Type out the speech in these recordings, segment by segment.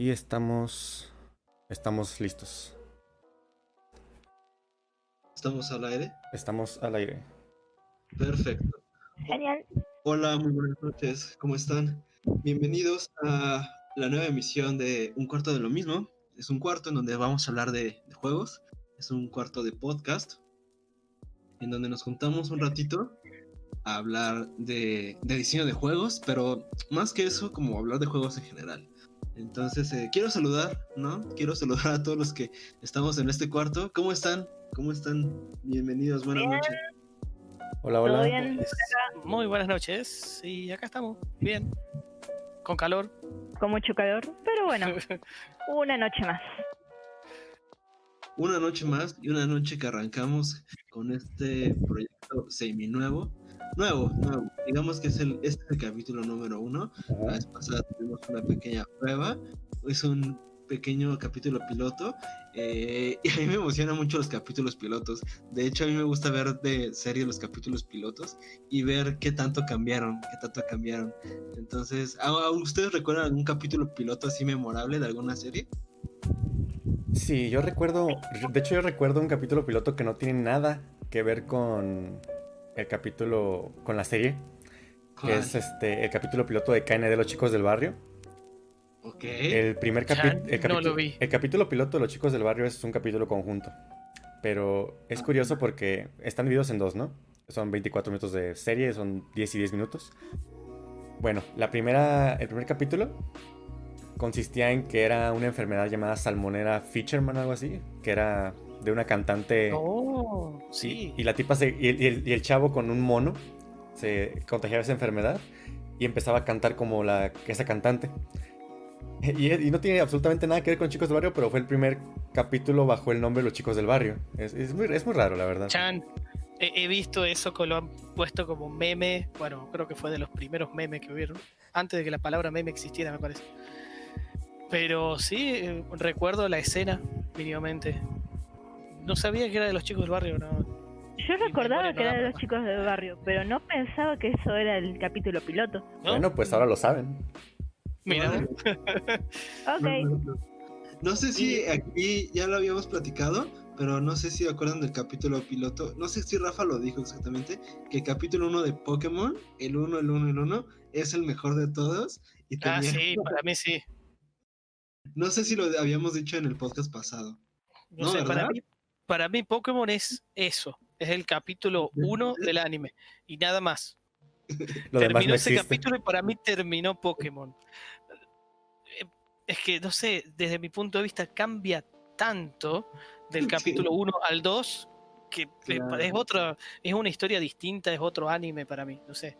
Y estamos. Estamos listos. ¿Estamos al aire? Estamos al aire. Perfecto. Genial. Hola, muy buenas noches. ¿Cómo están? Bienvenidos a la nueva emisión de Un cuarto de lo mismo. Es un cuarto en donde vamos a hablar de, de juegos. Es un cuarto de podcast. En donde nos juntamos un ratito a hablar de, de diseño de juegos, pero más que eso, como hablar de juegos en general. Entonces, eh, quiero saludar, ¿no? Quiero saludar a todos los que estamos en este cuarto. ¿Cómo están? ¿Cómo están? Bienvenidos, buenas Bien. noches. Hola, ¿Todo hola. bien? Muy buenas noches. Y acá estamos, bien. Con calor. Con mucho calor, pero bueno, una noche más. Una noche más y una noche que arrancamos con este proyecto semi-nuevo. Nuevo, nuevo. Digamos que es el, este es el capítulo número uno. La vez pasada tuvimos una pequeña prueba. Es un pequeño capítulo piloto. eh, y a mí me emocionan mucho los capítulos pilotos. De hecho, a mí me gusta ver de serie los capítulos pilotos y ver qué tanto cambiaron, qué tanto cambiaron. Entonces, ¿a- a ¿ustedes recuerdan algún capítulo piloto así memorable de alguna serie? Sí, yo recuerdo. De hecho, yo recuerdo un capítulo piloto que no tiene nada que ver con el capítulo. con la serie. Es este el capítulo piloto de KND Los Chicos del Barrio. Ok. El primer capítulo. el, no capítulo- lo vi. el capítulo piloto de Los Chicos del Barrio es un capítulo conjunto. Pero es curioso porque están divididos en dos, ¿no? Son 24 minutos de serie, son 10 y 10 minutos. Bueno, la primera, el primer capítulo consistía en que era una enfermedad llamada Salmonella Fisherman o algo así, que era de una cantante. Oh, sí. Y la tipa se, y, el, y el- y el chavo con un mono se contagiaba esa enfermedad y empezaba a cantar como la, esa cantante. Y, y no tiene absolutamente nada que ver con Chicos del Barrio, pero fue el primer capítulo bajo el nombre Los Chicos del Barrio. Es, es muy, es muy raro, la verdad. Chan, he, he visto eso que lo han puesto como meme. Bueno, creo que fue de los primeros memes que hubieron. Antes de que la palabra meme existiera, me parece. Pero sí, eh, recuerdo la escena, mínimamente. No sabía que era de los chicos del barrio, ¿no? Yo recordaba que era de los chicos del barrio, pero no pensaba que eso era el capítulo piloto. ¿No? Bueno, pues ahora lo saben. Mira. Ok. No, sé si aquí ya lo habíamos platicado, pero no sé si acuerdan del capítulo piloto. No sé si Rafa lo dijo exactamente, que el capítulo 1 de Pokémon, el 1, el 1, el 1, es el mejor de todos. Y ah, tenía- sí, para mí sí. No sé si lo habíamos dicho en el podcast pasado. No, No, sé, para mí, para mí Pokémon es eso. Es el capítulo 1 del anime. Y nada más. Lo demás terminó no ese capítulo y para mí terminó Pokémon. Es que, no sé, desde mi punto de vista cambia tanto del capítulo 1 al 2 que Claro. es otra, es una historia distinta, es otro anime para mí, no sé.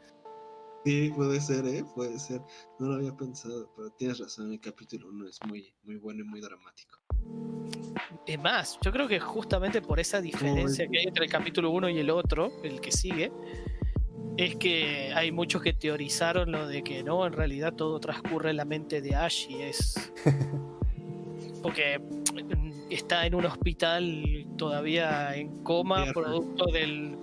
Sí, puede ser, ¿eh? Puede ser. No lo había pensado, pero tienes razón, el capítulo 1 es muy, muy bueno y muy dramático. Es más, yo creo que justamente por esa diferencia que hay entre el capítulo 1 y el otro, el que sigue, es que hay muchos que teorizaron lo de que no, en realidad todo transcurre en la mente de Ash y es. Porque está en un hospital todavía en coma, producto del,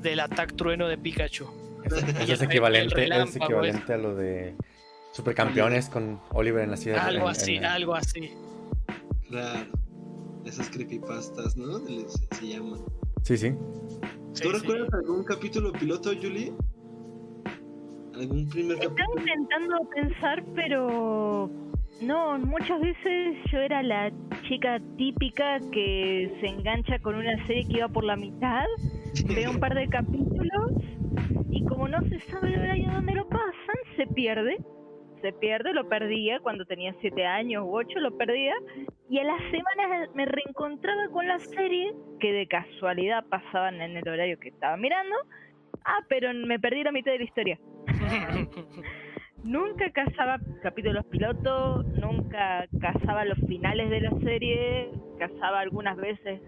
del ataque trueno de Pikachu. Eso es equivalente, es relámpago equivalente a lo de Supercampeones con Oliver en la ciudad. Algo en- así, en- algo así. Claro. Esas creepypastas, ¿no? Les- se llaman. Sí, sí. ¿Tú sí. recuerdas algún capítulo piloto, Julie? ¿Algún primer Estaba capítulo? intentando pensar, pero no, muchas veces yo era la chica típica que se engancha con una serie que iba por la mitad, ve un par de capítulos y como no se sabe el horario donde lo pasan, se pierde. Se pierde, lo perdía cuando tenía 7 años u 8, lo perdía. Y a las semanas me reencontraba con la serie que de casualidad pasaban en el horario que estaba mirando. Ah, pero me perdí la mitad de la historia. Nunca cazaba capítulos piloto, nunca cazaba los finales de la serie, cazaba algunas veces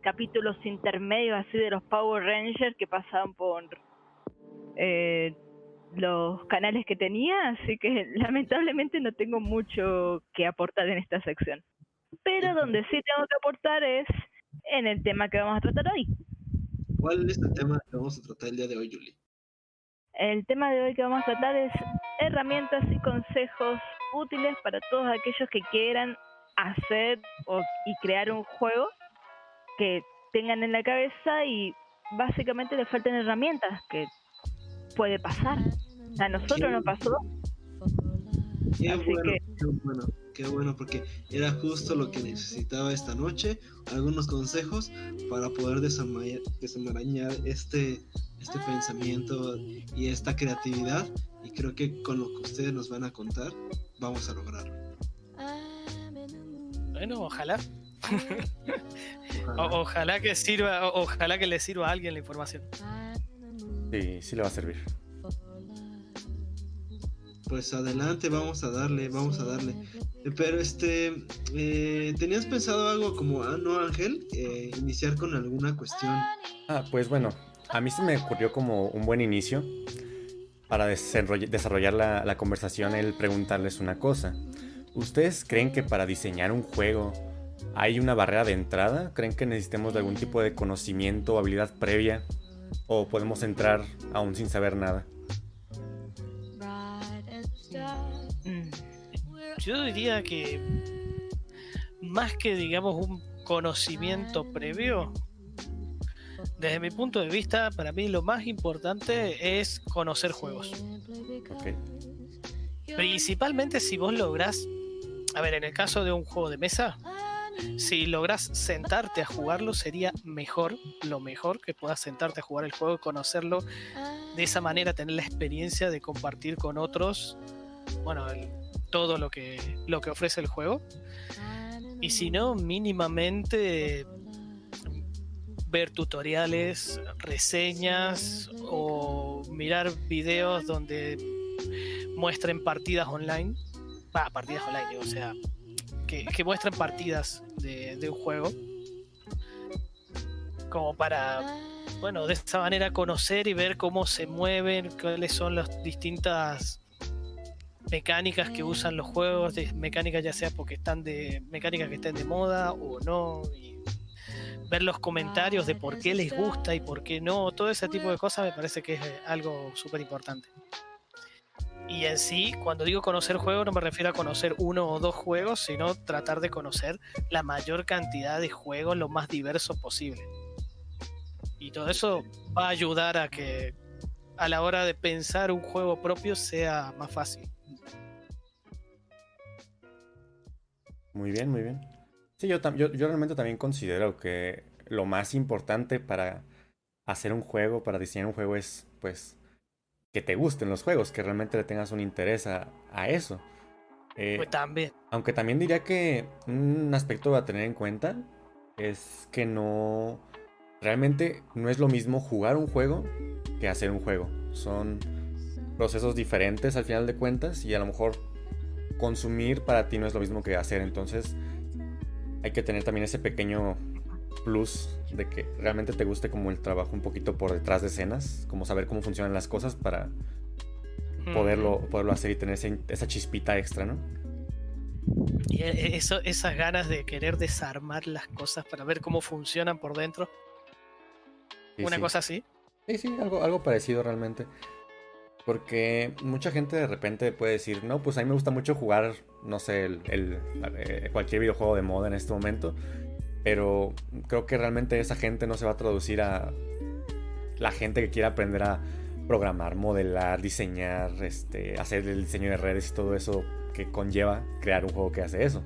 capítulos intermedios así de los Power Rangers que pasaban por eh, los canales que tenía, así que lamentablemente no tengo mucho que aportar en esta sección. Pero donde sí tengo que aportar es en el tema que vamos a tratar hoy. ¿Cuál es el tema que vamos a tratar el día de hoy, Julie? El tema de hoy que vamos a tratar es herramientas y consejos útiles para todos aquellos que quieran hacer o, y crear un juego que tengan en la cabeza y básicamente le faltan herramientas que puede pasar. A nosotros no pasó. Qué bueno, qué bueno, qué bueno, porque era justo lo que necesitaba esta noche, algunos consejos para poder desenmarañar este, este pensamiento y esta creatividad, y creo que con lo que ustedes nos van a contar, vamos a lograrlo. Bueno, ojalá. ojalá. que sirva, ojalá que le sirva a alguien la información. Sí, sí le va a servir. Pues adelante, vamos a darle, vamos a darle. Eh, pero este, eh, ¿tenías pensado algo como, ah, no Ángel, eh, iniciar con alguna cuestión? Ah, pues bueno, a mí se me ocurrió como un buen inicio para desarrollar la, conversación el preguntarles una cosa. ¿Ustedes creen que para diseñar un juego hay una barrera de entrada? ¿Creen que necesitemos de algún tipo de conocimiento o habilidad previa? ¿O podemos entrar aún sin saber nada? Yo diría que más que digamos un conocimiento previo, desde mi punto de vista, para mí lo más importante es conocer juegos. Principalmente si vos lográs, a ver, en el caso de un juego de mesa, si logras sentarte a jugarlo sería mejor, lo mejor que puedas sentarte a jugar el juego, conocerlo, de esa manera tener la experiencia de compartir con otros, bueno, todo lo que, lo que ofrece el juego. Y si no, mínimamente ver tutoriales, reseñas o mirar videos donde muestren partidas online. Va, partidas online, o sea, que, que muestren partidas de, de, un juego. Como para, bueno, de esta manera conocer y ver cómo se mueven, cuáles son las distintas mecánicas que usan los juegos, de mecánicas ya sea porque están de mecánicas que estén de moda o no, y ver los comentarios de por qué les gusta y por qué no, todo ese tipo de cosas me parece que es algo súper importante. Y en sí, cuando digo conocer juegos, no me refiero a conocer uno o dos juegos, sino tratar de conocer la mayor cantidad de juegos lo más diversos posible. Y todo eso va a ayudar a que a la hora de pensar un juego propio sea más fácil. Muy bien, muy bien. Sí, yo, yo, yo realmente también considero que lo más importante para hacer un juego, para diseñar un juego es, pues, que te gusten los juegos, que realmente le tengas un interés a, eso. Eh, pues también. Aunque también diría que un aspecto a tener en cuenta es que no. Realmente no es lo mismo jugar un juego que hacer un juego. Son procesos diferentes al final de cuentas y a lo mejor consumir para ti no es lo mismo que hacer. Entonces hay que tener también ese pequeño plus de que realmente te guste como el trabajo un poquito por detrás de escenas, como saber cómo funcionan las cosas para poderlo, poderlo hacer y tener esa chispita extra, ¿no? Y e, eso, esas ganas de querer desarmar las cosas para ver cómo funcionan por dentro. Una cosa así. Sí, sí, algo, algo parecido realmente. Porque mucha gente de repente puede decir, no, pues a mí me gusta mucho jugar, no sé, el, eh, cualquier videojuego de moda en este momento. Pero creo que realmente esa gente no se va a traducir a la gente que quiera aprender a programar, modelar, diseñar, este, hacer el diseño de redes y todo eso que conlleva crear un juego que hace eso.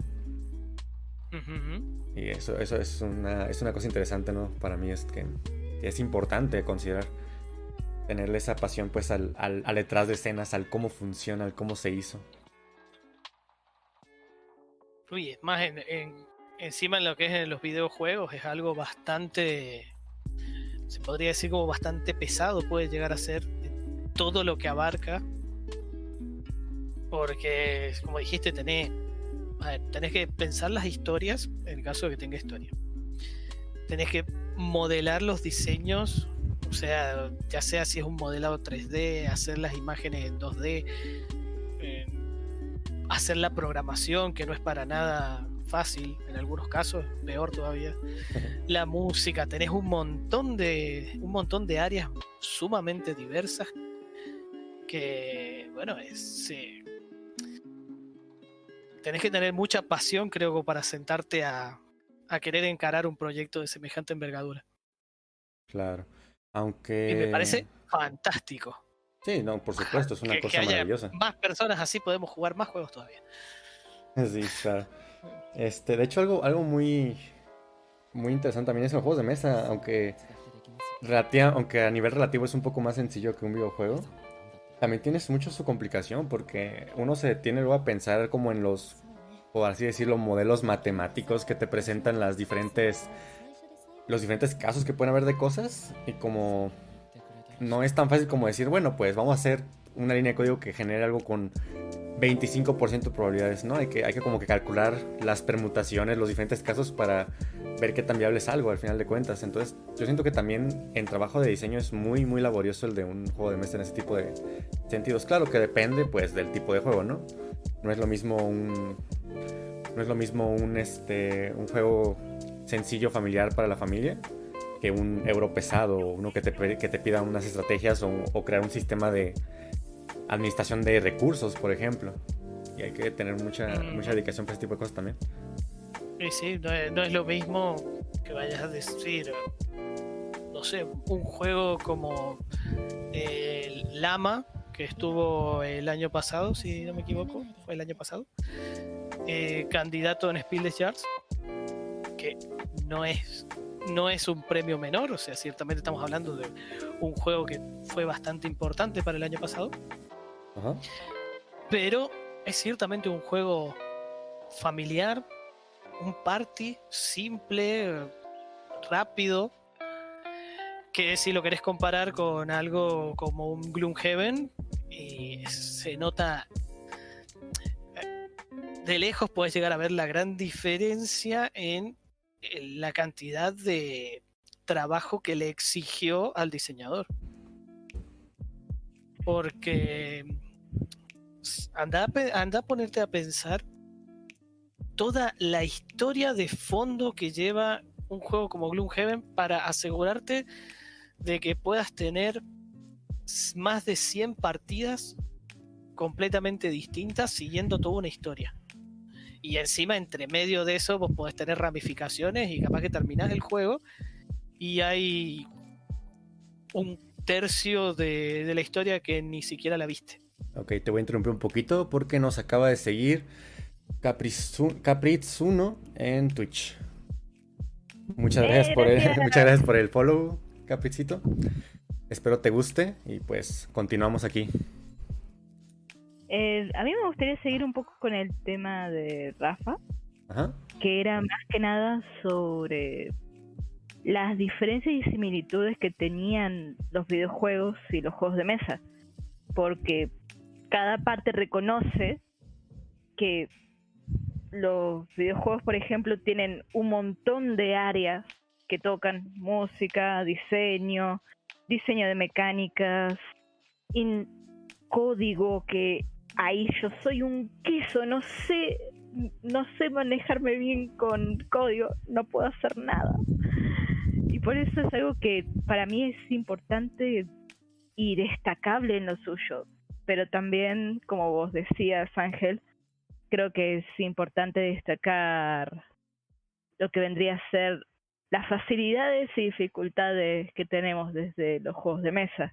Y eso, eso es, una, es una cosa interesante, ¿no? Para mí es que es importante considerar tenerle esa pasión pues al, al, detrás de escenas, al cómo funciona, al cómo se hizo. Uy, más en, encima en lo que es en los videojuegos es algo bastante, se podría decir como bastante pesado puede llegar a ser todo lo que abarca. Porque, como dijiste, tenés, tenés que pensar las historias, en el caso de que tenga historia. Tenés que modelar los diseños o sea, ya sea si es un modelado 3D, hacer las imágenes en 2D, hacer la programación, que no es para nada fácil, en algunos casos, peor todavía. La música, tenés un montón de. un montón de áreas sumamente diversas que, bueno, es. tenés que tener mucha pasión, creo, para sentarte a, a querer encarar un proyecto de semejante envergadura. Claro. Aunque. Y me parece fantástico. Sí, no, por supuesto, es una Que- que cosa haya maravillosa. Más personas así podemos jugar más juegos todavía. Sí, claro. Este, de hecho, algo, algo muy, muy interesante también es en los juegos de mesa, aunque, relativa- aunque a nivel relativo es un poco más sencillo que un videojuego, también tienes mucho su complicación porque uno se tiene luego a pensar como en los, por así decirlo, modelos matemáticos que te presentan las diferentes, los diferentes casos que pueden haber de cosas y como no es tan fácil como decir, bueno, pues vamos a hacer una línea de código que genere algo con 25% de probabilidades, ¿no? Hay que, hay que como que calcular las permutaciones, los diferentes casos para ver qué tan viable es algo al final de cuentas. Entonces, yo siento que también en trabajo de diseño es muy, muy laborioso el de un juego de mesa en ese tipo de sentidos. Claro que depende, pues, del tipo de juego, ¿no? No es lo mismo un... No es lo mismo un, este, un juego sencillo, familiar para la familia, que un euro pesado, o uno que te, que te pida unas estrategias o, o crear un sistema de administración de recursos, por ejemplo. Y hay que tener mucha, Mm. mucha dedicación para ese tipo de cosas también. Y sí, no es, no es lo mismo que vayas a decir, no sé, un juego como eh, Lama, que estuvo el año pasado, si no me equivoco, fue el año pasado, eh, candidato en Spiel des Jahres, que no es, no es un premio menor, o sea, ciertamente estamos hablando de un juego que fue bastante importante para el año pasado, Ajá. pero es ciertamente un juego familiar, un party simple, rápido, que si lo querés comparar con algo como un Gloomhaven, y se nota eh, de lejos puedes llegar a ver la gran diferencia en la cantidad de trabajo que le exigió al diseñador. Porque anda a, anda ponerte a pensar toda la historia de fondo que lleva un juego como Gloomhaven para asegurarte de que puedas tener más de 100 partidas completamente distintas siguiendo toda una historia. Y encima, entre medio de eso, vos podés tener ramificaciones y capaz que terminás el juego y hay un tercio de, de la historia que ni siquiera la viste. Ok, te voy a interrumpir un poquito porque nos acaba de seguir Caprizu- Caprizuno en Twitch. Muchas Eh, gracias por el, muchas gracias por el follow, Capricito. Espero te guste y pues continuamos aquí. Eh, a mí me gustaría seguir un poco con el tema de Rafa, Ajá. que era más que nada sobre las diferencias y similitudes que tenían los videojuegos y los juegos de mesa. Porque cada parte reconoce que los videojuegos, por ejemplo, tienen un montón de áreas que tocan música, diseño, diseño de mecánicas, in- código que ahí yo soy un queso, no sé, no sé manejarme bien con código, no puedo hacer nada. Y por eso es algo que para mí es importante y destacable en lo suyo. Pero también, como vos decías, Ángel, creo que es importante destacar lo que vendría a ser las facilidades y dificultades que tenemos desde los juegos de mesa.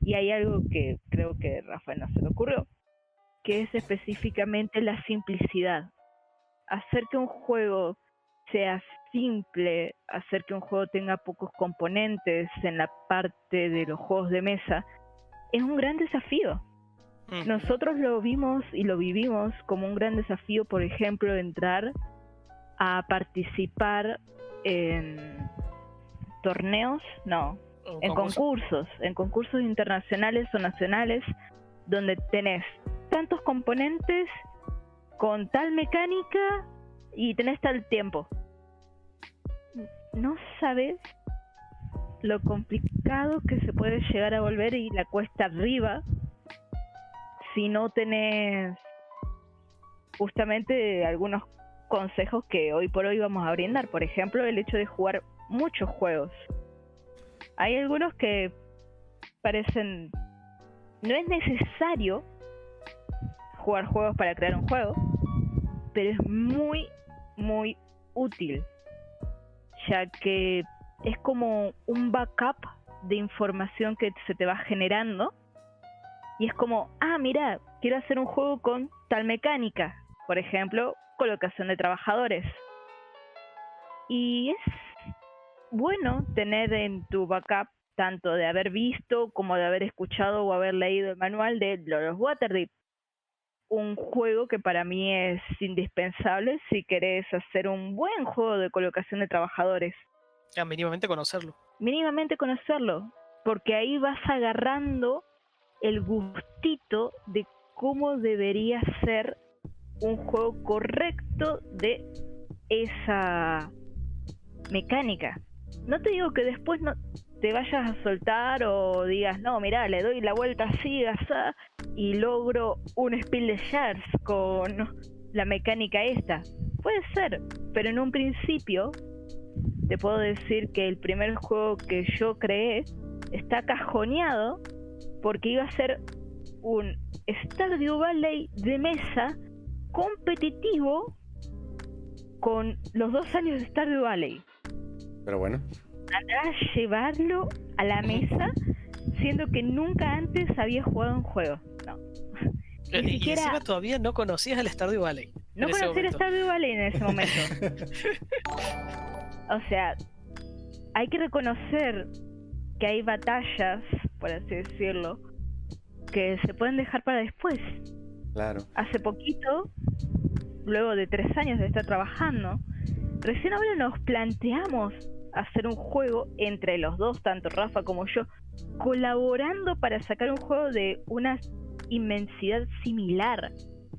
Y hay algo que creo que Rafael no se le ocurrió, que es específicamente la simplicidad. Hacer que un juego sea simple, hacer que un juego tenga pocos componentes en la parte de los juegos de mesa, es un gran desafío. Nosotros lo vimos y lo vivimos como un gran desafío, por ejemplo, entrar a participar en torneos, no, en concurso. concursos, en concursos internacionales o nacionales, donde tenés tantos componentes con tal mecánica y tenés tal tiempo. No sabes lo complicado que se puede llegar a volver y la cuesta arriba si no tenés justamente algunos consejos que hoy por hoy vamos a brindar. Por ejemplo, el hecho de jugar muchos juegos. Hay algunos que parecen... No es necesario jugar juegos para crear un juego. pero es muy, muy útil, ya que es como un backup de información que se te va generando y es como, ah, mira, quiero hacer un juego con tal mecánica, por ejemplo, colocación de trabajadores. Y es bueno tener en tu backup tanto de haber visto como de haber escuchado o haber leído el manual de Lord of Waterdeep. Un juego que para mí es indispensable si querés hacer un buen juego de colocación de trabajadores. Ya, mínimamente conocerlo. Mínimamente conocerlo, porque ahí vas agarrando el gustito de cómo debería ser un juego correcto de esa mecánica. No te digo que después no te vayas a soltar o digas, no, mira, le doy la vuelta así, y logro un spill de shards con la mecánica esta. Puede ser, pero en un principio te puedo decir que el primer juego que yo creé está cajoneado porque iba a ser un Stardew Valley de mesa competitivo con los dos años de Stardew Valley. Pero bueno. A llevarlo a la mesa, siendo que nunca antes había jugado un juego. No. y encima todavía no conocías el Stardew Valley. No conocía el Stardew Valley en ese momento. o sea, hay que reconocer que hay batallas, por así decirlo, que se pueden dejar para después. Claro. Hace poquito, luego de tres años de estar trabajando, recién ahora nos planteamos hacer un juego entre los dos, tanto Rafa como yo, colaborando para sacar un juego de una inmensidad similar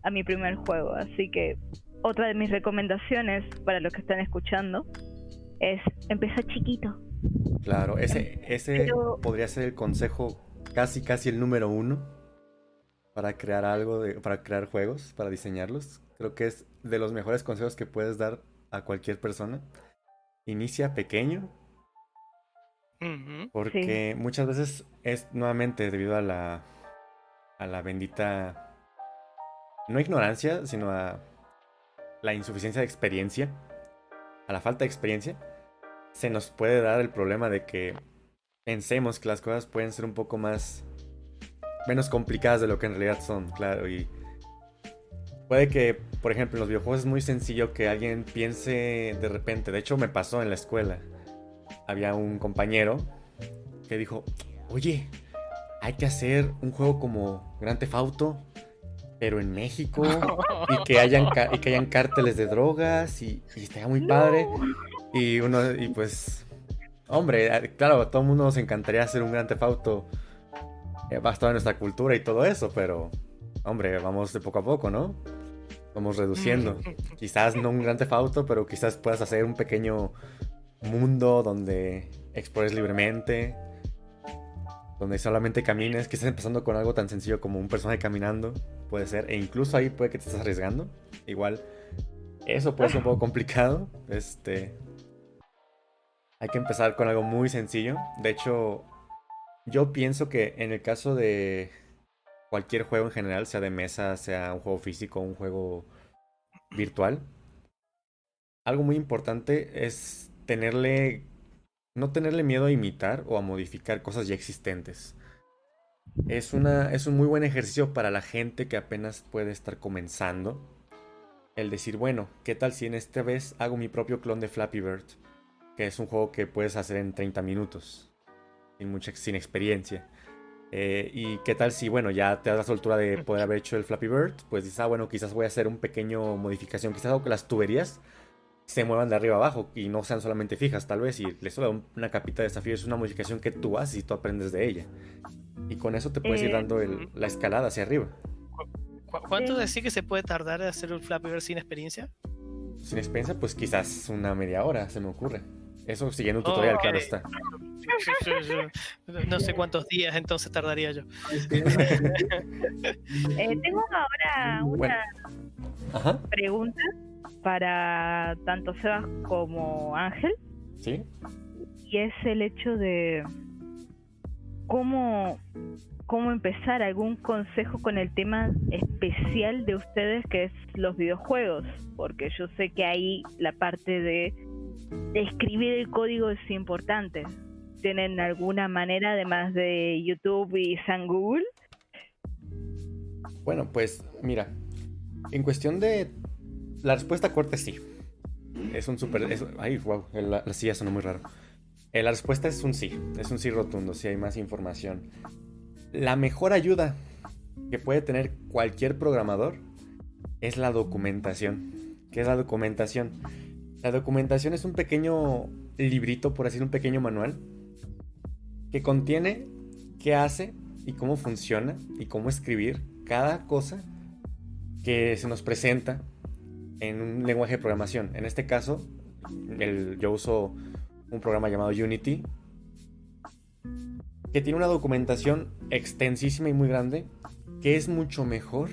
a mi primer juego. Así que otra de mis recomendaciones para los que están escuchando es empezar chiquito. Claro, ese, ese podría ser el consejo casi casi el número uno para crear algo, de, para crear juegos, para diseñarlos. Creo que es de los mejores consejos que puedes dar a cualquier persona. Inicia pequeño. Porque muchas veces es nuevamente debido a la, a la bendita, no ignorancia, sino a la insuficiencia de experiencia, a la falta de experiencia, se nos puede dar el problema de que pensemos que las cosas pueden ser un poco más menos complicadas de lo que en realidad son, claro, y puede que, por ejemplo, en los videojuegos es muy sencillo que alguien piense de repente, de hecho me pasó en la escuela, había un compañero que dijo, oye, hay que hacer un juego como Grand Theft Auto, pero en México, y que hayan, y que hayan cárteles de drogas, y, y estaría muy padre. Y uno, y pues, hombre, claro, a todo el mundo nos encantaría hacer un gran tefauto eh, basado en nuestra cultura y todo eso, pero, hombre, vamos de poco a poco, ¿no? Vamos reduciendo. quizás no un gran tefauto, pero quizás puedas hacer un pequeño mundo donde explores libremente, donde solamente camines, quizás empezando con algo tan sencillo como un personaje caminando, puede ser, e incluso ahí puede que te estés arriesgando, igual. Eso puede ser un poco complicado, este, hay que empezar con algo muy sencillo. De hecho, yo pienso que en el caso de cualquier juego en general, sea de mesa, sea un juego físico, un juego virtual, algo muy importante es tenerle, no tenerle miedo a imitar o a modificar cosas ya existentes. Es, una, es un muy buen ejercicio para la gente que apenas puede estar comenzando. El decir, bueno, ¿qué tal si en esta vez hago mi propio clon de Flappy Bird? que es un juego que puedes hacer en 30 minutos, sin, mucha, sin experiencia. Eh, y qué tal si, bueno, ya te das la soltura de poder haber hecho el Flappy Bird, pues dices, ah, bueno, quizás voy a hacer un pequeño modificación, quizás hago que las tuberías se muevan de arriba abajo y no sean solamente fijas, tal vez, y le solo una capita de desafío, es una modificación que tú haces y tú aprendes de ella. Y con eso te puedes ir dando el, la escalada hacia arriba. ¿Cuánto decís que se puede tardar en hacer un Flappy Bird sin experiencia? Sin experiencia, pues quizás una media hora, se me ocurre. Eso siguiendo un tutorial, claro está. No sé cuántos días entonces tardaría yo. Eh, tengo ahora una pregunta para tanto Sebas como Ángel. Sí. Y es el hecho de cómo cómo empezar, algún consejo con el tema especial de ustedes que es los videojuegos, porque yo sé que ahí la parte de escribir el código es importante. ¿Tienen alguna manera además de YouTube y San Google? Bueno, pues mira, en cuestión de la respuesta corta es sí. Es un súper... Ay, wow, la, la silla sonó muy raro. Eh, la respuesta es un sí, es un sí rotundo, si hay más información. La mejor ayuda que puede tener cualquier programador es la documentación. ¿Qué es la documentación? La documentación es un pequeño librito, por así decirlo, un pequeño manual, que contiene qué hace y cómo funciona y cómo escribir cada cosa que se nos presenta en un lenguaje de programación. En este caso, yo uso un programa llamado Unity, que tiene una documentación extensísima y muy grande, que es mucho mejor,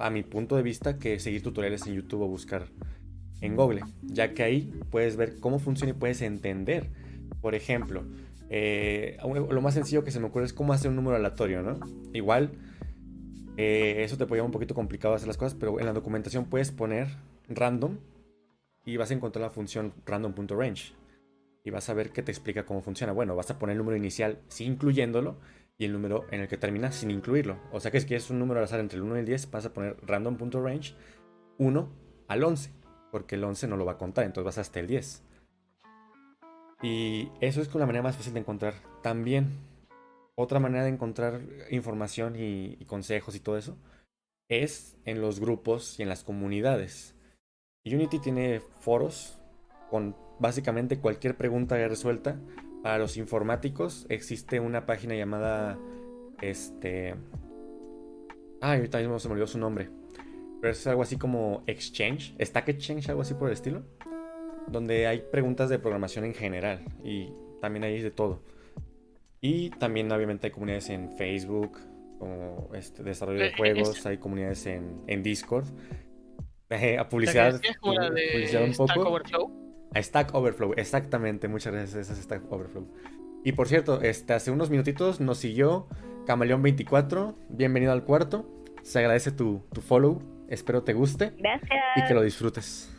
a mi punto de vista, que seguir tutoriales en YouTube o buscar en Google, ya que ahí puedes ver cómo funciona y puedes entender. Por ejemplo, eh, lo más sencillo que se me ocurre es cómo hacer un número aleatorio, ¿no? Igual, eh, eso te puede llevar un poquito complicado hacer las cosas, pero en la documentación puedes poner random y vas a encontrar la función random.range y vas a ver que te explica cómo funciona. Bueno, vas a poner el número inicial sin incluyéndolo y el número en el que termina sin incluirlo. O sea que si quieres un número al azar entre el 1 y el 10, vas a poner random.range 1 al 11, porque el 11 no lo va a contar, entonces vas hasta el 10. Y eso es la manera más fácil de encontrar. También, otra manera de encontrar información y, y consejos y todo eso es en los grupos y en las comunidades. Unity tiene foros con básicamente cualquier pregunta ya resuelta. Para los informáticos existe una página llamada este Ah, ahorita mismo se me olvidó su nombre. Pero es algo así como Exchange, Stack Exchange, algo así por el estilo. Donde hay preguntas de programación en general. Y también hay de todo. Y también obviamente hay comunidades en Facebook, como este, desarrollo de juegos, hay comunidades en, en Discord. a publicidad, publicidad un poco. A Stack Overflow, exactamente. Muchas gracias, es Stack Overflow. Y por cierto, este, hace unos minutitos nos siguió Camaleón24. Bienvenido al cuarto. Se agradece tu, tu follow. Espero te guste. Gracias. Y que lo disfrutes.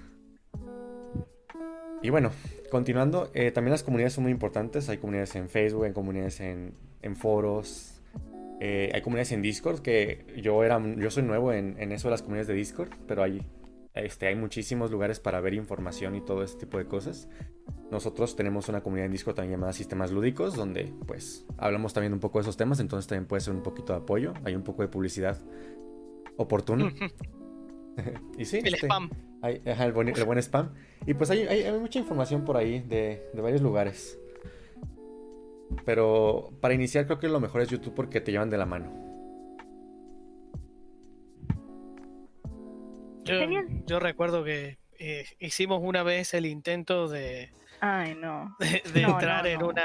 Y bueno, continuando, eh, también las comunidades son muy importantes. Hay comunidades en Facebook, hay comunidades en, en foros, eh, hay comunidades en Discord, que yo, era, yo soy nuevo en, en, eso de las comunidades de Discord, pero hay este, hay muchísimos lugares para ver información y todo este tipo de cosas. Nosotros tenemos una comunidad en Discord también llamada Sistemas Lúdicos, donde pues hablamos también un poco de esos temas, entonces también puede ser un poquito de apoyo, hay un poco de publicidad oportuna. y sí, el este, spam. Hay, ajá, el, buen, el, buen, spam. Y pues hay, hay, hay mucha información por ahí de, de, varios lugares. Pero para iniciar creo que lo mejor es YouTube porque te llevan de la mano. Yo, yo recuerdo que eh, hicimos una vez el intento de. Ay, no. De, de no, entrar no, en una.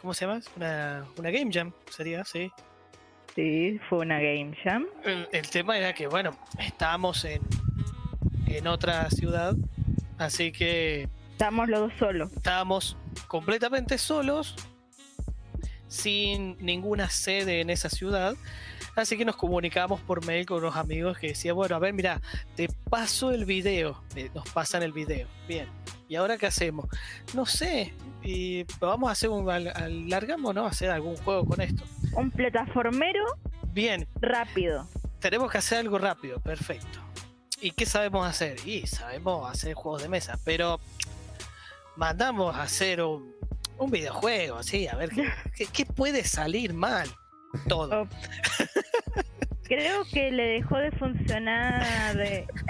¿Cómo se llama? Una, una Game Jam, sería, sí. Sí, fue una Game Jam. El, el tema era que, bueno, estábamos en, en otra ciudad, así que. Estábamos los dos solos. Estábamos completamente solos, sin ninguna sede en esa ciudad. Así que nos comunicamos por mail con unos amigos que decían, bueno, a ver, mira, te paso el video. Nos pasan el video. Bien. ¿Y ahora qué hacemos? No sé. Y vamos a hacer un... Largamos, ¿no? A hacer algún juego con esto. Un plataformero. Bien. Rápido. Tenemos que hacer algo rápido. Perfecto. ¿Y qué sabemos hacer? Y sabemos hacer juegos de mesa. Pero mandamos a hacer un, un videojuego, así, a ver qué, qué, qué puede salir mal todo. Oh. Creo que le dejó de funcionar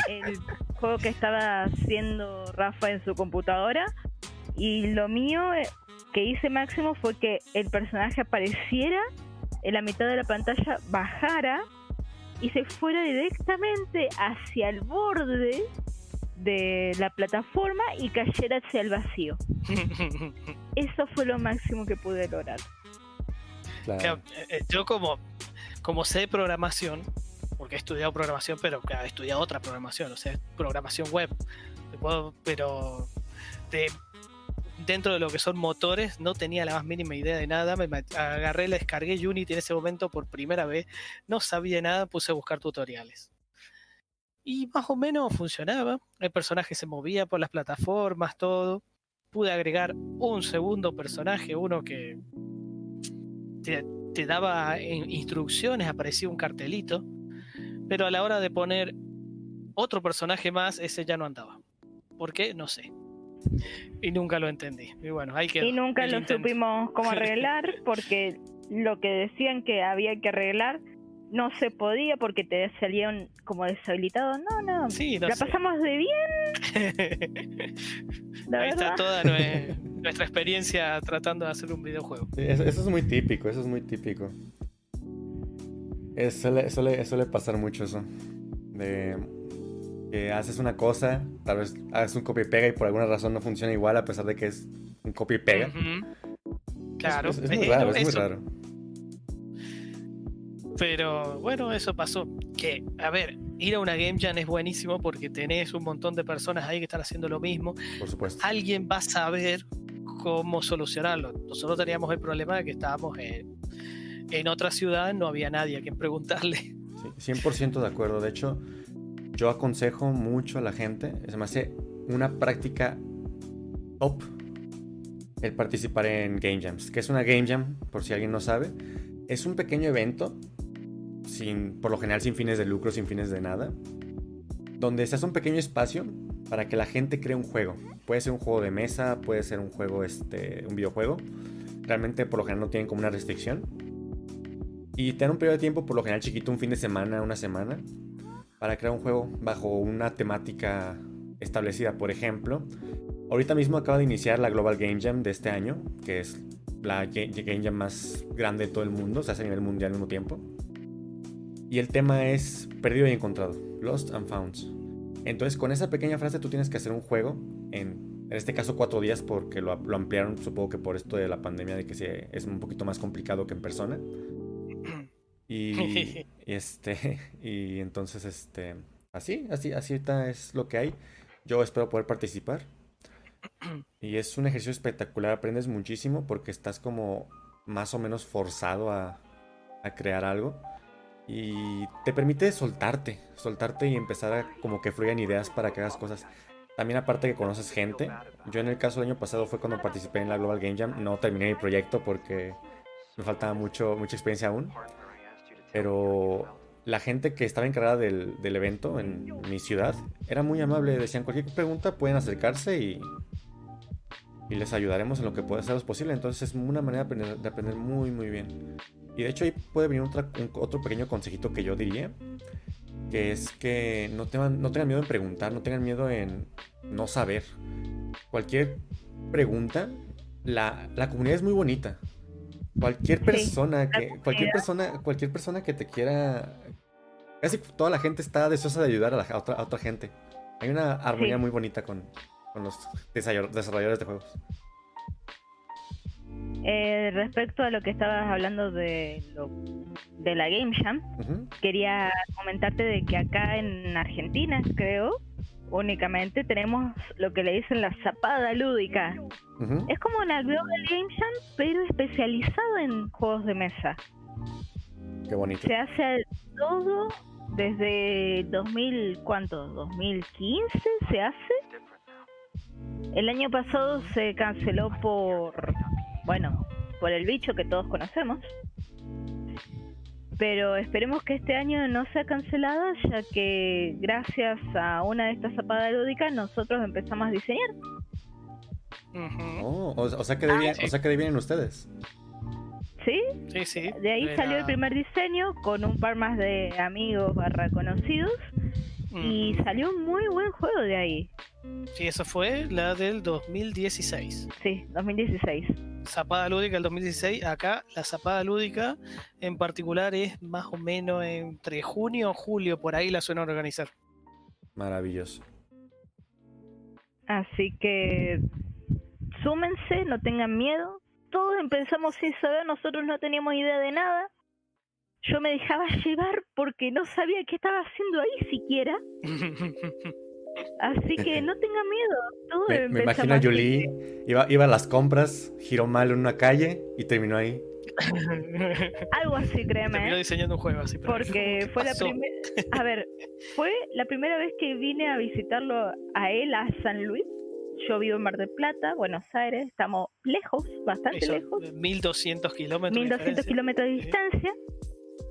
el juego que estaba haciendo Rafa en su computadora. Y lo mío eh, que hice máximo fue que el personaje apareciera en la mitad de la pantalla, bajara y se fuera directamente hacia el borde de la plataforma y cayera hacia el vacío. Eso fue lo máximo que pude lograr. Claro. Yo como, como sé de programación, porque he estudiado programación, pero claro, he estudiado otra programación, o sea, programación web. Pero de dentro de lo que son motores, no tenía la más mínima idea de nada. Me agarré, la descargué Unity en ese momento por primera vez. No sabía nada, puse a buscar tutoriales. Y más o menos funcionaba. El personaje se movía por las plataformas, todo. Pude agregar un segundo personaje, uno que te, daba instrucciones, aparecía un cartelito. Pero a la hora de poner otro personaje más, ese ya no andaba. ¿Por qué? No sé. Y nunca lo entendí. Y bueno, hay que. Y nunca lo supimos cómo arreglar, porque lo que decían que había que arreglar no se podía porque te salían como deshabilitado. No, no. Sí, la pasamos de bien. Ahí está toda nuestra experiencia tratando de hacer un videojuego. eso, es muy típico, eso es muy típico. suele, suele, suele pasar mucho eso. De que haces una cosa, tal vez haces un copy y pega y por alguna razón no funciona igual a pesar de que es un copy y pega. Claro, es, muy raro, es muy raro. Pero bueno, eso pasó. Que, a ver, ir a una Game Jam es buenísimo porque tenés un montón de personas ahí que están haciendo lo mismo. Por supuesto. Alguien va a saber cómo solucionarlo. Nosotros teníamos el problema de que estábamos en, en otra ciudad, no había nadie a quien preguntarle. Sí, 100% de acuerdo. De hecho, yo aconsejo mucho a la gente, se me hace una práctica top el participar en Game Jams. ¿Qué es una Game Jam? Por si alguien no sabe. Es un pequeño evento, sin, por lo general sin fines de lucro, sin fines de nada, donde se hace un pequeño espacio para que la gente cree un juego. Puede ser un juego de mesa, puede ser un juego, este, un videojuego. Realmente por lo general no tienen como una restricción. Y tener un periodo de tiempo, por lo general chiquito, un fin de semana, una semana, para crear un juego bajo una temática establecida. Por ejemplo, ahorita mismo acaba de iniciar la Global Game Jam de este año, que es la Game Jam más grande de todo el mundo, se hace a nivel mundial al mismo tiempo. Y el tema es perdido y encontrado, Lost and Found. Entonces con esa pequeña frase tú tienes que hacer un juego en, en este caso cuatro días porque lo, lo, ampliaron supongo que por esto de la pandemia de que se, es un poquito más complicado que en persona. Y, este, y entonces, este, así, así, así ahorita es lo que hay. Yo espero poder participar. Y es un ejercicio espectacular, aprendes muchísimo porque estás como más o menos forzado a, a crear algo. Y te permite soltarte, soltarte y empezar a como que fluyan ideas para que hagas cosas. También aparte que conoces gente. Yo en el caso del año pasado fue cuando participé en la Global Game Jam. No terminé mi proyecto porque me faltaba mucho, mucha experiencia aún. Pero la gente que estaba encargada del, evento en mi ciudad era muy amable. Decían cualquier pregunta pueden acercarse y, y les ayudaremos en lo que pueda ser posible. Entonces es una manera de aprender, muy muy bien. Y de hecho ahí puede venir otro pequeño consejito que yo diría. Que es que no tengan, no tengan miedo en preguntar, no tengan miedo en no saber. Cualquier pregunta, la, la comunidad es muy bonita. Cualquier persona que, cualquier persona, cualquier persona que te quiera, casi toda la gente está deseosa de ayudar a, la, otra, otra, gente. Hay una armonía muy bonita con, con, los desarrolladores de juegos. Eh, respecto a lo que estabas hablando de, lo, de la Game Jam, quería comentarte de que acá en Argentina, creo, únicamente tenemos lo que le dicen la zapada lúdica. Es como una Global Game Jam, pero especializado en juegos de mesa. Qué bonito. Se hace todo desde 2000, ¿cuánto? 2015 se hace. El año pasado se canceló por, bueno, por el bicho que todos conocemos pero esperemos que este año no sea cancelada, ya que gracias a una de estas zapadas lúdicas nosotros empezamos a diseñar. Oh, o, sea que de, ah, o sea que vienen ustedes. ¿Sí? Sí, sí. De ahí salió el primer diseño con un par más de amigos barra conocidos. Y salió un muy buen juego de ahí. Sí, eso fue la del 2016. Sí, 2016. Zapada Lúdica del 2016. Acá la Zapada Lúdica en particular es más o menos entre junio o julio, por ahí la suelen organizar. Maravilloso. Así que súmense, no tengan miedo. Todos empezamos sin saber, nosotros no teníamos idea de nada. Yo me dejaba llevar porque no sabía qué estaba haciendo ahí siquiera. Así que no tenga miedo. Todo Me, me imagino a Julie, iba, iba a las compras, giró mal en una calle y terminó ahí. Algo así, créeme. Terminó ¿eh? diseñando un juego así. Porque ¿qué fue la primera. A ver, fue la primera vez que vine a visitarlo a él a San Luis. Yo vivo en Mar del Plata, Buenos Aires. Estamos lejos, bastante lejos. 1200 kilómetros. de 1200 diferencia. kilómetros de Sí.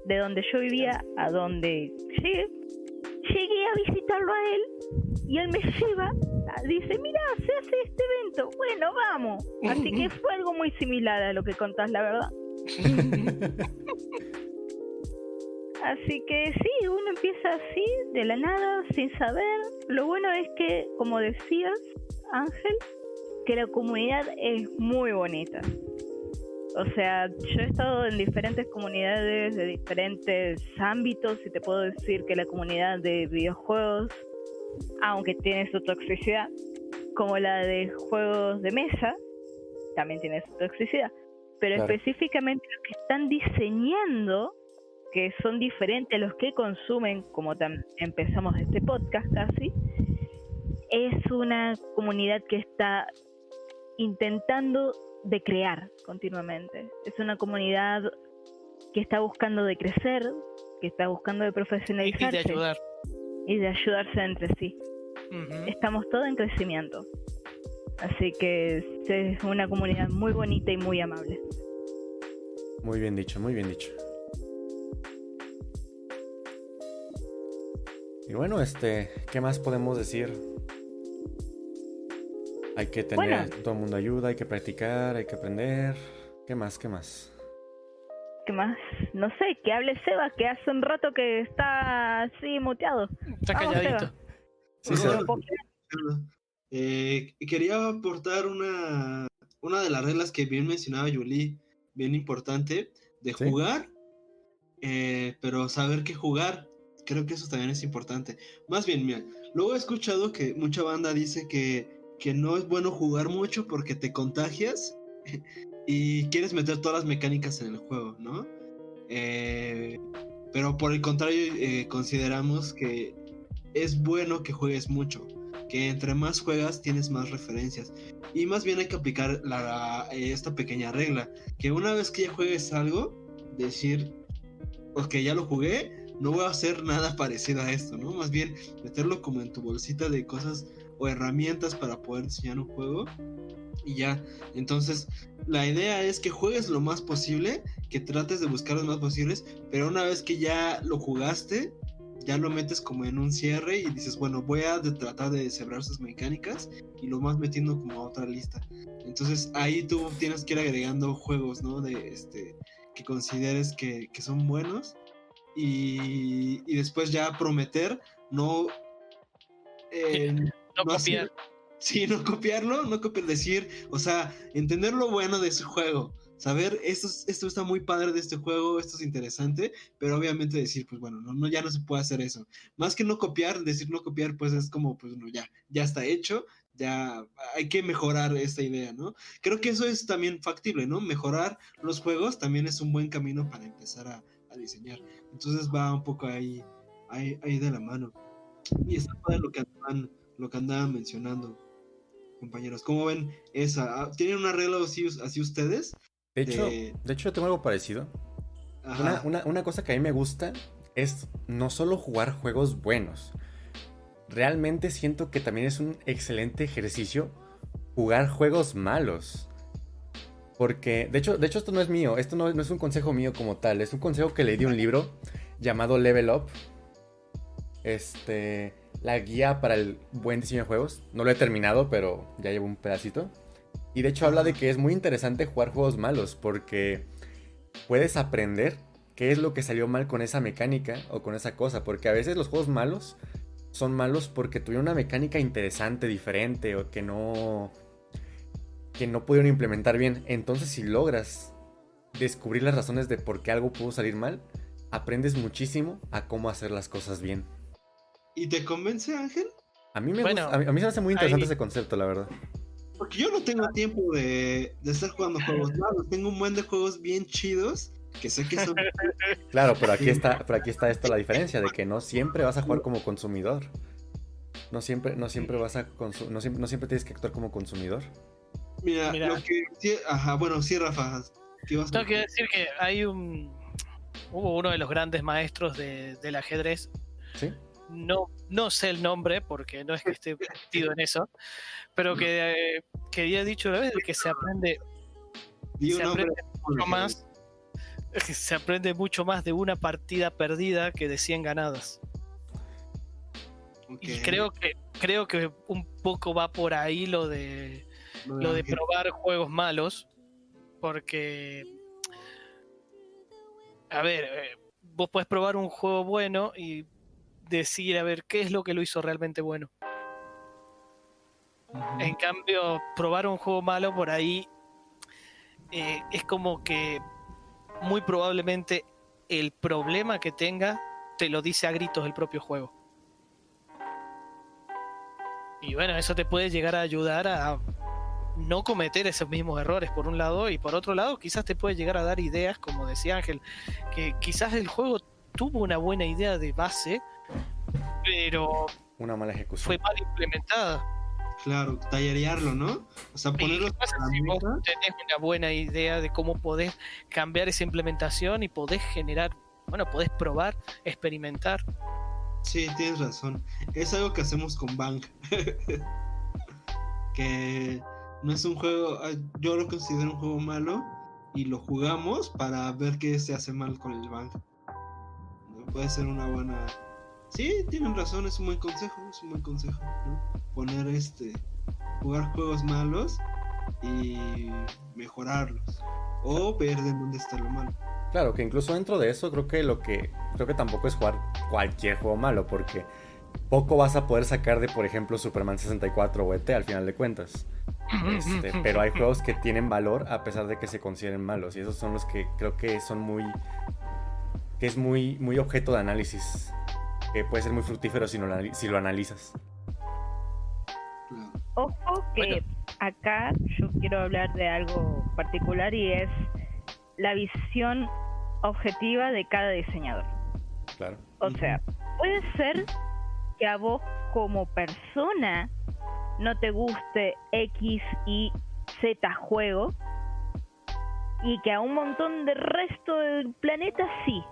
De donde yo vivía a donde llegué. Llegué a visitarlo a él y él me lleva, dice, mira, se hace este evento, bueno, vamos. Así que fue algo muy similar a lo que contás, la verdad. Así que sí, uno empieza así, de la nada, sin saber. Lo bueno es que, como decías, Ángel, que la comunidad es muy bonita. O sea, yo he estado en diferentes comunidades de diferentes ámbitos y te puedo decir que la comunidad de videojuegos, aunque tiene su toxicidad, como la de juegos de mesa, también tiene su toxicidad. Pero Claro. específicamente los que están diseñando, que son diferentes a los que consumen, como empezamos este podcast casi, es una comunidad que está intentando de crear continuamente. Es una comunidad que está buscando de crecer, que está buscando de Y, y profesionalizarse de ayudar. y de ayudarse entre sí. Estamos todos en crecimiento. Así que es una comunidad muy bonita y muy amable. Muy bien dicho, muy bien dicho. Y bueno, este, ¿qué más podemos decir? Hay que tener, Bueno. todo el mundo ayuda, hay que practicar, hay que aprender. ¿Qué más? ¿Qué más? ¿Qué más? No sé, que hable Seba, que hace un rato que está así muteado. Está Vamos, calladito. Seba. Sí, Bueno, se- ¿Por qué? Eh, quería aportar una, una de las reglas que bien mencionaba Julie, bien importante, de Sí. jugar, eh, pero saber qué jugar. Creo que eso también es importante. Más bien, mira, luego he escuchado que mucha banda dice que, que no es bueno jugar mucho porque te contagias y quieres meter todas las mecánicas en el juego, ¿no? Eh, pero por el contrario, eh, consideramos que es bueno que juegues mucho que entre más juegas tienes más referencias. Y más bien hay que aplicar eh, esta pequeña regla, que una vez que ya juegues algo, decir, ok, ya lo jugué, no voy a hacer nada parecido a esto, ¿no? Más bien meterlo como en tu bolsita de cosas o herramientas para poder diseñar un juego. Y ya, entonces la idea es que juegues lo más posible, que trates de buscar lo más posibles, pero una vez que ya lo jugaste, ya lo metes como en un cierre y dices, bueno, voy a tratar de deshebrar sus mecánicas y lo vas metiendo como a otra lista. Entonces ahí tú tienes que ir agregando juegos, ¿no? De este que consideres que, que son buenos y, y después ya prometer no... eh, No no hacer- copiar. Sí, no copiarlo, no copiar, decir, o sea, entender lo bueno de ese juego, saber, esto, es- esto está muy padre de este juego, esto es interesante, pero obviamente decir, pues bueno, no, no, ya no se puede hacer eso. Más que no copiar, decir no copiar, pues es como, pues no, ya, ya está hecho, ya hay que mejorar esta idea, ¿no? Creo que eso es también factible, ¿no? Mejorar los juegos también es un buen camino para empezar a, a diseñar. Entonces va un poco ahí, ahí, ahí de la mano. Y está padre lo que andaban, lo que andaban mencionando compañeros. ¿Cómo ven esa? Ah, ¿Tienen una regla así, así ustedes? De hecho, de- de hecho, tengo algo parecido. Una, una- una cosa que a mí me gusta es no solo jugar juegos buenos. Realmente siento que también es un excelente ejercicio jugar juegos malos. Porque, de hecho, de hecho esto no es mío, esto no, no es un consejo mío como tal, es un consejo que leí de un libro llamado Level Up. Este, la guía para el buen diseño de juegos. No lo he terminado, pero ya llevo un pedacito. Y de hecho habla de que es muy interesante jugar juegos malos porque puedes aprender qué es lo que salió mal con esa mecánica o con esa cosa. Porque a veces los juegos malos son malos porque tuvieron una mecánica interesante, diferente o que no que no pudieron implementar bien. Entonces si logras descubrir las razones de por qué algo pudo salir mal, aprendes muchísimo a cómo hacer las cosas bien. ¿Y te convence, Ángel? A mí me Bueno, gusta- a mí, a mí se me hace muy interesante ahí- ese concepto, la verdad. Porque yo no tengo tiempo de, de estar jugando juegos malos. Tengo un buen de juegos bien chidos que sé que son... Claro, pero aquí está, pero aquí está esto la diferencia de que no siempre vas a jugar como consumidor. No siempre, no siempre vas a consu- no siempre, no siempre tienes que actuar como consumidor. Mira, Mira. lo que. sí, ajá, bueno, sí, Rafa. ¿qué vas a Tengo que decir que hay un. Hubo uno de los grandes maestros de- del ajedrez. ¿Sí? No, no sé el nombre porque no es que esté metido en eso, pero que, eh, que había dicho una vez que se aprende se aprende mucho más. Se aprende mucho más de una partida perdida que de 100 ganadas. Y creo que, creo que un poco va por ahí lo de lo de probar juegos malos. Porque. A ver, eh, vos podés probar un juego bueno y decir, a ver, qué es lo que lo hizo realmente bueno. En cambio, probar un juego malo por ahí eh, es como que muy probablemente el problema que tenga te lo dice a gritos el propio juego. Y bueno, eso te puede llegar a ayudar a no cometer esos mismos errores por un lado y por otro lado quizás te puede llegar a dar ideas, como decía Ángel, que quizás el juego tuvo una buena idea de base, pero Una mala ejecución. fue mal implementada. Claro, tallerearlo, ¿no? O sea, ¿Y ponerlo qué pasa si vos tenés una buena idea de cómo podés cambiar esa implementación y podés generar, bueno, podés probar, experimentar? Sí, tienes razón. Es algo que hacemos con Bank. que no es un juego, ah, yo lo considero un juego malo y lo jugamos para ver qué se hace mal con el Bank. Puede ser una buena... Sí, tienen razón, es un buen consejo, es un buen consejo. ¿no? Poner este, jugar juegos malos y mejorarlos. O ver de dónde está lo malo. Claro, que incluso dentro de eso creo que lo que creo que tampoco es jugar cualquier juego malo, porque poco vas a poder sacar de, por ejemplo, Superman 64 o ET al final de cuentas. Este, pero hay juegos que tienen valor a pesar de que se consideren malos y esos son los que creo que son muy que es muy muy objeto de análisis que puede ser muy fructífero si, no lo si lo analizas. Ojo que Bueno. acá yo quiero hablar de algo particular y es la visión objetiva de cada diseñador. Claro. O sea, puede ser que a vos como persona no te guste X y Z juego y que a un montón de resto del planeta sí.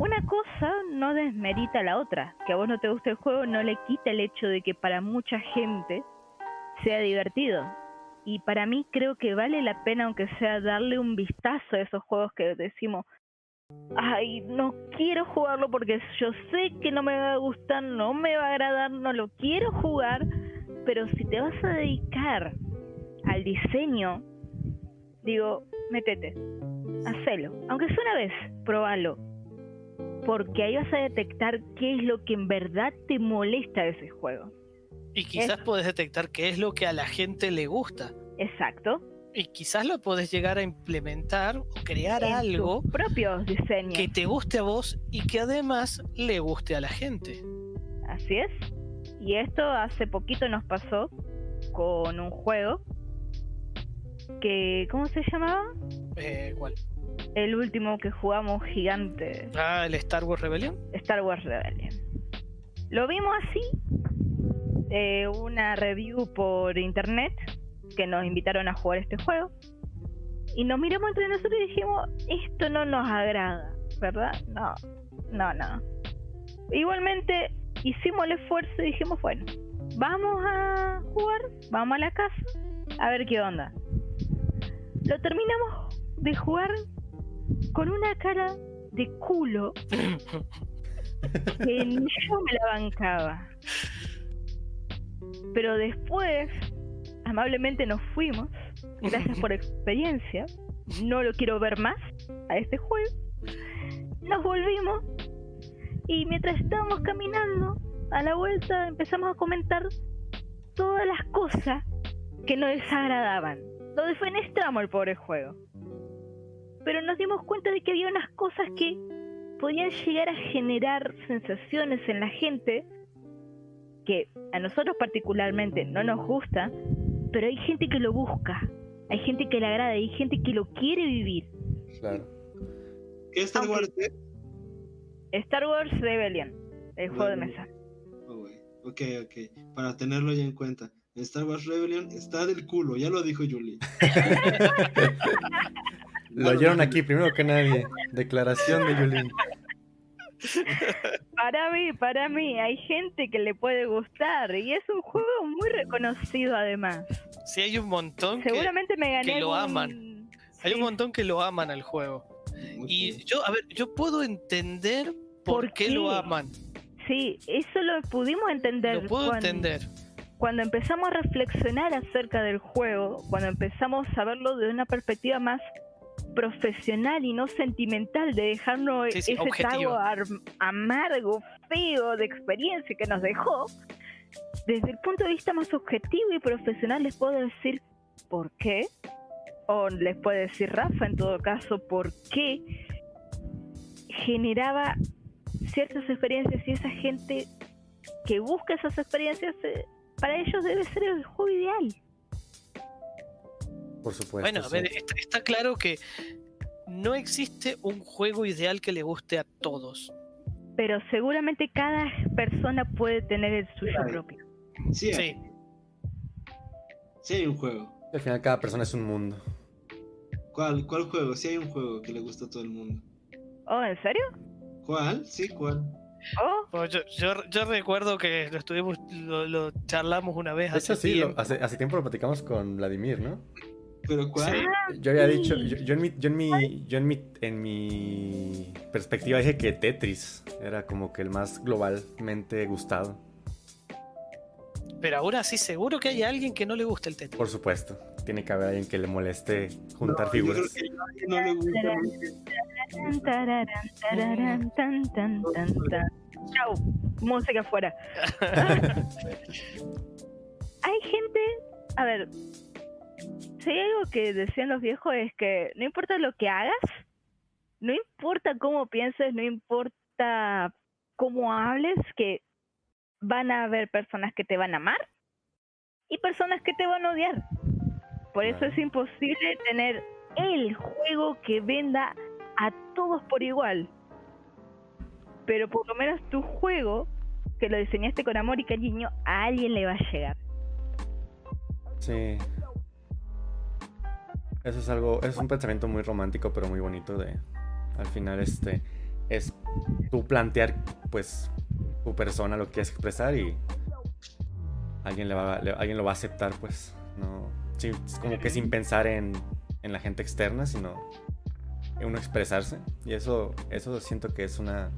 Una cosa no desmerita la otra. Que a vos no te guste el juego no le quita el hecho de que para mucha gente sea divertido. Y para mí creo que vale la pena, aunque sea darle un vistazo a esos juegos que decimos, ay, no quiero jugarlo porque yo sé que no me va a gustar, no me va a agradar, no lo quiero jugar, pero si te vas a dedicar al diseño, digo, métete, hacelo, aunque sea una vez, probalo, porque ahí vas a detectar qué es lo que en verdad te molesta de ese juego. Y quizás Eso. podés detectar qué es lo que a la gente le gusta. Exacto. Y quizás lo podés llegar a implementar o crear en algo propios diseños. que te guste a vos y que además le guste a la gente. Así es. Y esto hace poquito nos pasó con un juego que, ¿cómo se llamaba? Eh, ¿cuál? El último que jugamos gigante, Ah, el Star Wars Rebellion. Star Wars Rebellion. Lo vimos así, eh, una review por internet que nos invitaron a jugar este juego. Y nos miramos entre nosotros y dijimos, esto no nos agrada, ¿verdad? No, no, no. Igualmente hicimos el esfuerzo y dijimos, bueno, vamos a jugar, vamos a la casa, a ver qué onda. Lo terminamos de jugar con una cara de culo que ni yo me la bancaba. Pero después, amablemente nos fuimos. Gracias por experiencia. No lo quiero ver más a este juego. Nos volvimos y mientras estábamos caminando a la vuelta empezamos a comentar todas las cosas que nos desagradaban. Lo defenestramos el pobre juego. Pero nos dimos cuenta de que había unas cosas que podían llegar a generar sensaciones en la gente que a nosotros particularmente no nos gusta, pero hay gente que lo busca, hay gente que le agrada, hay gente que lo quiere vivir. Claro. ¿Qué Star Wars? eh? Star Wars Rebellion, el juego de mesa. Oh, Ok, ok. Para tenerlo ya en cuenta. Star Wars Rebellion está del culo, ya lo dijo Julie. lo oyeron aquí primero que nadie. Declaración de Julie. Para mí, para mí, hay gente que le puede gustar y es un juego muy reconocido además. Sí, hay un montón Seguramente que, me gané que lo aman. Hay un montón que lo aman al juego. Y yo, a ver, yo puedo entender por, qué, lo aman. Sí, eso lo pudimos entender. Lo puedo entender. Cuando empezamos a reflexionar acerca del juego, cuando empezamos a verlo de una perspectiva más profesional y no sentimental de dejarnos ese trago amargo, feo de experiencia que nos dejó, desde el punto de vista más objetivo y profesional les puedo decir por qué, o les puede decir Rafa en todo caso, por qué generaba ciertas experiencias y esa gente que busca esas experiencias, eh, para ellos debe ser el juego ideal. Por supuesto. Bueno, a ver, está, claro que no existe un juego ideal que le guste a todos. Pero seguramente cada persona puede tener el suyo propio. Sí. Sí. sí hay un juego. Al final cada persona es un mundo. ¿Cuál, ¿Cuál juego? Sí hay un juego que le gusta a todo el mundo. ¿Oh, en serio? ¿Cuál? Sí, ¿cuál? Oh. Pues yo, yo, recuerdo que lo estuvimos, lo, charlamos una vez. hace sí, hace, hace, tiempo lo platicamos con Vladimir, ¿no? ¿Pero cuál? Yo había dicho, yo, en mi, yo, en mi, yo en mi, en mi perspectiva dije que Tetris era como que el más globalmente gustado. Pero ahora sí, seguro que hay alguien que no le gusta el Tetris. Por supuesto, tiene que haber alguien que le moleste juntar figuras. no le gusta. Chao, música afuera. hay gente, a ver, si hay algo que decían los viejos es que no importa lo que hagas, no importa cómo pienses, no importa cómo hables, que van a haber personas que te van a amar y personas que te van a odiar. Por eso es imposible tener el juego que venda a todos por igual. Pero por lo menos tu juego, que lo diseñaste con amor y cariño, a alguien le va a llegar. Sí, eso es algo, es un pensamiento muy romántico, pero muy bonito de, al final, este, es tú plantear, pues, tu persona lo que quieres expresar y alguien, le va, alguien lo va a aceptar, pues, no, como que sin pensar en, en, la gente externa, sino en uno expresarse. Y eso, eso siento que es una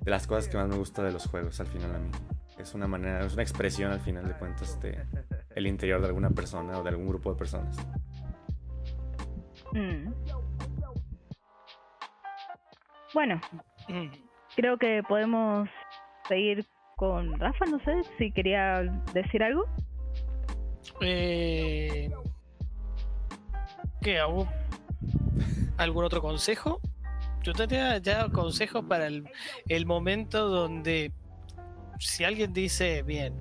de las cosas que más me gusta de los juegos, al final a mí. Es una manera, es una expresión al final de cuentas de el interior de alguna persona o de algún grupo de personas. Mm. Bueno, mm. creo que podemos seguir con Rafa, no sé si quería decir algo. Eh, ¿Qué hago? ¿Algún otro consejo? Yo tendría ya consejos para el, el momento donde si alguien dice, bien,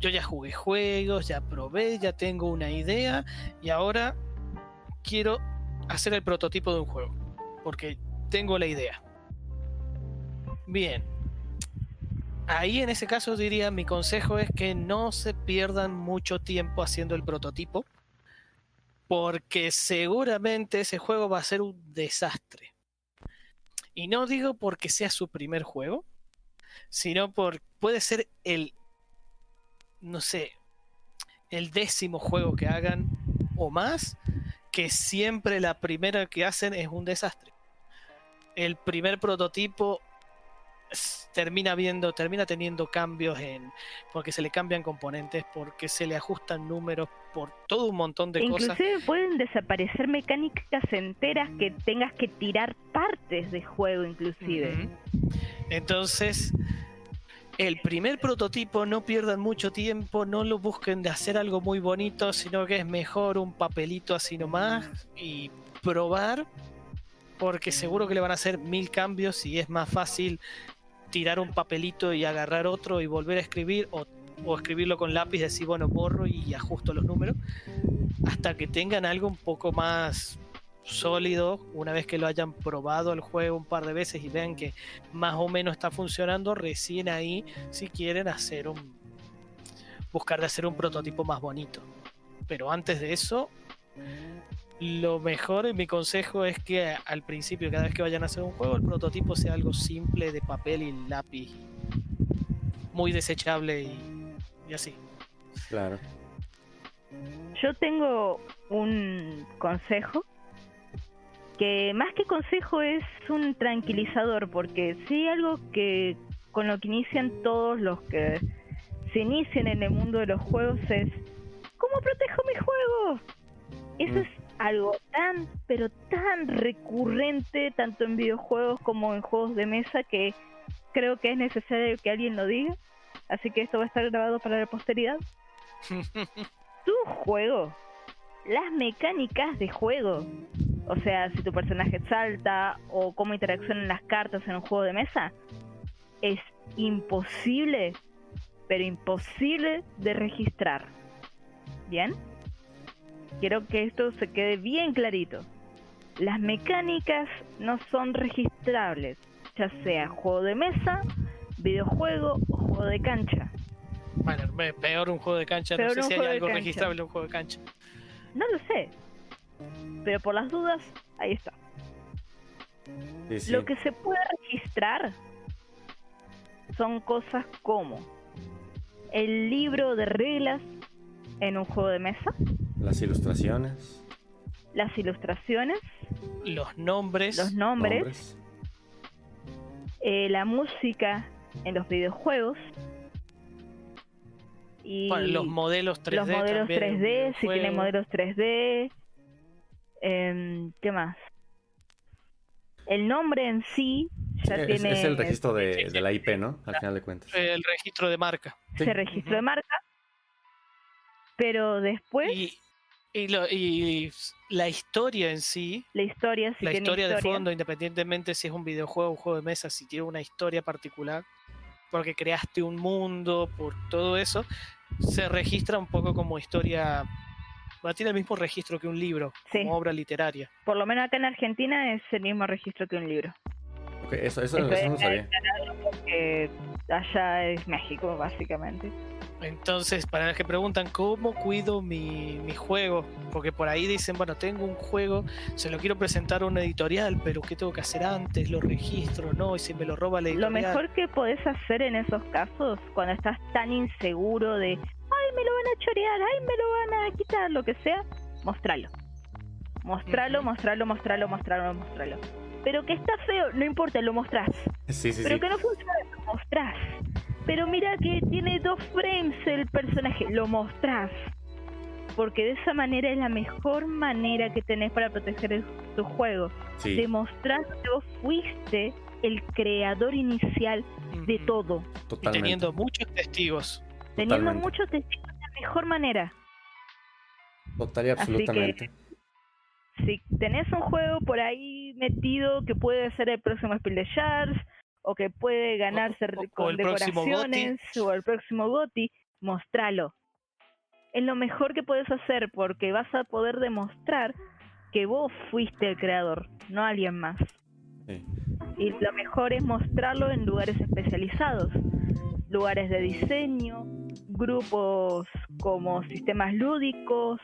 yo ya jugué juegos, ya probé, ya tengo una idea y ahora quiero hacer el prototipo de un juego, porque tengo la idea. Bien. Ahí en ese caso diría mi consejo es que no se pierdan mucho tiempo haciendo el prototipo, porque seguramente ese juego va a ser un desastre. Y no digo porque sea su primer juego, sino por puede ser el no sé, el décimo juego que hagan o más que siempre la primera que hacen es un desastre. El primer prototipo termina viendo, termina teniendo cambios en porque se le cambian componentes, porque se le ajustan números, por todo un montón de cosas. Inclusive pueden desaparecer mecánicas enteras que tengas que tirar partes de juego, inclusive. Entonces, el primer prototipo no pierdan mucho tiempo, no lo busquen de hacer algo muy bonito, sino que es mejor un papelito así nomás y probar, porque seguro que le van a hacer mil cambios y es más fácil tirar un papelito y agarrar otro y volver a escribir o, escribirlo con lápiz, decir, bueno, borro y ajusto los números, hasta que tengan algo un poco más sólido, una vez que lo hayan probado el juego un par de veces y vean que más o menos está funcionando, recién ahí si quieren hacer un buscar de hacer un prototipo más bonito. Pero antes de eso, lo mejor, mi consejo es que al principio, cada vez que vayan a hacer un juego, el prototipo sea algo simple de papel y lápiz, muy desechable y, y así. Claro. Yo tengo un consejo que más que consejo es un tranquilizador porque si algo que con lo que inician todos los que se inician en el mundo de los juegos es ¿cómo protejo mi juego? Eso Mm. es algo tan pero tan recurrente tanto en videojuegos como en juegos de mesa que creo que es necesario que alguien lo diga. Así que esto va a estar grabado para la posteridad. tu juego, las mecánicas de juego, o sea, si tu personaje salta o cómo interaccionan las cartas en un juego de mesa, es imposible, pero imposible de registrar. ¿Bien? Quiero que esto se quede bien clarito. Las mecánicas no son registrables, ya sea juego de mesa, videojuego o juego de cancha. Bueno, peor un juego de cancha, Peor no sé si hay algo cancha. registrable en un juego de cancha. No lo sé. Pero por las dudas, ahí está. Sí, sí. Lo que se puede registrar son cosas como el libro de reglas en un juego de mesa, Las ilustraciones. las ilustraciones, Los nombres, los nombres, nombres. eh, la música en los videojuegos y bueno, los modelos 3D. los modelos también en un 3D, si tienen modelos 3D. Em, ¿Qué más? El nombre en sí ya Es, tiene es el registro de, Sí, sí. de la IP, ¿no? Al final de cuentas. El registro de marca. Sí. ese registro de marca. Pero después, Y, y, lo- y la historia en sí, la historia, si la tiene historia, de historia, fondo, independientemente si es un videojuego o un juego de mesa, si tiene una historia particular, porque creaste un mundo, por todo eso, se registra un poco como historia. Bueno, tiene el mismo registro que un libro, Sí. como obra literaria. por lo menos acá en Argentina, es el mismo registro que un libro. Ok, eso, eso, Eso eso no sabía. Que allá es México, básicamente. Entonces, para los que preguntan cómo cuido mi, mi juego, porque por ahí dicen, bueno, tengo un juego, se lo quiero presentar a una editorial, pero ¿qué tengo que hacer antes? ¿Lo registro? ¿No? Y si me lo roba la Lo editorial. mejor que podés hacer en esos casos, cuando estás tan inseguro de, ay, me lo van a chorear, ay, me lo van a quitar, lo que sea, mostralo. Mostralo, mostralo, mostralo, mostralo, mostralo. Pero que está feo, no importa, lo mostrás. Sí, sí, Pero sí. que no funciona, lo mostrás. Pero mira que tiene dos frames el personaje, lo mostrás. Porque de esa manera es la mejor manera que tenés para proteger el- tu juego. Sí, Demostrando que vos fuiste el creador inicial de todo. Y totalmente. teniendo muchos testigos. Teniendo Totalmente. muchos testigos de la mejor manera. Total y Así que- absolutamente. Si tenés un juego por ahí metido que puede ser el próximo Spiel de Shards o que puede ganarse o- o con el decoraciones o el próximo GOTI, mostralo. Es lo mejor que puedes hacer porque vas a poder demostrar que vos fuiste el creador, no alguien más. Sí. Y lo mejor es mostrarlo en lugares especializados, lugares de diseño, grupos como sistemas lúdicos,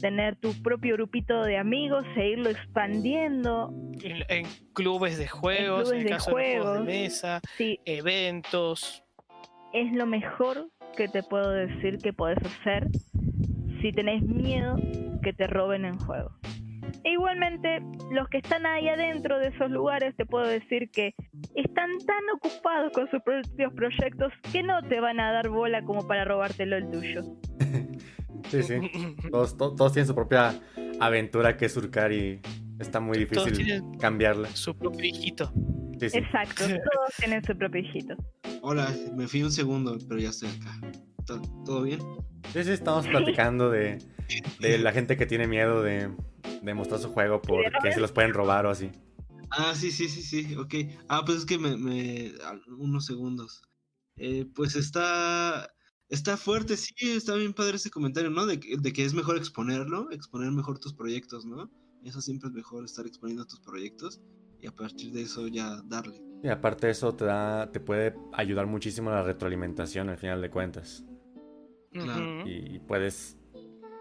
tener tu propio grupito de amigos e irlo expandiendo. En, en clubes de juegos, en, clubes el de caso de los juegos de juegos. mesa, Sí, eventos. es lo mejor que te puedo decir que podés hacer si tenés miedo que te roben en juego. E igualmente, los que están ahí adentro de esos lugares, te puedo decir que están tan ocupados con sus propios proyectos que no te van a dar bola como para robártelo el tuyo. Sí, sí. Todos, to- todos tienen su propia aventura que surcar y está muy Todos difícil tienen- cambiarla. Su propio hijito. Sí, sí. Exacto, todos tienen su propio hijito. Hola, me fui un segundo, pero ya estoy acá. ¿To- ¿Todo bien? Sí, sí, estamos platicando de, de la gente que tiene miedo de, de mostrar su juego porque se los pueden robar o así. Ah, sí, sí, sí, sí, ok. Ah, pues es que me... me ah, unos segundos. Eh, pues está... Está fuerte, sí, está bien padre ese comentario, ¿no? De, que- de que es mejor exponerlo, exponer mejor tus proyectos, ¿no? Eso siempre es mejor estar exponiendo tus proyectos y a partir de eso ya darle. Y aparte de eso te da, te puede ayudar muchísimo la retroalimentación al final de cuentas. Y puedes.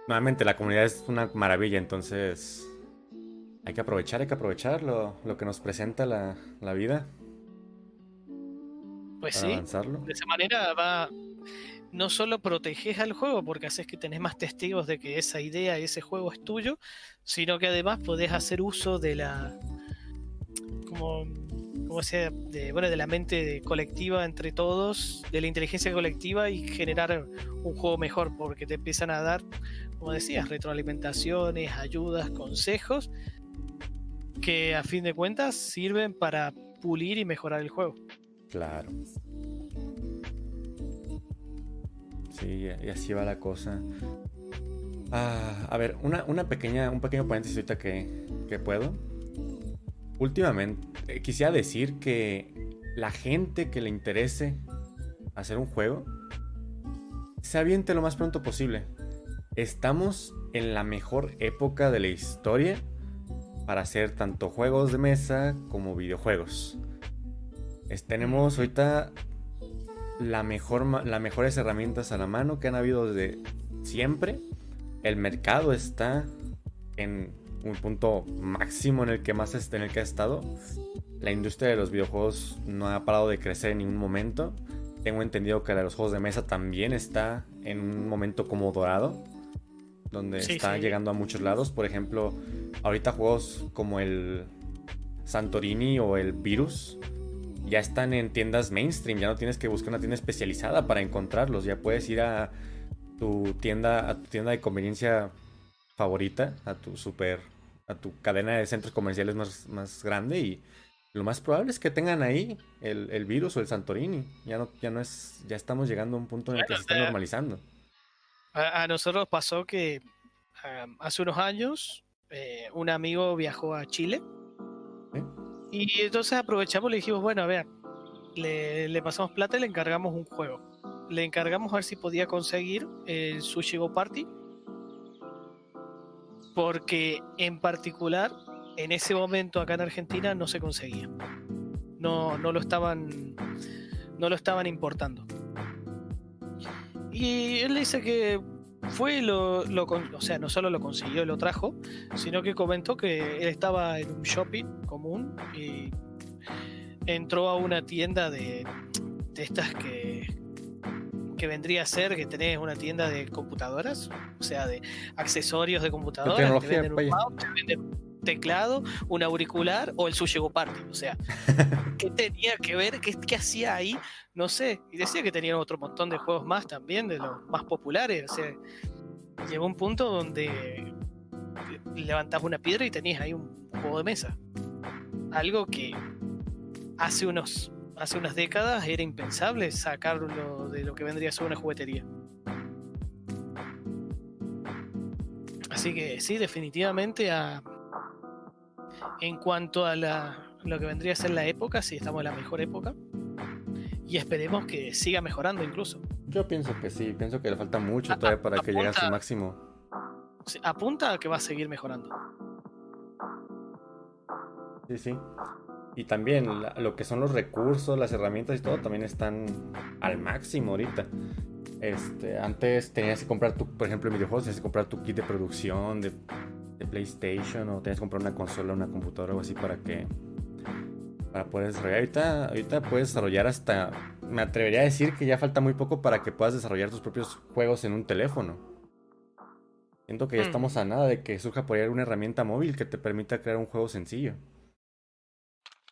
Nuevamente, la comunidad es una maravilla, entonces. Hay que aprovechar, hay que aprovechar lo, lo que nos presenta la, la vida. Pues para sí. avanzarlo. De esa manera va. No solo proteges al juego porque haces que tenés más testigos de que esa idea, ese juego es tuyo, sino que además podés hacer uso de la. como. Sea, de, bueno, de la mente colectiva entre todos, de la inteligencia colectiva y generar un juego mejor, porque te empiezan a dar, como decías, retroalimentaciones, ayudas, consejos, que a fin de cuentas sirven para pulir y mejorar el juego. Claro. Sí, y así va la cosa. Ah, a ver, una, una pequeña, un pequeño paréntesis ahorita que, que puedo. Últimamente, eh, quisiera decir que la gente que le interese hacer un juego se aviente lo más pronto posible. Estamos en la mejor época de la historia para hacer tanto juegos de mesa como videojuegos. Es- tenemos ahorita la mejor, las mejores herramientas a la mano que han habido desde siempre. El mercado está en un punto máximo en el que más en el que ha estado. La industria de los videojuegos no ha parado de crecer en ningún momento. Tengo entendido que la de los juegos de mesa también está en un momento como dorado, donde Sí, está sí. llegando a muchos lados. Por ejemplo, ahorita juegos como el Santorini o el Virus ya están en tiendas mainstream, ya no tienes que buscar una tienda especializada para encontrarlos, ya puedes ir a tu tienda, a tu tienda de conveniencia favorita, a tu super, a tu cadena de centros comerciales más, más grande y lo más probable es que tengan ahí el, el virus o el Santorini. Ya no, ya no es, ya estamos llegando a un punto en el que Bueno, se está normalizando. A, a nosotros pasó que um, hace unos años eh, un amigo viajó a Chile y entonces aprovechamos y le dijimos, bueno, a ver, le, le pasamos plata y le encargamos un juego. Le encargamos a ver si podía conseguir el Sushi Go Party porque en particular en ese momento acá en Argentina no se conseguía. No, no lo estaban no lo estaban importando. Y él dice que fue lo, lo o sea, no solo lo consiguió lo trajo, sino que comentó que él estaba en un shopping común y entró a una tienda de estas que, que vendría a ser que tenés una tienda de computadoras, o sea, de accesorios de computadoras, te venden un mouse, te venden un teclado, un auricular o el Sushi Party, o sea, ¿qué tenía que ver? ¿Qué, qué hacía ahí? No sé, y decía que tenían otro montón de juegos más también, de los más populares, o sea, llegó un punto donde levantabas una piedra y tenías ahí un juego de mesa. Algo que hace unos hace unas décadas era impensable sacarlo de lo que vendría a ser una juguetería. Así que sí, definitivamente a, en cuanto a la, lo que vendría a ser la época, sí estamos en la mejor época. Y esperemos que siga mejorando incluso. Yo pienso que sí, pienso que le falta mucho A- todavía para que llegue a su máximo. Apunta a que va a seguir mejorando. Sí, sí. Y también la- lo que son los recursos, las herramientas y todo también están al máximo ahorita. Este, antes tenías que comprar tu, por ejemplo, en videojuegos tenías que comprar tu kit de producción de, de PlayStation o tenías que comprar una consola, una computadora o algo así para que para poder desarrollar. Ahorita, ahorita puedes desarrollar hasta, me atrevería a decir que ya falta muy poco para que puedas desarrollar tus propios juegos en un teléfono. Siento que ya Mm. estamos a nada de que surja por ahí una herramienta móvil que te permita crear un juego sencillo.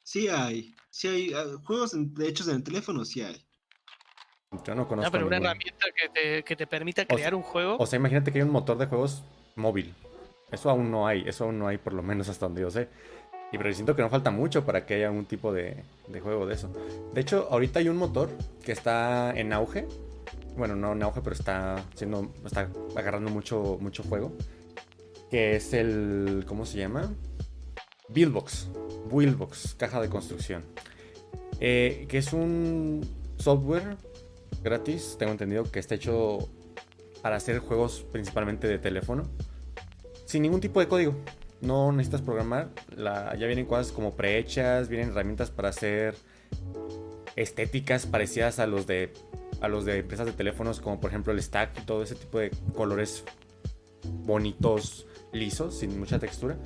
Sí hay, sí hay ah, juegos en- de hechos en el teléfono, sí hay. Yo no conozco Ah, pero una herramienta que te, que te permita crear un juego. O sea, imagínate que hay un motor de juegos móvil. Eso aún no hay, eso aún no hay por lo menos hasta donde yo sé. Y pero siento que no falta mucho para que haya un tipo de, de juego de eso. De hecho, ahorita hay un motor que está en auge. Bueno, no en auge, pero está siendo, está agarrando mucho, mucho juego. Que es el, ¿cómo se llama? Buildbox. Buildbox, caja de construcción. Eh, que es un software gratis, tengo entendido que está hecho para hacer juegos principalmente de teléfono. Sin ningún tipo de código. no necesitas programar, ya vienen cosas como prehechas, vienen herramientas para hacer estéticas parecidas a los de a los de empresas de teléfonos como por ejemplo el stack y todo ese tipo de colores bonitos, lisos, sin mucha textura.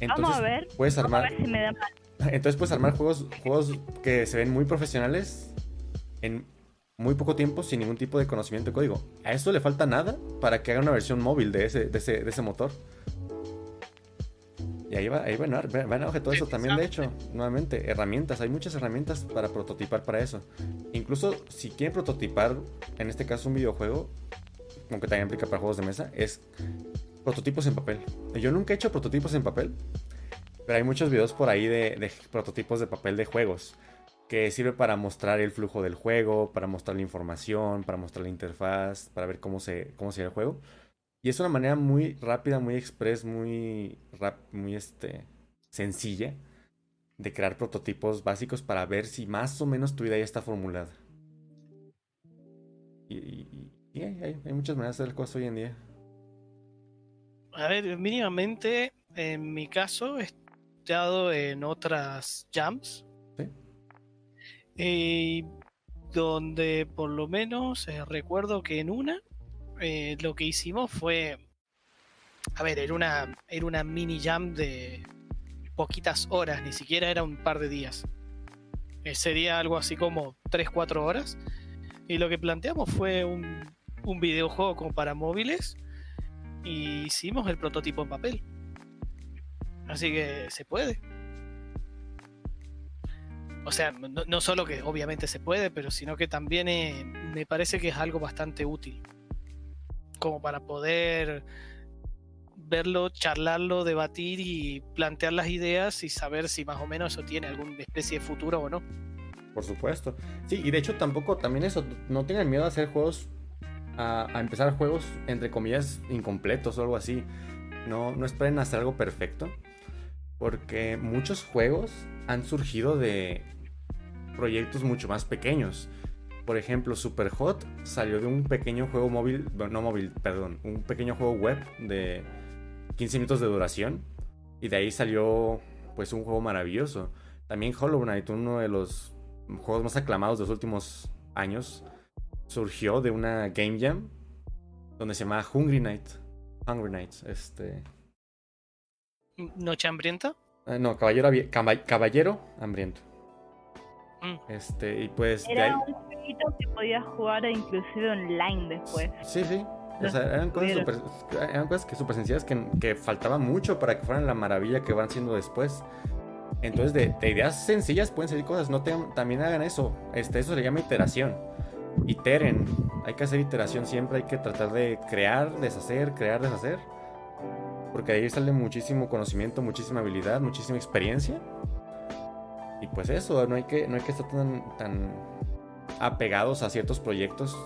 Entonces, vamos a ver. Puedes armar. A ver si me da mal. Entonces puedes armar juegos, juegos que se ven muy profesionales en muy poco tiempo sin ningún tipo de conocimiento de código. A esto le falta nada para que haga una versión móvil de ese, de ese, de ese motor. Y ahí va, ahí va, va en auge todo eso también, de hecho, nuevamente, herramientas, hay muchas herramientas para prototipar para eso. Incluso si quieren prototipar, en este caso un videojuego, aunque también aplica para juegos de mesa, es prototipos en papel. Yo nunca he hecho prototipos en papel, pero hay muchos videos por ahí de, prototipos de papel de juegos que sirve para mostrar el flujo del juego, para mostrar la información, para mostrar la interfaz, para ver cómo se cómo el juego. Y es una manera muy rápida, muy express, muy, muy este, sencilla de crear prototipos básicos para ver si más o menos tu idea ya está formulada. Y, hay, muchas maneras de hacer cosas hoy en día. A ver, mínimamente, en mi caso, he estado en otras jams. ¿Sí? donde por lo menos eh, recuerdo que en una eh, lo que hicimos fue. A ver, era una, era una mini jam de poquitas horas, ni siquiera era un par de días. Eh, sería algo así como 3-4 horas. Y lo que planteamos fue un, un videojuego como para móviles. Y hicimos el prototipo en papel. Así que se puede. O sea, no, solo que obviamente se puede, pero sino que también eh, me parece que es algo bastante útil como para poder verlo, charlarlo, debatir y plantear las ideas y saber si más o menos eso tiene alguna especie de futuro o no. Por supuesto. Sí, y de hecho tampoco, también eso, no tengan miedo a hacer juegos, a, empezar juegos entre comillas incompletos o algo así. No, no esperen hacer algo perfecto. Porque muchos juegos han surgido de proyectos mucho más pequeños. Por ejemplo, Superhot salió de un pequeño juego móvil, no móvil, perdón, un pequeño juego web de 15 minutos de duración. Y de ahí salió pues un juego maravilloso. También Hollow Knight, uno de los juegos más aclamados de los últimos años, surgió de una Game Jam donde se llamaba Hungry Night. Hungry Nights, este. ¿Noche hambrienta? Eh, no, caballero, caballero hambriento. Mm. Este, y pues. Era un jueguito que podías jugar inclusive online después. Sí, sí. O sea, eran cosas, super, eran cosas que súper sencillas que, que faltaba mucho para que fueran la maravilla que van siendo después. Entonces, de, ideas sencillas pueden salir cosas. No también hagan eso. Este, eso se llama iteración. Iteren. Hay que hacer iteración siempre. Hay que tratar de crear, deshacer, crear, deshacer. Porque ahí sale muchísimo conocimiento, muchísima habilidad, muchísima experiencia. Y pues eso, no hay que, no hay que estar tan, tan apegados a ciertos proyectos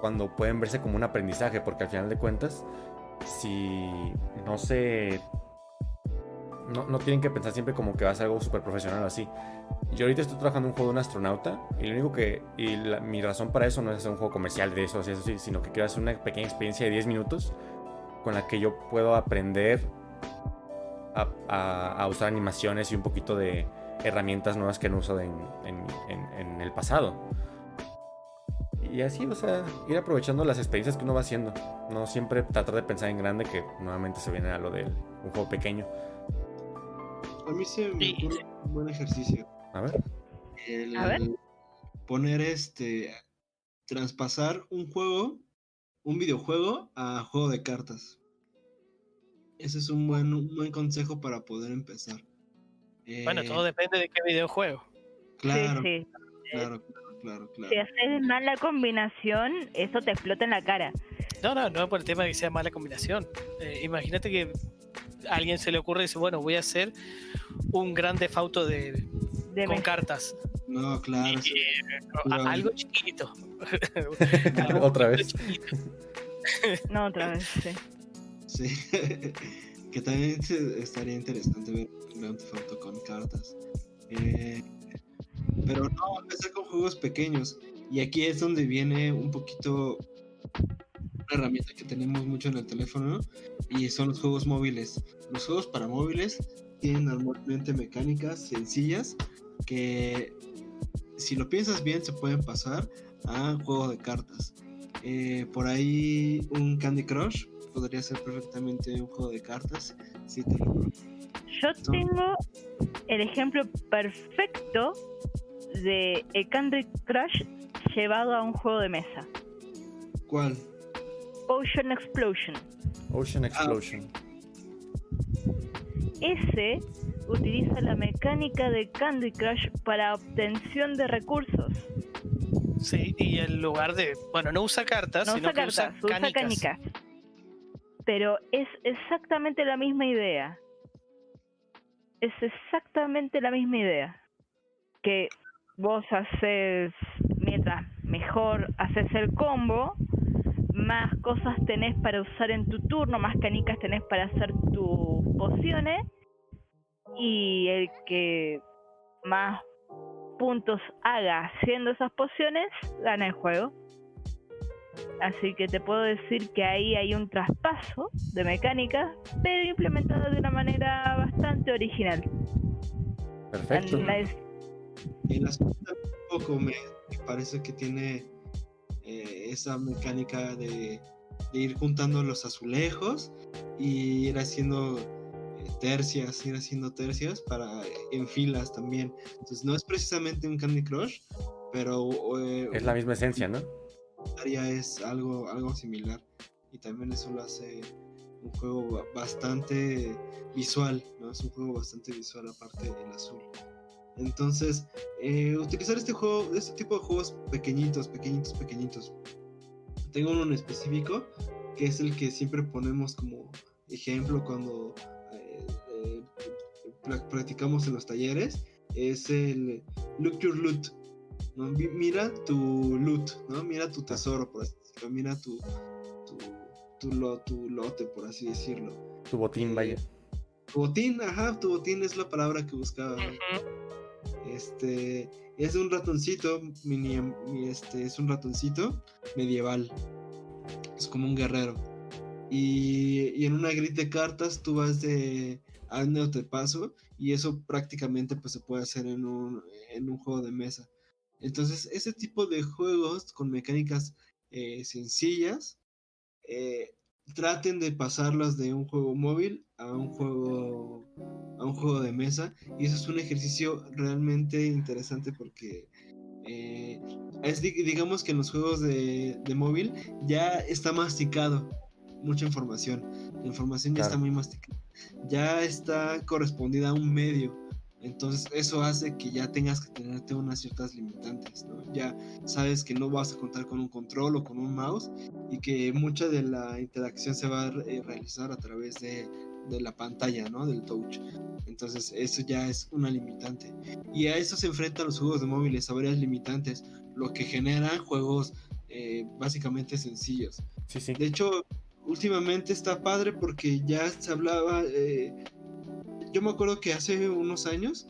cuando pueden verse como un aprendizaje, porque al final de cuentas, si no se... No, tienen que pensar siempre como que va a ser algo súper profesional así. Yo ahorita estoy trabajando en un juego de un astronauta y lo único que... Y mi razón para eso no es hacer un juego comercial de eso, así, eso sino que quiero hacer una pequeña experiencia de 10 minutos con la que yo puedo aprender a usar animaciones y un poquito de, herramientas nuevas que no uso en, en, el pasado. Y así, o sea, ir aprovechando las experiencias que uno va haciendo. No siempre tratar de pensar en grande, que nuevamente se viene a lo de un juego pequeño. A mí se me un buen ejercicio. A ver. a ver. Poner este. Traspasar un juego, un videojuego, a juego de cartas. Ese es un buen, un buen consejo para poder empezar. Bueno, todo eh, depende de qué videojuego. Claro, sí, claro, claro, claro, Si haces mala combinación, eso te explota en la cara. No, no, no es por el tema de que sea mala combinación. Eh, imagínate que a alguien se le ocurre y dice, bueno, voy a hacer un gran defauto de, con cartas. No, claro. Algo chiquito. otra vez. no, otra vez, sí. Sí. que también estaría interesante ver Grand Theft con cartas. Eh, pero no, empezar con juegos pequeños. Y aquí es donde viene un poquito herramienta que tenemos mucho en el teléfono y son los juegos móviles. Los juegos para móviles tienen normalmente mecánicas sencillas que si lo piensas bien se pueden pasar a juego de cartas. Eh, por ahí un Candy Crush podría ser perfectamente un juego de cartas. Si te Yo tengo el ejemplo perfecto de el Candy Crush llevado a un juego de mesa. ¿Cuál? Ocean Explosion. Ocean Explosion. Ese utiliza la mecánica de Candy Crush para obtención de recursos. Sí, y en lugar de. Bueno, no usa cartas, No sino usa que cartas, usa canicas. Pero es exactamente la misma idea. Es exactamente la misma idea. Que vos haces, mientras mejor haces el combo, más cosas tenés para usar en tu turno, más canicas tenés para hacer tus pociones. Y el que más puntos haga haciendo esas pociones, gana el juego. Así que te puedo decir que ahí hay un traspaso de mecánica, pero implementado de una manera bastante original. Perfecto. La- es- En las un poco me, me parece que tiene eh, esa mecánica de, de ir juntando los azulejos y ir haciendo eh, tercias, ir haciendo tercias para en filas también. Entonces no es precisamente un Candy Crush, pero eh, Es la misma esencia, ¿no? es algo, algo similar y también eso lo hace un juego ba- bastante visual, ¿no? Es un juego bastante visual aparte del azul. Entonces, eh, utilizar este juego, este tipo de juegos pequeñitos, pequeñitos, pequeñitos. Tengo uno en específico que es el que siempre ponemos como ejemplo cuando eh, eh, pra- practicamos en los talleres. Es el Look Your Loot. Mira tu loot, ¿no? Mira tu tesoro, por así decirlo. Mira tu, tu, tu, lo- tu lote, por así decirlo. Tu botín, vaya. Tu botín, ajá, tu botín es la palabra que buscaba. Este es un ratoncito, mini, mi- este, es un ratoncito medieval. Es como un guerrero. Y, en una grid de cartas tú vas de hazme o te paso. Y eso prácticamente pues, se puede hacer en un, en un juego de mesa. Entonces, ese tipo de juegos con mecánicas eh, sencillas, eh, traten de pasarlas de un juego móvil a un juego a un juego de mesa y eso es un ejercicio realmente interesante porque eh, es di- digamos que en los juegos de, de móvil ya está masticado mucha información la información ya Claro. está muy masticada ya está correspondida a un medio entonces eso hace que ya tengas que tenerte unas ciertas limitantes ¿no? ya sabes que no vas a contar con un control o con un mouse y que mucha de la interacción se va a re- realizar a través de, de la pantalla, ¿no? Del touch. Entonces eso ya es una limitante. Y a eso se enfrentan los juegos de móviles, a varias limitantes, lo que genera juegos eh, básicamente sencillos. Sí, sí. De hecho, últimamente está padre porque ya se hablaba, eh, yo me acuerdo que hace unos años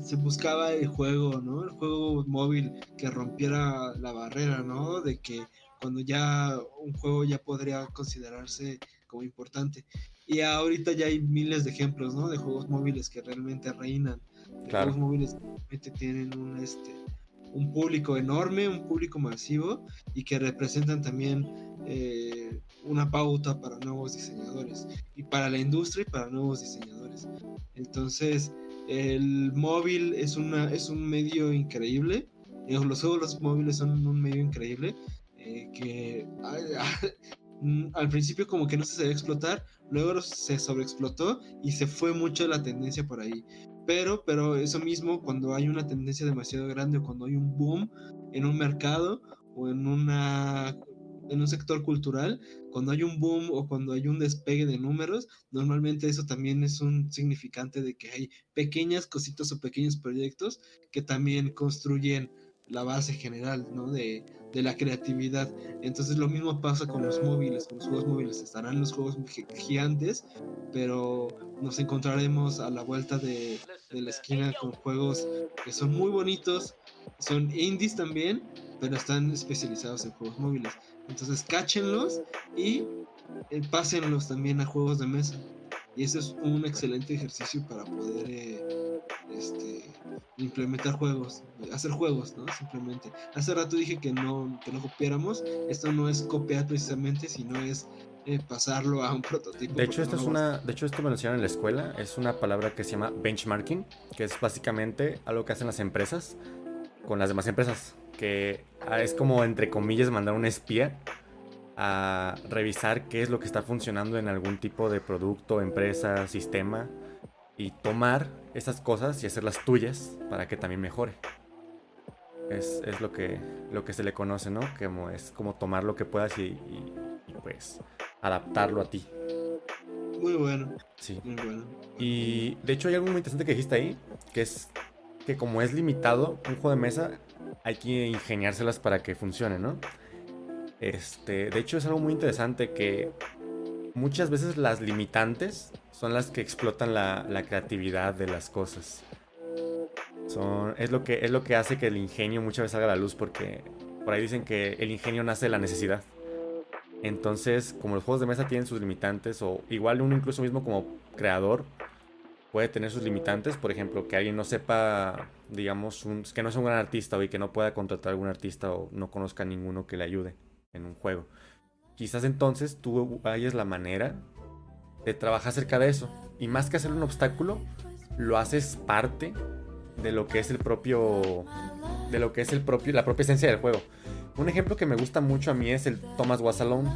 se buscaba el juego, ¿no? El juego móvil que rompiera la barrera, ¿no? De que cuando ya un juego ya podría considerarse como importante. Y ahorita ya hay miles de ejemplos, ¿no? De juegos móviles que realmente reinan. De Claro. juegos móviles que realmente tienen un, este, un público enorme, un público masivo y que representan también eh, una pauta para nuevos diseñadores y para la industria y para nuevos diseñadores. Entonces, el móvil es, una, es un medio increíble. eh, Los juegos los móviles son un medio increíble eh, que mm, al principio como que no se sabía explotar, luego se sobreexplotó y se fue mucho la tendencia por ahí. Pero, pero eso mismo, cuando hay una tendencia demasiado grande o cuando hay un boom en un mercado o en una en un sector cultural, cuando hay un boom o cuando hay un despegue de números, normalmente eso también es un significante de que hay pequeñas cositas o pequeños proyectos que también construyen la base general, ¿no? De, de la creatividad. Entonces lo mismo pasa con los móviles, con los juegos móviles. Estarán los juegos gigantes, pero nos encontraremos a la vuelta de, de, la esquina con juegos que son muy bonitos, son indies también, pero están especializados en juegos móviles. Entonces cáchenlos y eh, pásenlos también a juegos de mesa. Y eso es un excelente ejercicio para poder eh, este, implementar juegos, hacer juegos, ¿no? Simplemente. Hace rato dije que no, que no copiáramos. Esto no es copiar precisamente, sino es eh, pasarlo a un prototipo. De hecho, esto es una, de hecho, esto me lo enseñaron en la escuela. Es una palabra que se llama benchmarking, que es básicamente algo que hacen las empresas con las demás empresas. Que ah, es como, entre comillas, mandar un espía a revisar qué es lo que está funcionando en algún tipo de producto, empresa, sistema y tomar esas cosas y hacerlas tuyas para que también mejore. Es, es lo, que, lo que se le conoce, ¿no? Como es como tomar lo que puedas y, y, pues adaptarlo a ti. Muy bueno. Sí. Muy bueno. Y de hecho hay algo muy interesante que dijiste ahí, que es que como es limitado un juego de mesa, hay que ingeniárselas para que funcione, ¿no? Este, de hecho es algo muy interesante que muchas veces las limitantes son las que explotan la, creatividad de las cosas. Son, es, lo que, es lo que hace que el ingenio muchas veces salga a la luz porque por ahí dicen que el ingenio nace de la necesidad. Entonces, como los juegos de mesa tienen sus limitantes, o igual uno incluso mismo como creador puede tener sus limitantes, por ejemplo, que alguien no sepa, digamos, que no es un gran artista o y que no pueda contratar a algún artista o no conozca a ninguno que le ayude en un juego. Quizás entonces tú hayas la manera de trabajar cerca de eso. Y más que hacer un obstáculo, lo haces parte de lo que es el propio. De lo que es el propio. la propia esencia del juego. Un ejemplo que me gusta mucho a mí es el Thomas Was Alone,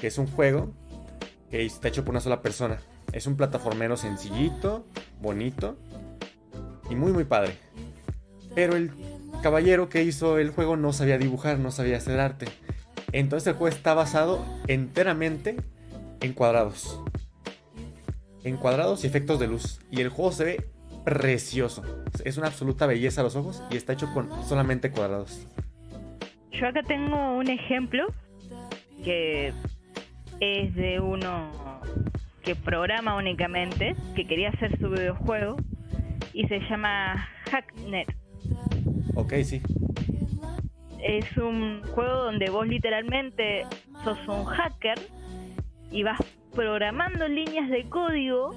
que es un juego que está hecho por una sola persona. Es un plataformero sencillito, bonito y muy muy padre. Pero el caballero que hizo el juego no sabía dibujar, no sabía hacer arte. Entonces el juego está basado enteramente en cuadrados. En cuadrados y efectos de luz. Y el juego se ve precioso. Es una absoluta belleza a los ojos y está hecho con solamente cuadrados. Yo acá tengo un ejemplo que es de uno que programa únicamente, que quería hacer su videojuego y se llama Hacknet. Ok, sí es un juego donde vos literalmente sos un hacker y vas programando líneas de código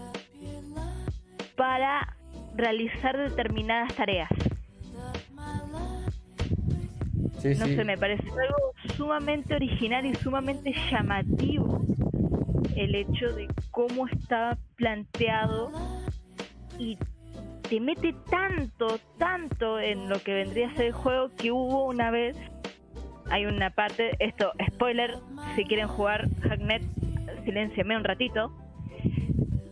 para realizar determinadas tareas. no sé, me parece algo sumamente original y sumamente llamativo el hecho de cómo está planteado y te mete tanto, tanto en lo que vendría a ser el juego que hubo una vez. Hay una parte, esto, spoiler, si quieren jugar Hacknet, silenciame un ratito.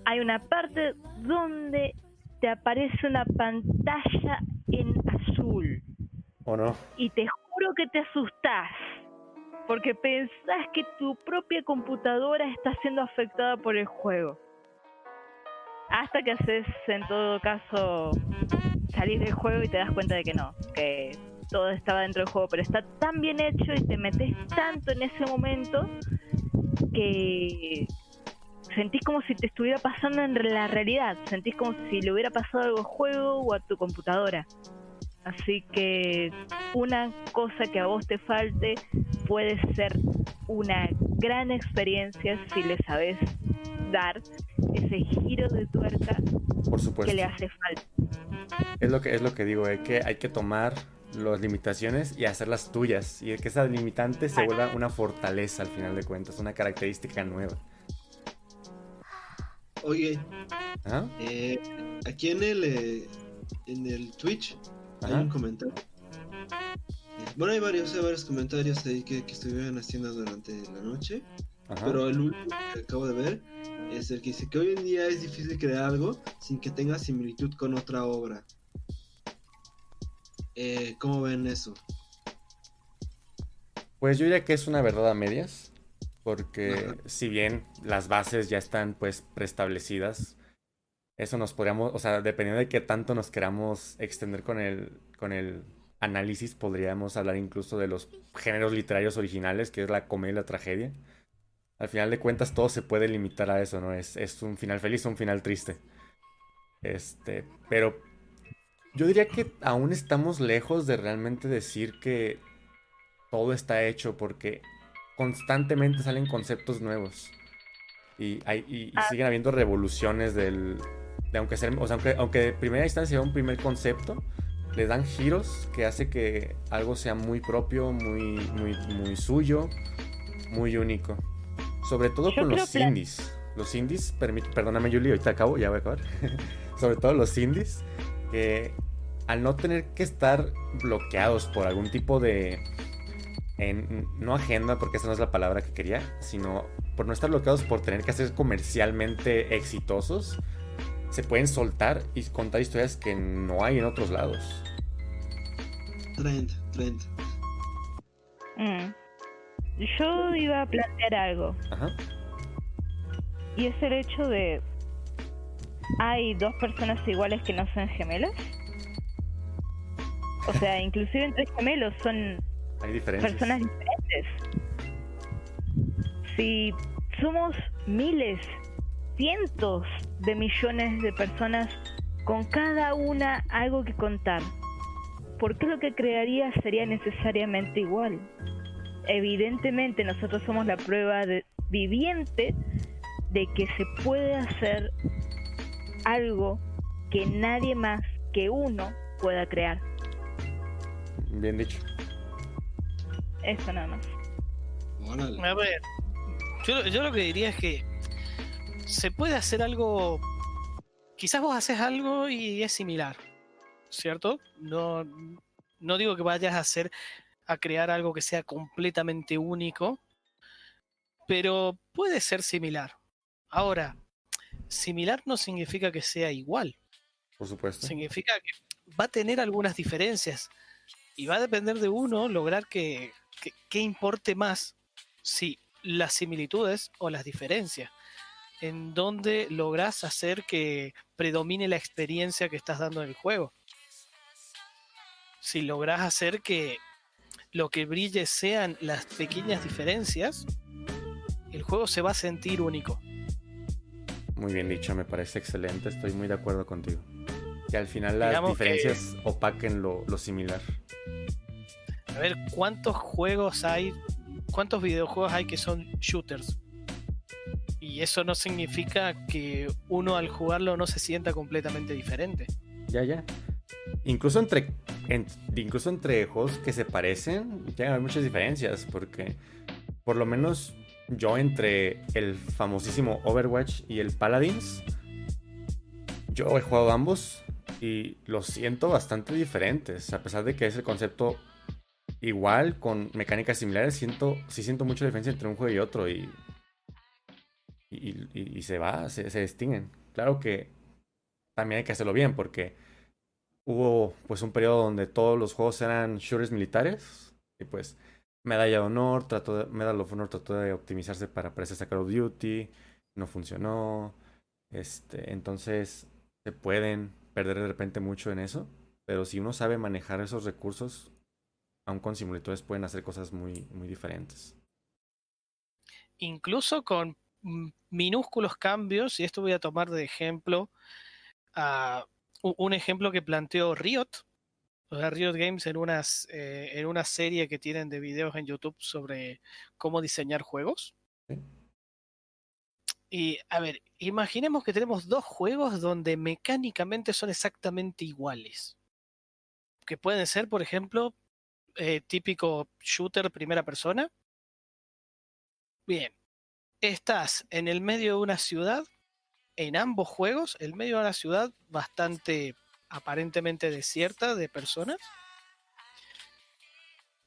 Hay una parte donde te aparece una pantalla en azul. ¿O no? Y te juro que te asustás. Porque pensás que tu propia computadora está siendo afectada por el juego. Hasta que haces, en todo caso, salir del juego y te das cuenta de que no, que todo estaba dentro del juego, pero está tan bien hecho y te metes tanto en ese momento que sentís como si te estuviera pasando en la realidad, sentís como si le hubiera pasado algo al juego o a tu computadora. Así que una cosa que a vos te falte puede ser una gran experiencia si le sabes dar ese giro de tuerca Por supuesto. que le hace falta. Es lo que, es lo que digo, eh, que hay que tomar las limitaciones y hacerlas tuyas. Y que esa limitante se vuelva una fortaleza al final de cuentas, una característica nueva. Oye, eh, aquí en el, eh, en el Twitch hay un comentario. Bueno, hay varios, hay varios comentarios ahí que, que estuvieron haciendo durante la noche. Pero el último que acabo de ver es el que dice que hoy en día es difícil crear algo sin que tenga similitud con otra obra. Eh, ¿Cómo ven eso? Pues yo diría que es una verdad a medias, porque si bien las bases ya están pues preestablecidas, eso nos podríamos, o sea, dependiendo de qué tanto nos queramos extender con el, con el análisis podríamos hablar incluso de los géneros literarios originales, que es la comedia y la tragedia. Al final de cuentas todo se puede limitar a eso, ¿no? Es, es un final feliz o un final triste. Este, pero yo diría que aún estamos lejos de realmente decir que todo está hecho porque constantemente salen conceptos nuevos. Y, hay, ah. siguen habiendo revoluciones del... De aunque, sea, o sea, aunque, aunque de primera instancia sea un primer concepto, le dan giros que hace que algo sea muy propio, muy, muy, muy suyo, muy único. Sobre todo con los indies. Los indies, perdóname Julie, ahorita acabo, ya voy a acabar. Sobre todo los indies, que al no tener que estar bloqueados por algún tipo de... no agenda, porque esa no es la palabra que quería, sino por no estar bloqueados por tener que ser comercialmente exitosos, se pueden soltar y contar historias que no hay en otros lados. Trent, Trent. Mm. Yo iba a plantear algo. Ajá. Y es el hecho de... ¿Hay dos personas iguales que no son gemelas? O sea, inclusive entre gemelos son Hay personas diferentes. Si somos miles, cientos de millones de personas con cada una algo que contar, ¿por qué lo que crearía sería necesariamente igual? Evidentemente nosotros somos la prueba de, viviente de que se puede hacer algo que nadie más que uno pueda crear. Bien dicho. Eso nada más. A ver, yo, lo que diría es que se puede hacer algo. Quizás vos haces algo y es similar, ¿cierto? No, no digo que vayas a hacer a crear algo que sea completamente único, pero puede ser similar. Ahora, similar no significa que sea igual. Por supuesto. Significa que va a tener algunas diferencias y va a depender de uno lograr que, que, importe más si las similitudes o las diferencias, en donde logras hacer que predomine la experiencia que estás dando en el juego. Si logras hacer que lo que brille sean las pequeñas diferencias, el juego se va a sentir único. Muy bien dicho, me parece excelente, estoy muy de acuerdo contigo. Que al final las diferencias opaquen lo, lo similar. A ver, ¿cuántos juegos hay? ¿Cuántos videojuegos hay que son shooters? Y eso no significa que uno al jugarlo no se sienta completamente diferente. Ya, ya. Incluso entre, incluso entre juegos que se parecen, ya hay muchas diferencias, porque por lo menos yo entre el famosísimo Overwatch y el Paladins, yo he jugado ambos y los siento bastante diferentes, a pesar de que es el concepto igual, con mecánicas similares, siento, sí siento mucha diferencia entre un juego y otro y, y, se va, se, se distinguen. Claro que también hay que hacerlo bien porque hubo pues un periodo donde todos los juegos eran shooters militares y pues Medalla de Honor, trató de, Medal of Honor trató de optimizarse para parecerse a Call of Duty, no funcionó. Este, entonces se pueden perder de repente mucho en eso, pero si uno sabe manejar esos recursos, aún con simuladores pueden hacer cosas muy, muy diferentes. Incluso con minúsculos cambios, y esto voy a tomar de ejemplo a un ejemplo que planteó Riot, o sea, Riot Games en, unas, eh, en una serie que tienen de videos en YouTube sobre cómo diseñar juegos. Y a ver, imaginemos que tenemos dos juegos donde mecánicamente son exactamente iguales. Que pueden ser, por ejemplo, eh, típico shooter primera persona. Bien, estás en el medio de una ciudad, en ambos juegos, el medio de una ciudad bastante aparentemente desierta de personas.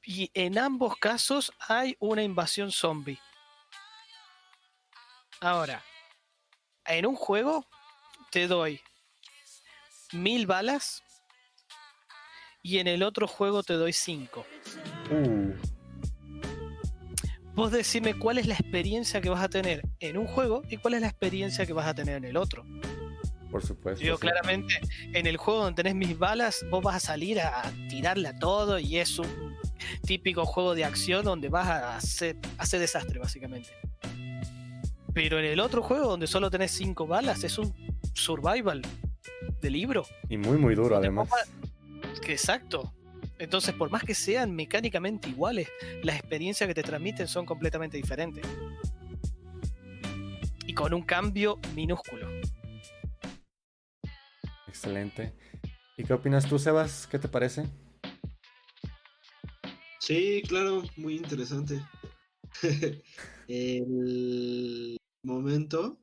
Y en ambos casos hay una invasión zombie. Ahora, en un juego te doy mil balas y en el otro juego te doy 5. Uh. Vos decime cuál es la experiencia que vas a tener en un juego y cuál es la experiencia que vas a tener en el otro. Por supuesto. Digo, sí. claramente, en el juego donde tenés mis balas, vos vas a salir a tirarle a todo y es un típico juego de acción donde vas a hacer, desastre, básicamente. Pero en el otro juego donde solo tenés cinco balas, es un survival de libro. Y muy, muy duro además. exacto. Entonces, por más que sean mecánicamente iguales, las experiencias que te transmiten son completamente diferentes. Y con un cambio minúsculo. Excelente. ¿Y qué opinas tú, Sebas? ¿Qué te parece? Sí, claro, muy interesante. El momento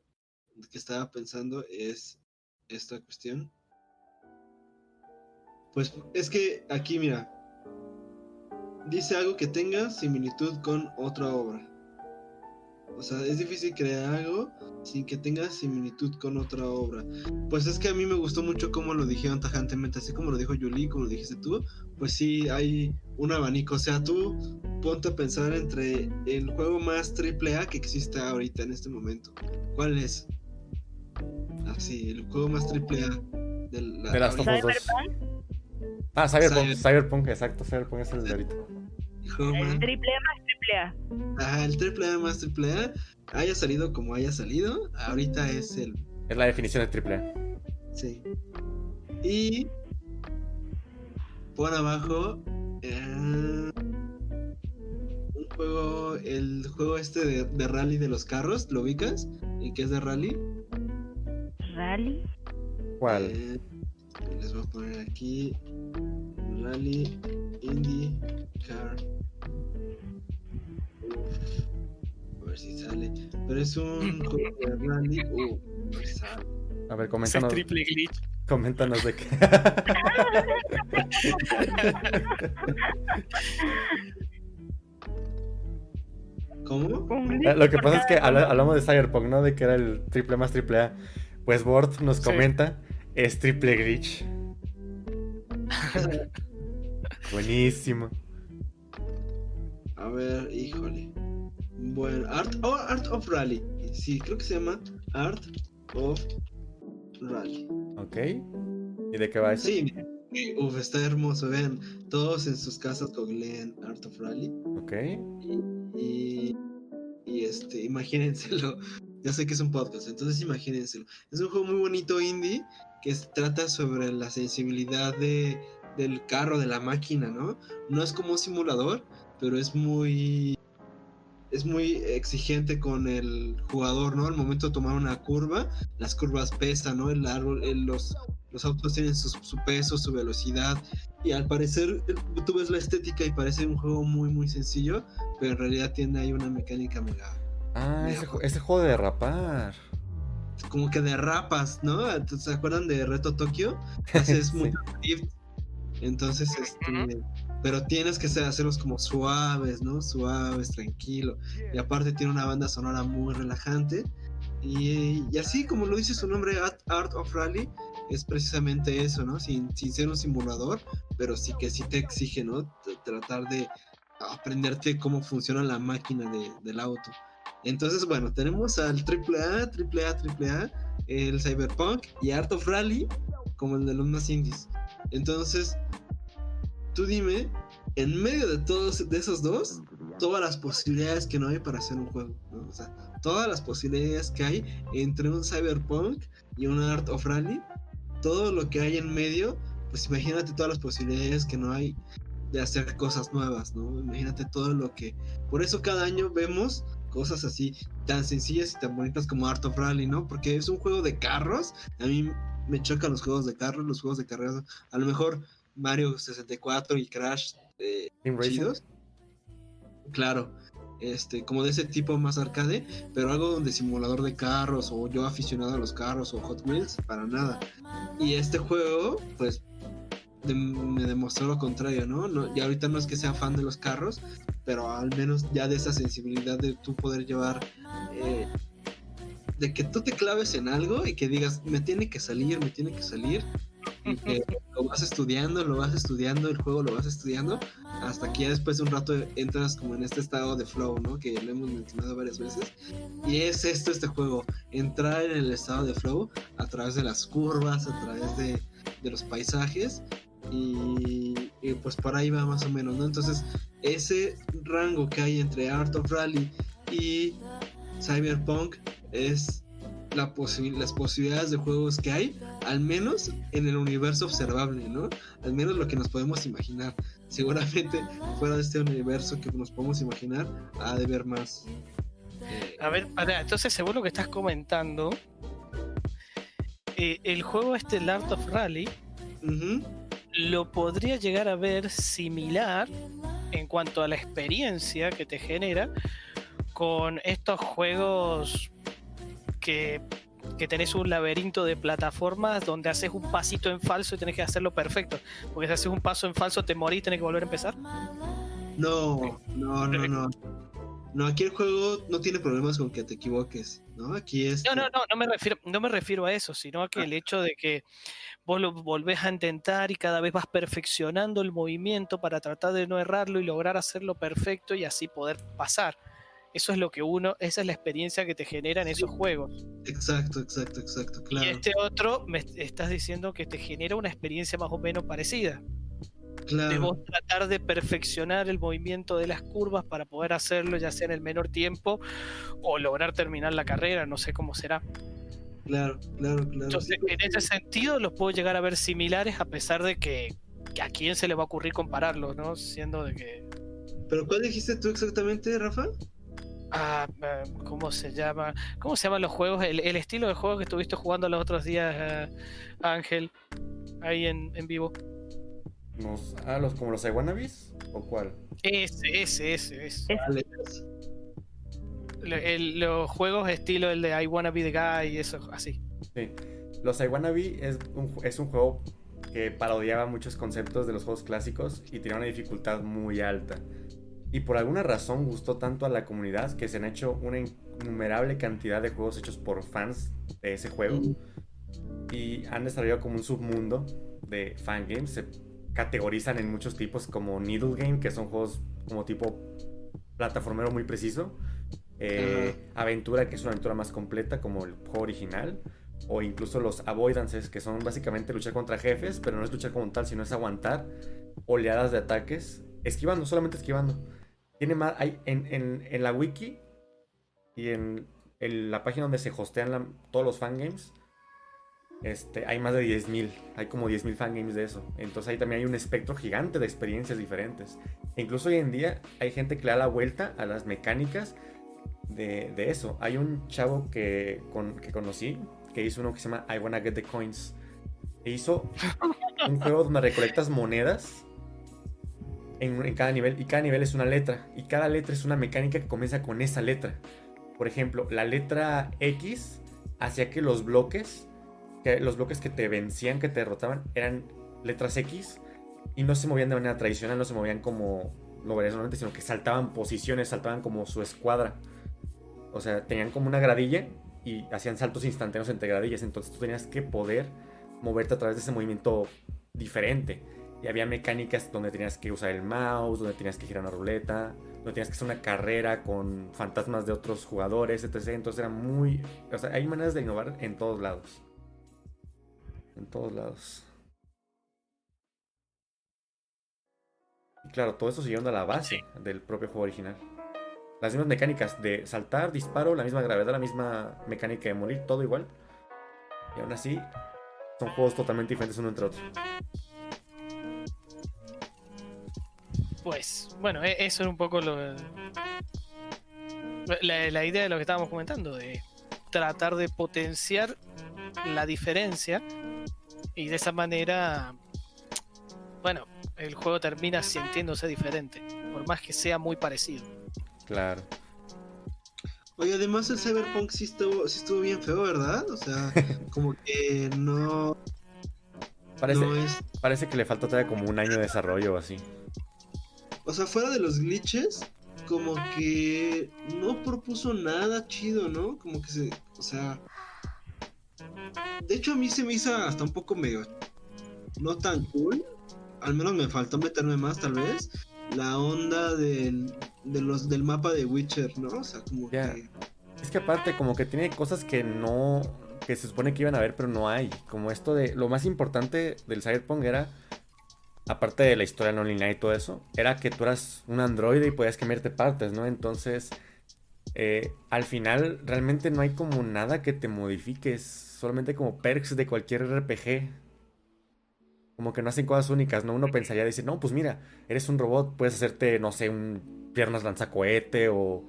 que estaba pensando es esta cuestión. Pues es que aquí, mira, dice algo que tenga similitud con otra obra. O sea, es difícil crear algo sin que tenga similitud con otra obra. Pues es que a mí me gustó mucho cómo lo dijeron tajantemente, así como lo dijo Julie, como lo dijiste tú. Pues sí, hay un abanico. O sea, tú ponte a pensar entre el juego más triple A que existe ahorita en este momento. ¿Cuál es? Así, el juego más triple A de la De 2. Cyberpunk, Ah, Cyberpunk, Cyber- Cyberpunk, exacto, Cyberpunk es el de ahorita. Más- el triple A más triple A. Ajá, el triple A más triple A haya salido como haya salido, ahorita es el Es la definición de AAA. Sí. Y por abajo eh, un juego, el juego este de, de rally de los carros, ¿lo ubicas? ¿Y qué es de rally? Rally. ¿Cuál? Eh, les voy a poner aquí Rally Indie Car. A ver si sale. Pero es un juego de rally. Uh, sale. A ver, coméntanos, triple glitch. coméntanos de qué. ¿Cómo? Eh, Lo que pasa es que hablamos de Cyberpunk, ¿no? De que era el triple más triple A. Pues Bort nos Sí. comenta, es triple glitch. Buenísimo. A ver, híjole. Bueno, Art, oh, Art of Rally. Sí, creo que se llama Art of Rally. ¿Ok? ¿Y de qué va eso? Sí, uf, está hermoso. Vean, todos en sus casas googleen Art of Rally. ¿Ok? Y, y este, imagínenselo. Ya sé que es un podcast, entonces imagínenselo. Es un juego muy bonito indie que trata sobre la sensibilidad de, del carro, de la máquina, ¿no? No es como un simulador, pero es muy es muy exigente con el jugador, ¿no? Al momento de tomar una curva, las curvas pesan, ¿no? El árbol, el- los, los autos tienen su, su peso, su velocidad. Y al parecer, tú ves la estética y parece un juego muy, muy sencillo, pero en realidad tiene ahí una mecánica mega. Ah, ese, ese juego de derrapar. Como que derrapas, ¿no? ¿Se acuerdan de Reto Tokio? Haces Sí. mucho drift. Entonces, este. Pero tienes que hacerlos como suaves, ¿no? Suaves, tranquilo. Y aparte tiene una banda sonora muy relajante. Y, así como lo dice su nombre, Art, of Rally, es precisamente eso, ¿no? Sin, ser un simulador, pero sí que sí te exige, ¿no? Tratar de aprenderte cómo funciona la máquina de- del auto. Entonces, bueno, tenemos al AAA, AAA, AAA, el Cyberpunk y Art of Rally como el de los más indies. Entonces, tú dime, en medio de todos de esos dos, todas las posibilidades que no hay para hacer un juego. O sea, todas las posibilidades que hay entre un Cyberpunk y un Art of Rally, todo lo que hay en medio, pues imagínate todas las posibilidades que no hay de hacer cosas nuevas, ¿no? Imagínate todo lo que... Por eso cada año vemos cosas así tan sencillas y tan bonitas como Art of Rally, ¿no? Porque es un juego de carros. A mí me chocan los juegos de carros, los juegos de carreras. A lo mejor Mario 64 y Crash eh, chidos. Claro, este, como de ese tipo más arcade, pero algo donde simulador de carros o yo aficionado a los carros o Hot Wheels, para nada. Y este juego, pues, de- me demostró lo contrario, ¿no? ¿no? Y ahorita no es que sea fan de los carros, pero al menos ya de esa sensibilidad de tú poder llevar, eh, de que tú te claves en algo y que digas, me tiene que salir, me tiene que salir, y que lo vas estudiando, lo vas estudiando, el juego lo vas estudiando, hasta que ya después de un rato entras como en este estado de flow, ¿no? Que lo hemos mencionado varias veces. Y es esto este juego, entrar en el estado de flow a través de las curvas, a través de, de los paisajes. Y, y, pues por ahí va más o menos, ¿no? Entonces, ese rango que hay entre Art of Rally y Cyberpunk es la las posibilidades de juegos que hay, al menos en el universo observable, ¿no? Al menos lo que nos podemos imaginar. Seguramente fuera de este universo que nos podemos imaginar, ha de ver más. A ver, para, entonces según lo que estás comentando, eh, el juego este, el Art of Rally, lo podría llegar a ver similar en cuanto a la experiencia que te genera con estos juegos que, que tenés un laberinto de plataformas donde haces un pasito en falso y tenés que hacerlo perfecto. Porque si haces un paso en falso te morís y tenés que volver a empezar. No, no, no, no. No, aquí el juego no tiene problemas con que te equivoques, ¿no? Aquí es... No, no, no, no me refiero, no me refiero a eso, sino a que el hecho de que vos lo volvés a intentar y cada vez vas perfeccionando el movimiento para tratar de no errarlo y lograr hacerlo perfecto y así poder pasar. Eso es lo que uno, esa es la experiencia que te genera en esos juegos. Exacto, exacto, exacto, claro. Y este otro, me estás diciendo que te genera una experiencia más o menos parecida. Claro. De vos tratar de perfeccionar el movimiento de las curvas para poder hacerlo ya sea en el menor tiempo o lograr terminar la carrera, no sé cómo será. Claro, claro, claro. Entonces, en ese sentido los puedo llegar a ver similares a pesar de que, que a quién se le va a ocurrir compararlos, ¿no? Siendo de que... ¿Pero cuál dijiste tú exactamente, Rafa? Ah, ¿cómo se llama? ¿Cómo se llaman los juegos? El, estilo de juego que estuviste jugando los otros días, eh, Ángel, ahí en, vivo. ah, los, como los Iwanabis o cuál? Ese, ese, ese, ese. los juegos estilo el de I Wanna Be the Guy y eso, así. Sí. Los I Wanna Be es un, es un juego que parodiaba muchos conceptos de los juegos clásicos y tenía una dificultad muy alta y por alguna razón gustó tanto a la comunidad que se han hecho una innumerable cantidad de juegos hechos por fans de ese juego y han desarrollado como un submundo de fangames. Se categorizan en muchos tipos como Needle Game, que son juegos como tipo plataformero muy preciso. Eh, aventura, que es una aventura más completa como el juego original. O incluso los avoidances, que son básicamente luchar contra jefes, pero no es luchar como tal, sino es aguantar oleadas de ataques, esquivando, solamente esquivando. Tiene más, hay en, la wiki y en, la página donde se hostean todos los fangames, este, hay más de 10.000, hay como 10.000 fangames de eso. Entonces ahí también hay un espectro gigante de experiencias diferentes. Incluso hoy en día hay gente que le da la vuelta a las mecánicas de, eso. Hay un chavo que, que conocí que hizo uno que se llama I Wanna Get the Coins. E hizo un juego donde recolectas monedas en, cada nivel y cada nivel es una letra y cada letra es una mecánica que comienza con esa letra. Por ejemplo, la letra X hacía que los bloques, que los bloques que te vencían, que te derrotaban, eran letras X y no se movían de manera tradicional, no se movían como lo verías normalmente, sino que saltaban posiciones, saltaban como su escuadra. O sea, tenían como una gradilla y hacían saltos instantáneos entre gradillas, entonces tú tenías que poder moverte a través de ese movimiento diferente. Y había mecánicas donde tenías que usar el mouse, donde tenías que girar una ruleta, donde tenías que hacer una carrera con fantasmas de otros jugadores, etc. Entonces era muy... O sea, hay maneras de innovar en todos lados. En todos lados. Y claro, todo eso siguiendo a la base del propio juego original. Las mismas mecánicas de saltar, disparo, la misma gravedad, la misma mecánica de morir, todo igual. Y aún así, son juegos totalmente diferentes uno entre otro. Pues, bueno, e-, eso es un poco lo. La, idea de lo que estábamos comentando, de tratar de potenciar la diferencia y de esa manera, bueno, el juego termina sintiéndose diferente, por más que sea muy parecido. Claro. Oye, además el Cyberpunk sí estuvo, sí estuvo bien feo, ¿verdad? O sea, como que no. Parece, parece que le falta todavía como un año de desarrollo o así o sea, fuera de los glitches, como que no propuso nada chido, ¿no? Como que se, o sea, de hecho a mí se me hizo hasta un poco medio no tan cool. Al menos me faltó meterme más, tal vez. La onda del, de los, del mapa de Witcher, ¿no? O sea, como que. Es que aparte, como que tiene cosas que no. que se supone que iban a haber, pero no hay. Como esto de. Lo más importante del Cyberpunk era. Aparte de la historia no lineal y todo eso, era que tú eras un androide y podías cambiarte partes, ¿no? Entonces, eh, al final, realmente no hay como nada que te modifiques. Solamente como perks de cualquier RPG. Como que no hacen cosas únicas, ¿no? Uno pensaría decir, no, pues mira, eres un robot, puedes hacerte, no sé, un piernas lanzacohete o,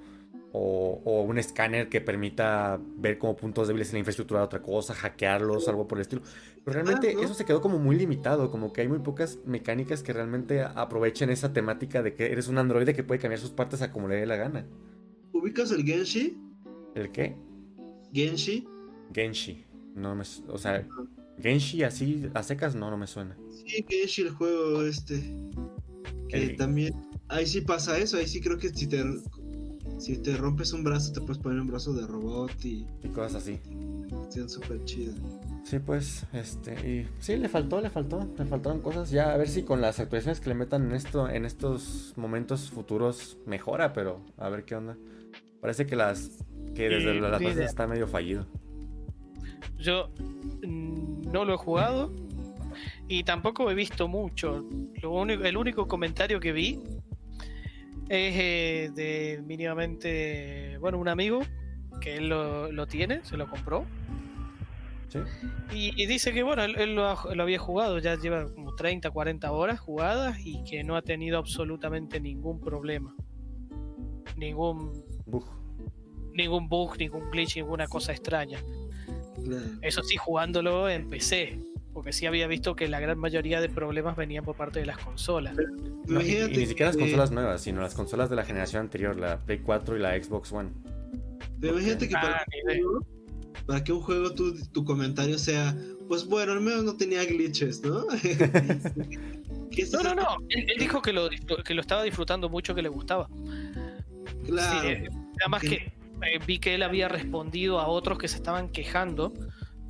o, o un escáner que permita ver como puntos débiles en la infraestructura de otra cosa, hackearlos, algo por el estilo. Pero realmente Ah, ¿no? eso se quedó como muy limitado, como que hay muy pocas mecánicas que realmente aprovechen esa temática de que eres un androide que puede cambiar sus partes a como le dé la gana. ¿Ubicas el Genshi? ¿El qué? Genshi. Genshi. No me, o sea, Genshi así a secas no, no me suena. Sí, Genshi, el juego este. Que El- también. Ahí sí pasa eso. Ahí sí creo que si te. Si te rompes un brazo, te puedes poner un brazo de robot y. Y cosas así. Están súper chidas. Sí, pues, este, y sí, le faltó, le faltó, le faltaron cosas. Ya a ver si con las actualizaciones que le metan en esto, en estos momentos futuros mejora, pero a ver qué onda. Parece que las, que desde Sí, las ni bases está medio fallido. Yo mm, no lo he jugado y tampoco he visto mucho. Lo único, el único comentario que vi es eh, de mínimamente, bueno, un amigo que él lo, lo tiene, se lo compró. Sí, Y, y dice que bueno, él, él lo, ha- lo había jugado, ya lleva como 30, 40 horas jugadas y que no ha tenido absolutamente ningún problema. Ningún, bug. ningún bug, ningún glitch, ninguna cosa extraña. Eso sí, jugándolo en PC. Porque sí había visto que la gran mayoría de problemas venían por parte de las consolas. No, y, ni siquiera las consolas nuevas, sino las consolas de la generación anterior, la Play 4 y la Xbox One. Pero imagínate que Ah, para, ni un idea. juego, para que un juego tu, tu comentario sea, pues bueno, al menos no tenía glitches, ¿no? No, no, no. Él, él dijo que lo, que lo estaba disfrutando mucho, que le gustaba. Claro. Sí, además que eh, vi que él había respondido a otros que se estaban quejando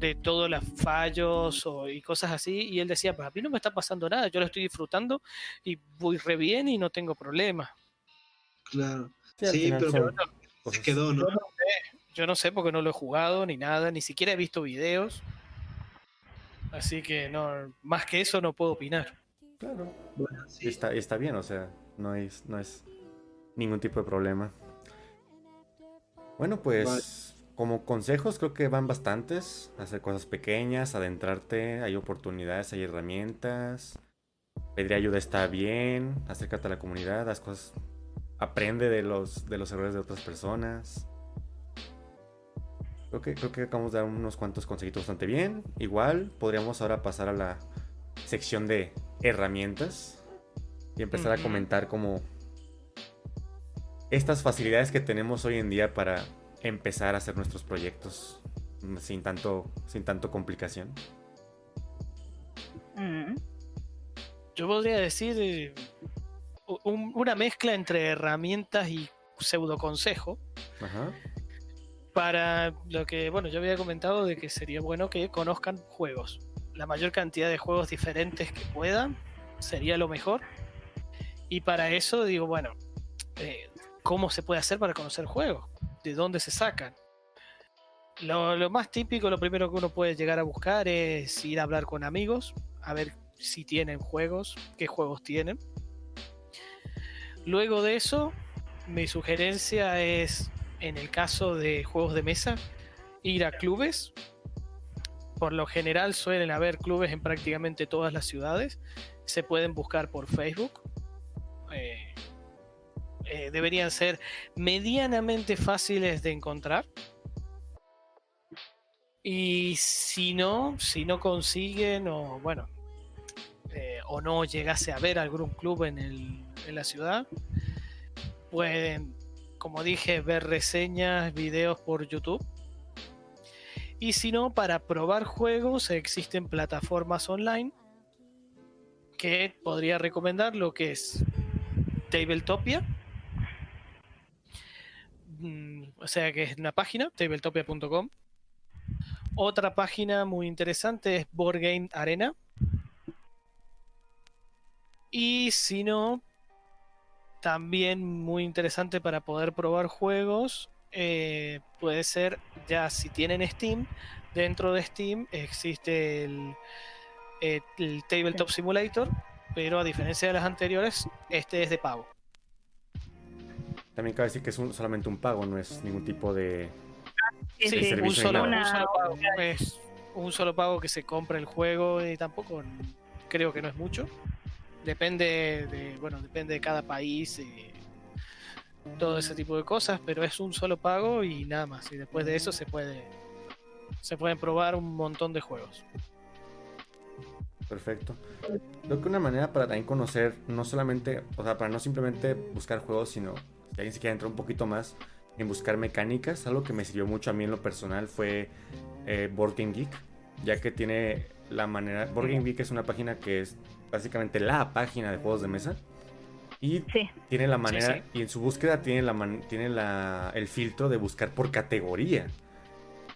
de todos los fallos o- y cosas así. Y él decía, pues a mí no me está pasando nada, yo lo estoy disfrutando y voy re bien y no tengo problemas. Claro. Sí, al Sí, final pero son se cosas- quedó, ¿no? Yo no sé porque no lo he jugado ni nada, ni siquiera he visto videos. Así que no, más que eso no puedo opinar. Claro. Bueno, sí. está, está bien, o sea, no es, no es ningún tipo de problema. Bueno, pues como consejos creo que van bastantes. Hacer cosas pequeñas, adentrarte, hay oportunidades, hay herramientas. Pedir ayuda está bien, acércate a la comunidad, haz cosas, aprende de los, de los errores de otras personas. Creo que, creo que acabamos de dar unos cuantos consejitos bastante bien. Igual podríamos ahora pasar a la sección de herramientas y empezar a comentar como estas facilidades que tenemos hoy en día para empezar a hacer nuestros proyectos sin tanto, sin tanto complicación. Mm. Yo podría decir eh, un- una mezcla entre herramientas y pseudo consejo Ajá. para lo que, bueno, yo había comentado de que sería bueno que conozcan juegos. La mayor cantidad de juegos diferentes que puedan sería lo mejor. Y para eso digo, bueno, eh, ¿cómo se puede hacer para conocer juegos? ¿De dónde se sacan? Lo, lo más típico, lo primero que uno puede llegar a buscar es ir a hablar con amigos, a ver si tienen juegos, qué juegos tienen. Luego de eso, mi sugerencia es, en el caso de juegos de mesa, ir a clubes. Por lo general suelen haber clubes en prácticamente todas las ciudades. Se pueden buscar por Facebook. Eh, eh, deberían ser medianamente fáciles de encontrar. Y si no, si no consiguen o bueno, eh, o no llegase a ver algún club en, el- en la ciudad, pueden, como dije, ver reseñas, videos por YouTube. Y si no, para probar juegos existen plataformas online que podría recomendar lo que es Tabletopia. Mm, O sea que es una página, tabletopia.com. Otra página muy interesante es Board Game Arena. Y si no, también muy interesante para poder probar juegos. eh, puede ser ya si tienen Steam, dentro de Steam existe el, eh, el Tabletop Simulator, pero a diferencia de las anteriores, este es de pago. También cabe decir que es un- solamente un pago, no es ningún tipo de... Sí, Sí, sí, un servicio solo, un solo pago. Es un solo pago que se compra el juego y tampoco creo que no es mucho. Depende de, bueno, depende de cada país y todo ese tipo de cosas, pero es un solo pago y nada más. Y después de eso se puede se pueden probar un montón de juegos. Perfecto. Creo que una manera para también conocer, no solamente, o sea, para no simplemente buscar juegos, sino si alguien se quiere entrar un poquito más en buscar mecánicas, algo que me sirvió mucho a mí en lo personal fue eh, Board Game Geek, ya que tiene la manera, Board Game Geek es una página que es básicamente la página de juegos de mesa y Sí, tiene la manera, sí. y en su búsqueda tiene, la man- tiene la, el filtro de buscar por categoría.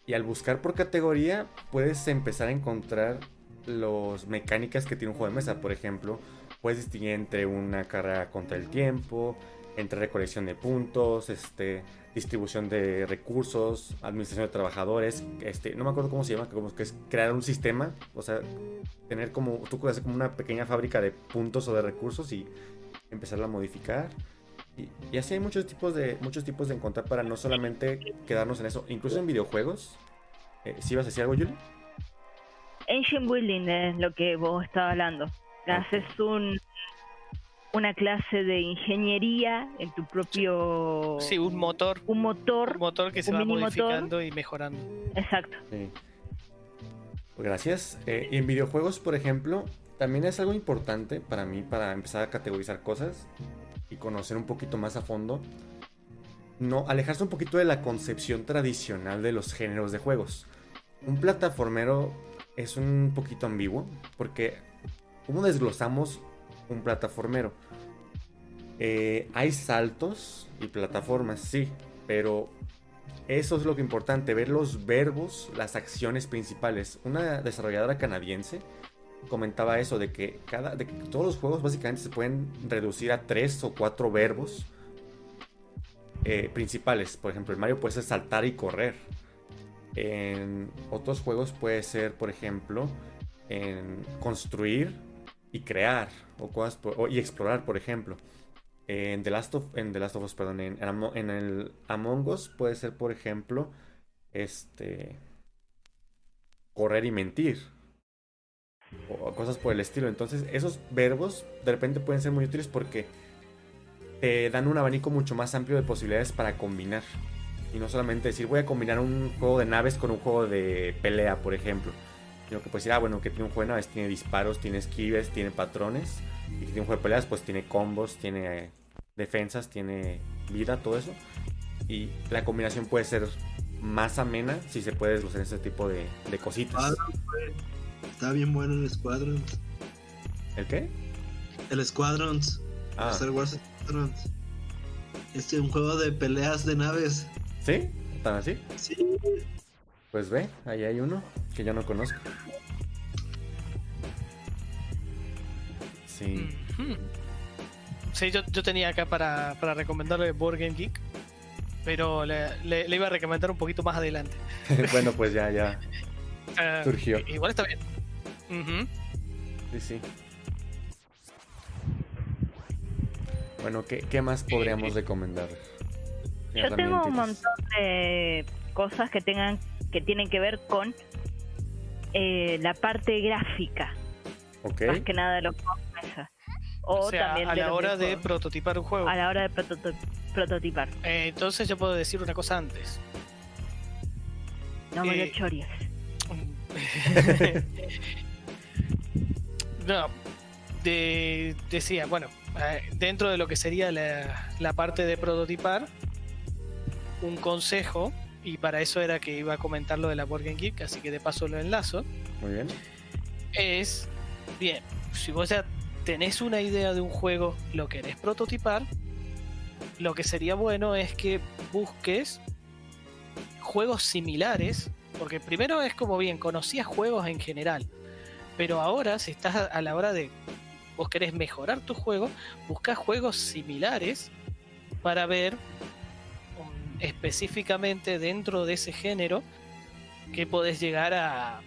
Y al buscar por categoría puedes empezar a encontrar las mecánicas que tiene un juego de mesa. Por ejemplo, puedes distinguir entre una carrera contra el tiempo, entre recolección de puntos, este, distribución de recursos, administración de trabajadores, este, no me acuerdo cómo se llama, como que es crear un sistema, o sea, tener como, tú puedes hacer como una pequeña fábrica de puntos o de recursos y empezarla a modificar. Y, y así hay muchos tipos de muchos tipos de encontrar para no solamente quedarnos en eso, incluso en videojuegos. Eh, ¿Sí ibas a decir algo, Yuli? Engine Building es lo que vos estabas hablando. Haces un una clase de ingeniería en tu propio Sí, un motor, un motor, un motor que se va motor. modificando y mejorando. exacto. Sí. Pues gracias. Eh, y en videojuegos, por ejemplo, también es algo importante para mí para empezar a categorizar cosas y conocer un poquito más a fondo. No, alejarse un poquito de la concepción tradicional de los géneros de juegos. Un plataformero es un poquito ambiguo porque ¿cómo desglosamos un plataformero? Eh, hay saltos y plataformas, sí, pero eso es lo que es importante, ver los verbos, las acciones principales. Una desarrolladora canadiense comentaba eso, de que, cada, de que todos los juegos básicamente se pueden reducir a tres o cuatro verbos eh, principales. Por ejemplo, en Mario puede ser saltar y correr. En otros juegos puede ser, por ejemplo, en construir y crear o cosas y explorar, por ejemplo. En The Last of, en The Last of Us, perdón, en, en el Among Us puede ser, por ejemplo, este correr y mentir o cosas por el estilo. Entonces, esos verbos de repente pueden ser muy útiles porque te dan un abanico mucho más amplio de posibilidades para combinar. Y no solamente decir, voy a combinar un juego de naves con un juego de pelea, por ejemplo. Sino que puedes decir, ah, bueno, que tiene un juego de naves, tiene disparos, tiene esquives, tiene patrones. Y que tiene un juego de peleas, pues tiene combos, tiene defensas, tiene vida, todo eso. Y la combinación puede ser más amena si se puede desglosar ese tipo de, de cositas. Güey. Está bien bueno el Squadrons. ¿El qué? El Squadrons. Ah, Star Wars Squadrons. Este es un juego de peleas de naves. ¿sí? ¿Tan así? Sí. Pues ve, ahí hay uno que yo no conozco. Sí. Sí, yo, yo tenía acá para, para recomendarle Board Game Geek, pero le, le- le iba a recomendar un poquito más adelante. bueno, pues ya, ya. Ah, Surgió. i- Igual está bien. Sí, sí. Bueno, ¿qué, qué más podríamos recomendar? Yo tengo un montón de cosas que tengan que tienen que ver con eh, la parte gráfica, más que nada de los. O, O sea, también a la hora de prototipar un juego. a la hora de prototo- prototipar. Eh, entonces yo puedo decir una cosa antes. No me Eh, lo chores. no, de- decía, bueno, eh, dentro de lo que sería la, la parte de prototipar, un consejo, y para eso era que iba a comentar lo de la Board Game Geek, así que de paso lo enlazo, Muy bien. es, bien, si vos ya tenés una idea de un juego, lo querés prototipar, lo que sería bueno es que busques juegos similares, porque primero es como bien, conocías juegos en general, pero ahora si estás a- la hora de vos querés mejorar tu juego, buscas juegos similares para ver específicamente dentro de ese género que podés llegar a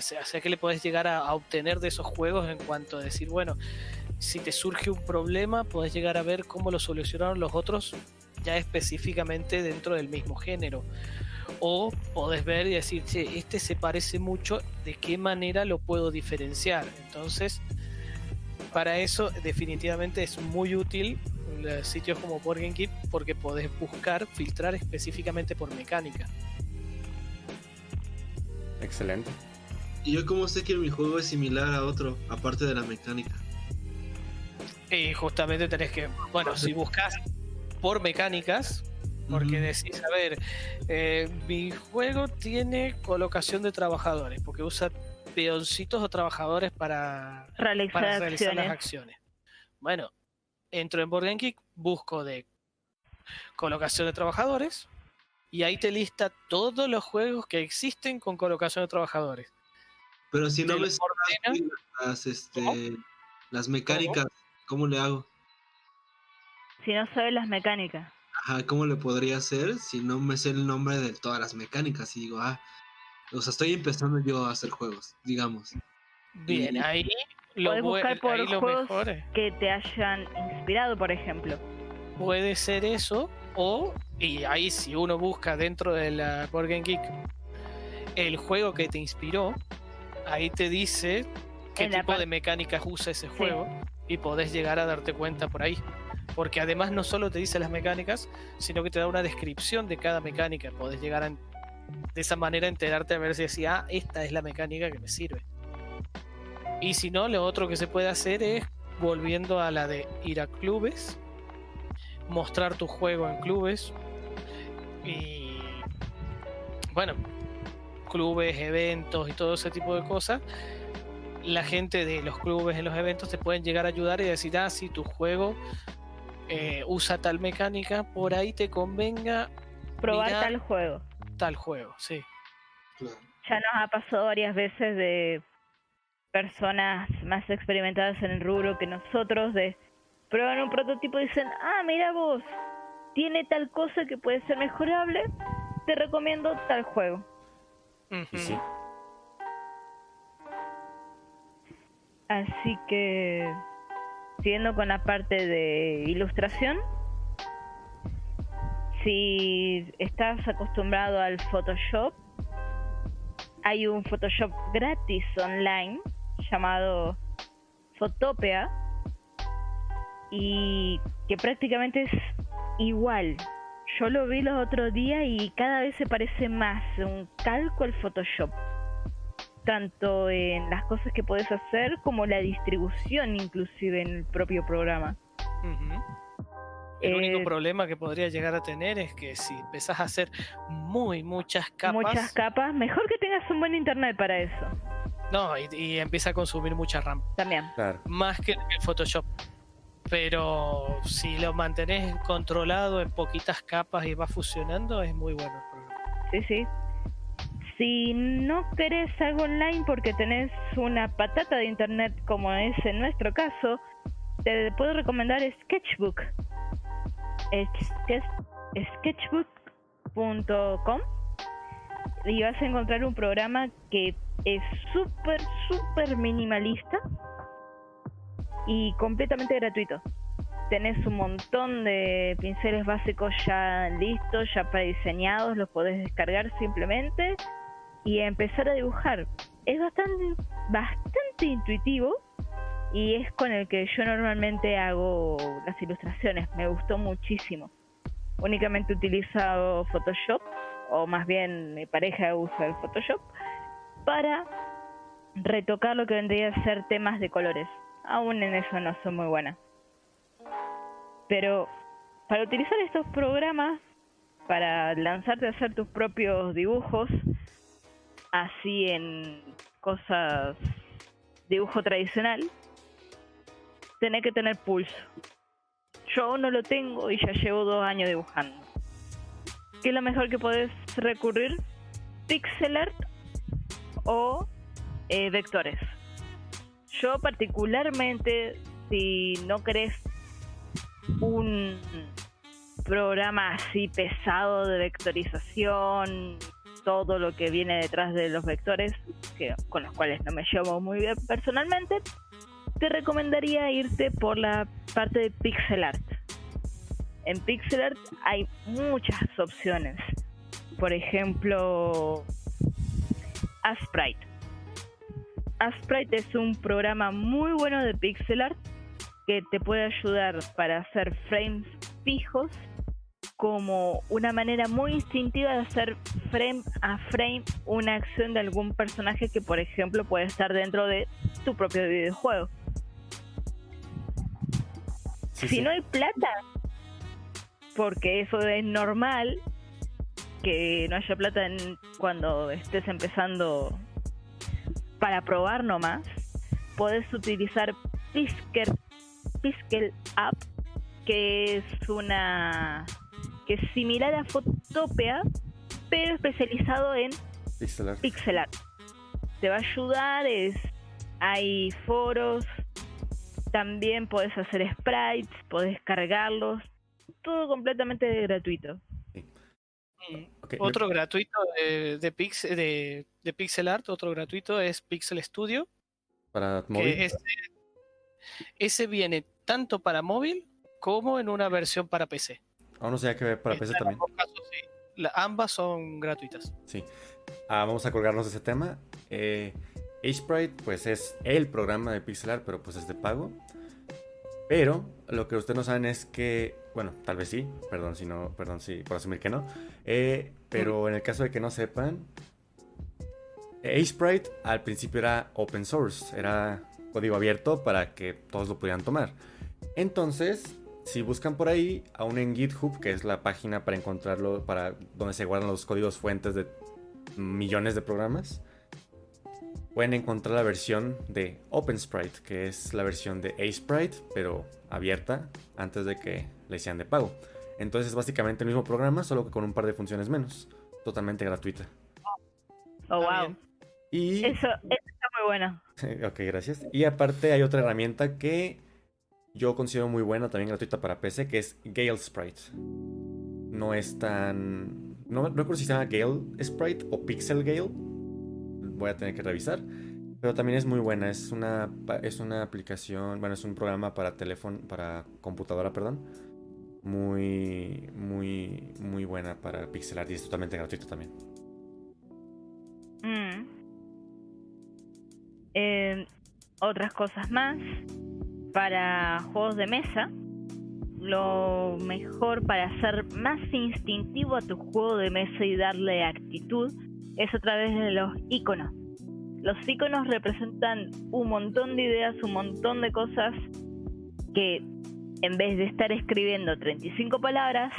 sea que le podés llegar a, a, obtener de esos juegos en cuanto a decir, bueno, si te surge un problema, podés llegar a ver cómo lo solucionaron los otros ya específicamente dentro del mismo género. O podés ver y decir, che, este se parece mucho, ¿de qué manera lo puedo diferenciar? Entonces, para eso definitivamente es muy útil sitios como Board Kit porque podés buscar, filtrar específicamente por mecánica. Excelente. ¿Y yo cómo sé que mi juego es similar a otro, aparte de la mecánica? Y justamente tenés que, bueno, si buscas por mecánicas, porque decís, a ver, eh, mi juego tiene colocación de trabajadores, porque usa peoncitos o trabajadores para realizar, para realizar las acciones. Bueno, entro en Board Kick, busco de colocación de trabajadores y ahí te lista todos los juegos que existen con colocación de trabajadores. Pero si no me las, este, las mecánicas, ¿cómo le hago? Si no sabes las mecánicas. Ajá, ¿cómo le podría hacer si no me sé el nombre de todas las mecánicas? Y digo, ah, o sea, estoy empezando yo a hacer juegos, digamos. Bien, ahí Puedes buscar por juegos que te hayan inspirado, por ejemplo. Puede ser eso, o, y ahí si uno busca dentro de la Board Game Geek el juego que te inspiró, ahí te dice qué tipo de mecánicas usa ese juego y podés llegar a darte cuenta por ahí. Porque además no solo te dice las mecánicas, sino que te da una descripción de cada mecánica. Podés llegar a, de esa manera enterarte a ver si decía, ah, esta es la mecánica que me sirve. Y si no, lo otro que se puede hacer es, volviendo a la de ir a clubes, mostrar tu juego en clubes y, bueno, clubes, eventos y todo ese tipo de cosas, la gente de los clubes en los eventos te pueden llegar a ayudar y decir, ah, si tu juego eh, usa tal mecánica, por ahí te convenga probar tal juego. Tal juego, sí. Ya nos ha pasado varias veces de personas más experimentadas en el rubro que nosotros de prueban un prototipo y dicen, ah, mira vos, tiene tal cosa que puede ser mejorable, te recomiendo tal juego. Así que, siguiendo con la parte de ilustración, si estás acostumbrado al Photoshop, hay un Photoshop gratis online llamado Photopea y que prácticamente es igual yo lo vi los otros días y cada vez se parece más un calco al Photoshop. Tanto en las cosas que puedes hacer como la distribución inclusive en el propio programa. El único eh, problema que podría llegar a tener es que si empezás a hacer muy muchas capas. Muchas capas, mejor que tengas un buen internet para eso. No, y, empieza a consumir mucha RAM. También. Más que el Photoshop pero si lo mantenés controlado en poquitas capas y va fusionando, es muy bueno Sí, sí. Si no querés algo online porque tenés una patata de internet como es en nuestro caso, te puedo recomendar Sketchbook. Sketchbook.com y vas a encontrar un programa que es súper, súper minimalista y completamente gratuito. Tenés un montón de pinceles básicos ya listos, ya prediseñados, los podés descargar simplemente y empezar a dibujar. Es bastante, bastante intuitivo y es con el que yo normalmente hago las ilustraciones. Me gustó muchísimo. Únicamente utilizo Photoshop, o más bien mi pareja usa el Photoshop, para retocar lo que vendría a ser temas de colores aún en eso no soy muy buena. Pero para utilizar estos programas, para lanzarte a hacer tus propios dibujos, así en cosas dibujo tradicional, tenés que tener pulso. Yo no lo tengo y ya llevo dos años dibujando. ¿Qué es lo mejor que podés recurrir? Pixel art o eh, vectores Yo particularmente, si no querés un programa así pesado de vectorización, todo lo que viene detrás de los vectores, que, con los cuales no me llevo muy bien personalmente, te recomendaría irte por la parte de pixel art. En pixel art hay muchas opciones. Por ejemplo, Asprite. Asprite es un programa muy bueno de pixel art que te puede ayudar para hacer frames fijos como una manera muy instintiva de hacer frame a frame una acción de algún personaje que por ejemplo puede estar dentro de tu propio videojuego. si no hay plata, porque eso es normal, que no haya plata en, cuando estés empezando para probar nomás, puedes utilizar Pisker, Piskel App, que es una que es similar a Photopea, pero especializado en pixel art. Te va a ayudar, es, hay foros, también puedes hacer sprites, puedes cargarlos, todo completamente gratuito. Mm, otro gratuito de, de, de, pixel art, otro gratuito es Pixel Studio. Para móvil. ese viene tanto para móvil como en una versión para PC. Aún no sé que ver para PC también. ambas son gratuitas. Sí. Ah, vamos a colgarnos de ese tema. Eh, HSprite, pues es el programa de pixelar, pero pues es de pago. Pero lo que ustedes no saben es que, bueno, tal vez sí, perdón si no, perdón si por asumir que no. Eh, pero en el caso de que no sepan, HSprite al principio era open source, era código abierto para que todos lo pudieran tomar. Entonces, si buscan por ahí, aún en GitHub, que es la página para encontrarlo, para donde se guardan los códigos fuentes de millones de programas, pueden encontrar la versión de OpenSprite, que es la versión de ASprite, pero abierta antes de que le hicieran de pago. Entonces es básicamente el mismo programa, solo que con un par de funciones menos. Totalmente gratuita. Oh, wow. Y... Eso, eso está muy bueno. ok, gracias. Y aparte hay otra herramienta que yo considero muy buena, también gratuita para PC, que es Gale Sprite. No es tan... No, no recuerdo si se llama Gale Sprite o Pixel Gale. Voy a tener que revisar. Pero también es muy buena. Es una, es una aplicación, bueno, es un programa para teléfono, para computadora, perdón. Muy, muy, muy buena para pixelar y es totalmente gratuito también. Mm. Eh, otras cosas más para juegos de mesa, lo mejor para hacer más instintivo a tu juego de mesa y darle actitud es a través de los iconos. Los iconos representan un montón de ideas, un montón de cosas que en vez de estar escribiendo 35 palabras,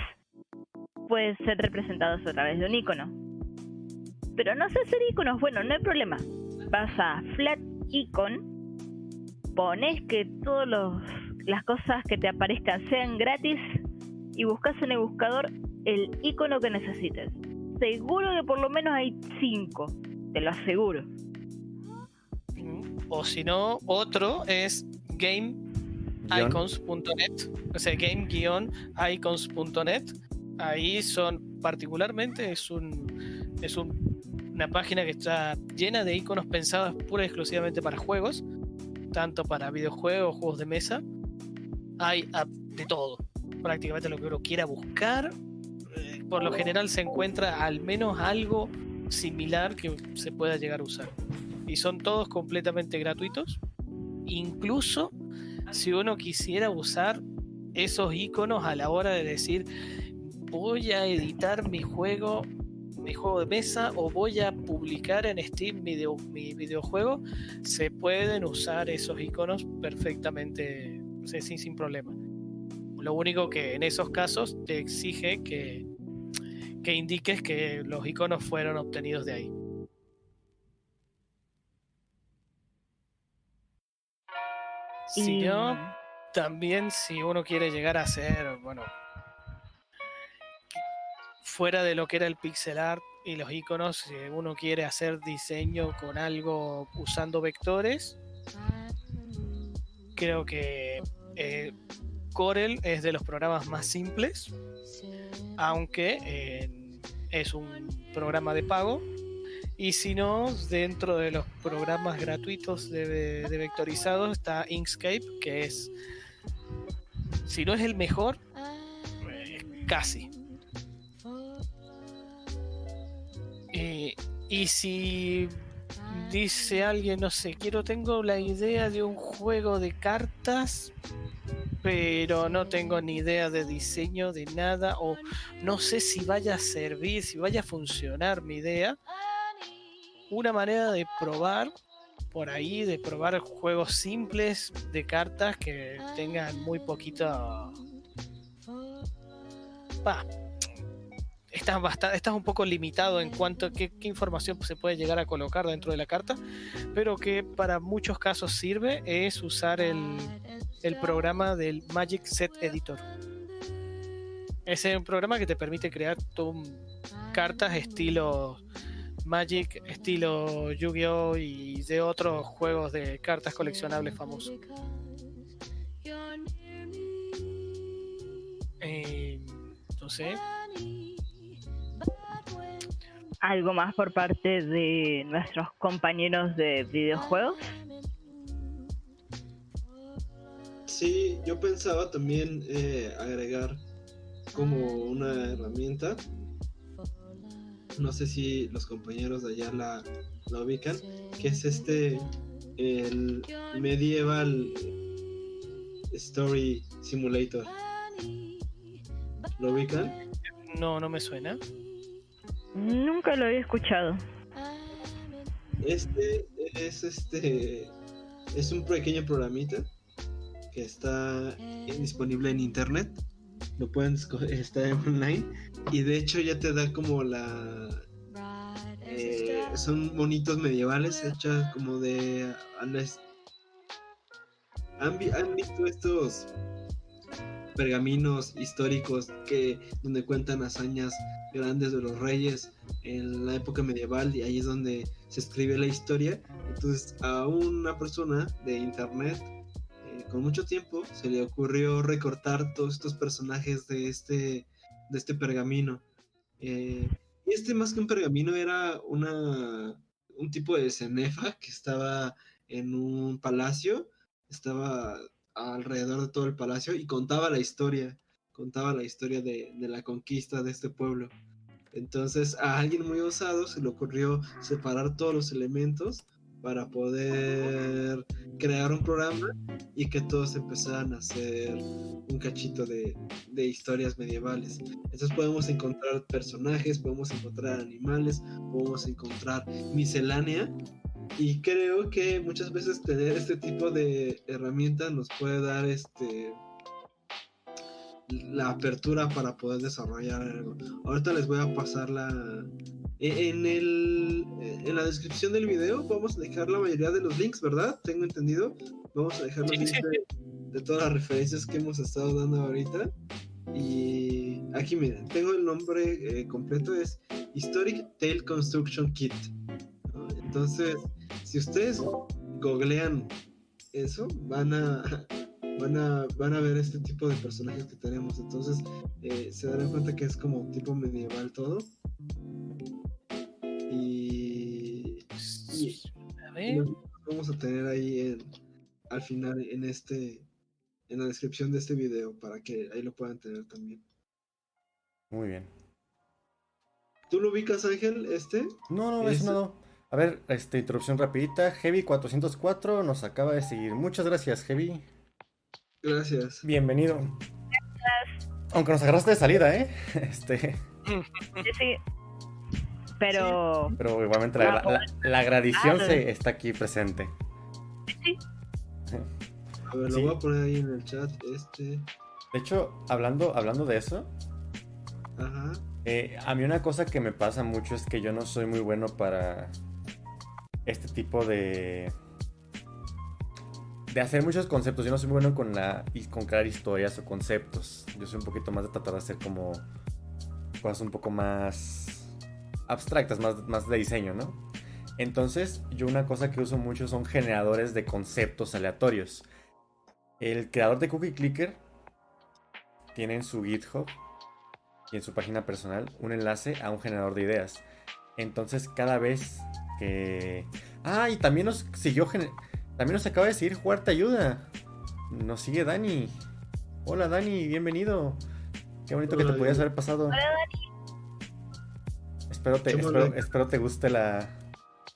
pueden ser representados a través de un icono. Pero no sé hacer iconos, bueno, no hay problema. Vas a Flat Icon pones que todas las cosas que te aparezcan sean gratis y buscas en el buscador el icono que necesites. Seguro que por lo menos hay cinco, te lo aseguro. O si no, otro es gameicons.net, o sea, game-icons.net. Ahí son particularmente es un es una página que está llena de iconos pensados pura y exclusivamente para juegos tanto para videojuegos, juegos de mesa. Hay de todo, prácticamente lo que uno quiera buscar. Por lo general se encuentra al menos algo similar que se pueda llegar a usar. Y son todos completamente gratuitos. Incluso si uno quisiera usar esos iconos a la hora de decir voy a editar mi juego mi juego de mesa o voy a publicar en Steam mi, mi videojuego, se pueden usar esos iconos perfectamente sin, sin problema. Lo único que en esos casos te exige que, que indiques que los iconos fueron obtenidos de ahí. Si no, también si uno quiere llegar a ser, bueno, fuera de lo que era el pixel art y los iconos, si uno quiere hacer diseño con algo usando vectores, creo que eh, Corel es de los programas más simples, aunque eh, es un programa de pago. Y si no, dentro de los programas gratuitos de, vectorizados está Inkscape, que es, si no es el mejor, casi. Eh, y si dice alguien, no sé, quiero, tengo la idea de un juego de cartas, pero no tengo ni idea de diseño de nada, o no sé si vaya a servir, si vaya a funcionar mi idea. Una manera de probar por ahí, de probar juegos simples de cartas que tengan muy poquito. Pa, estás, bastante, estás un poco limitado en cuanto a qué, qué, información se puede llegar a colocar dentro de la carta, pero que para muchos casos sirve es usar el, el programa del Magic Set Editor. Es un programa que te permite crear tu, cartas estilo Magic, estilo Yu-Gi-Oh! y de otros juegos de cartas coleccionables famosos. Eh, entonces, ¿Algo más por parte de nuestros compañeros de videojuegos? Sí, yo pensaba también eh, agregar como una herramienta. No sé si los compañeros de allá la, la ubican, que es este, el Medieval Story Simulator. ¿Lo ubican? No, no me suena. Nunca lo había escuchado. Este es este es un pequeño programita está disponible en internet. Lo pueden está online y de hecho ya te da como la eh, son monitos medievales hechos como de ¿han, visto estos pergaminos históricos que donde cuentan hazañas grandes de los reyes en la época medieval y ahí es donde se escribe la historia. Entonces a una persona de internet con mucho tiempo se le ocurrió recortar todos estos personajes de este, de este pergamino. Eh, y este más que un pergamino era una, un tipo de cenefa que estaba en un palacio, estaba alrededor de todo el palacio y contaba la historia, contaba la historia de, de, la conquista de este pueblo. Entonces a alguien muy osado se le ocurrió separar todos los elementos para poder crear un programa y que todos empezaran a hacer un cachito de, de, historias medievales. Entonces podemos encontrar personajes, podemos encontrar animales, podemos encontrar miscelánea y creo que muchas veces tener este tipo de herramientas nos puede dar este la apertura para poder desarrollar algo. Ahorita les voy a pasar la en el en la descripción del video vamos a dejar la mayoría de los links, ¿verdad? Tengo entendido. Vamos a dejar los links de, de todas las referencias que hemos estado dando ahorita. Y aquí miren, tengo el nombre eh, completo es Historic Tale Construction Kit. ¿no? Entonces, si ustedes googlean eso, van a, van a, van a ver este tipo de personajes que tenemos. Entonces, eh, se darán cuenta que es como tipo medieval todo. Ver. vamos a tener ahí en, al final en este en la descripción de este video para que ahí lo puedan tener también. Muy bien. ¿Tú lo ubicas, Ángel, este? No, no, es no. A ver, este, introducción rapidita. Heavy404 nos acaba de seguir. Muchas gracias, Heavy. Gracias. Bienvenido. Gracias. Aunque nos agarraste de salida, ¿eh? Este. Sí, sí. Pero. Sí, pero igualmente la, la, claro. se está aquí presente. Sí. A ver, lo sí. voy a poner ahí en el chat. Este. De hecho, hablando, hablando de eso. Ajá. Eh, a mí una cosa que me pasa mucho es que yo no soy muy bueno para este tipo de de hacer muchos conceptos. Yo no soy muy bueno con la con crear historias o conceptos. Yo soy un poquito más de tratar de hacer como cosas un poco más abstractas, más, más de diseño, ¿no? Entonces, yo una cosa que uso mucho son generadores de conceptos aleatorios. El creador de Cookie Clicker tiene en su GitHub y en su página personal un enlace a un generador de ideas. Entonces cada vez que... Ah, y también nos siguió... También nos acaba de seguir Jugar Te Ayuda. Nos sigue Dani. Hola Dani, bienvenido. Qué bonito que te pudieras haber pasado. Hola Dani. Espero te, espero, te guste la,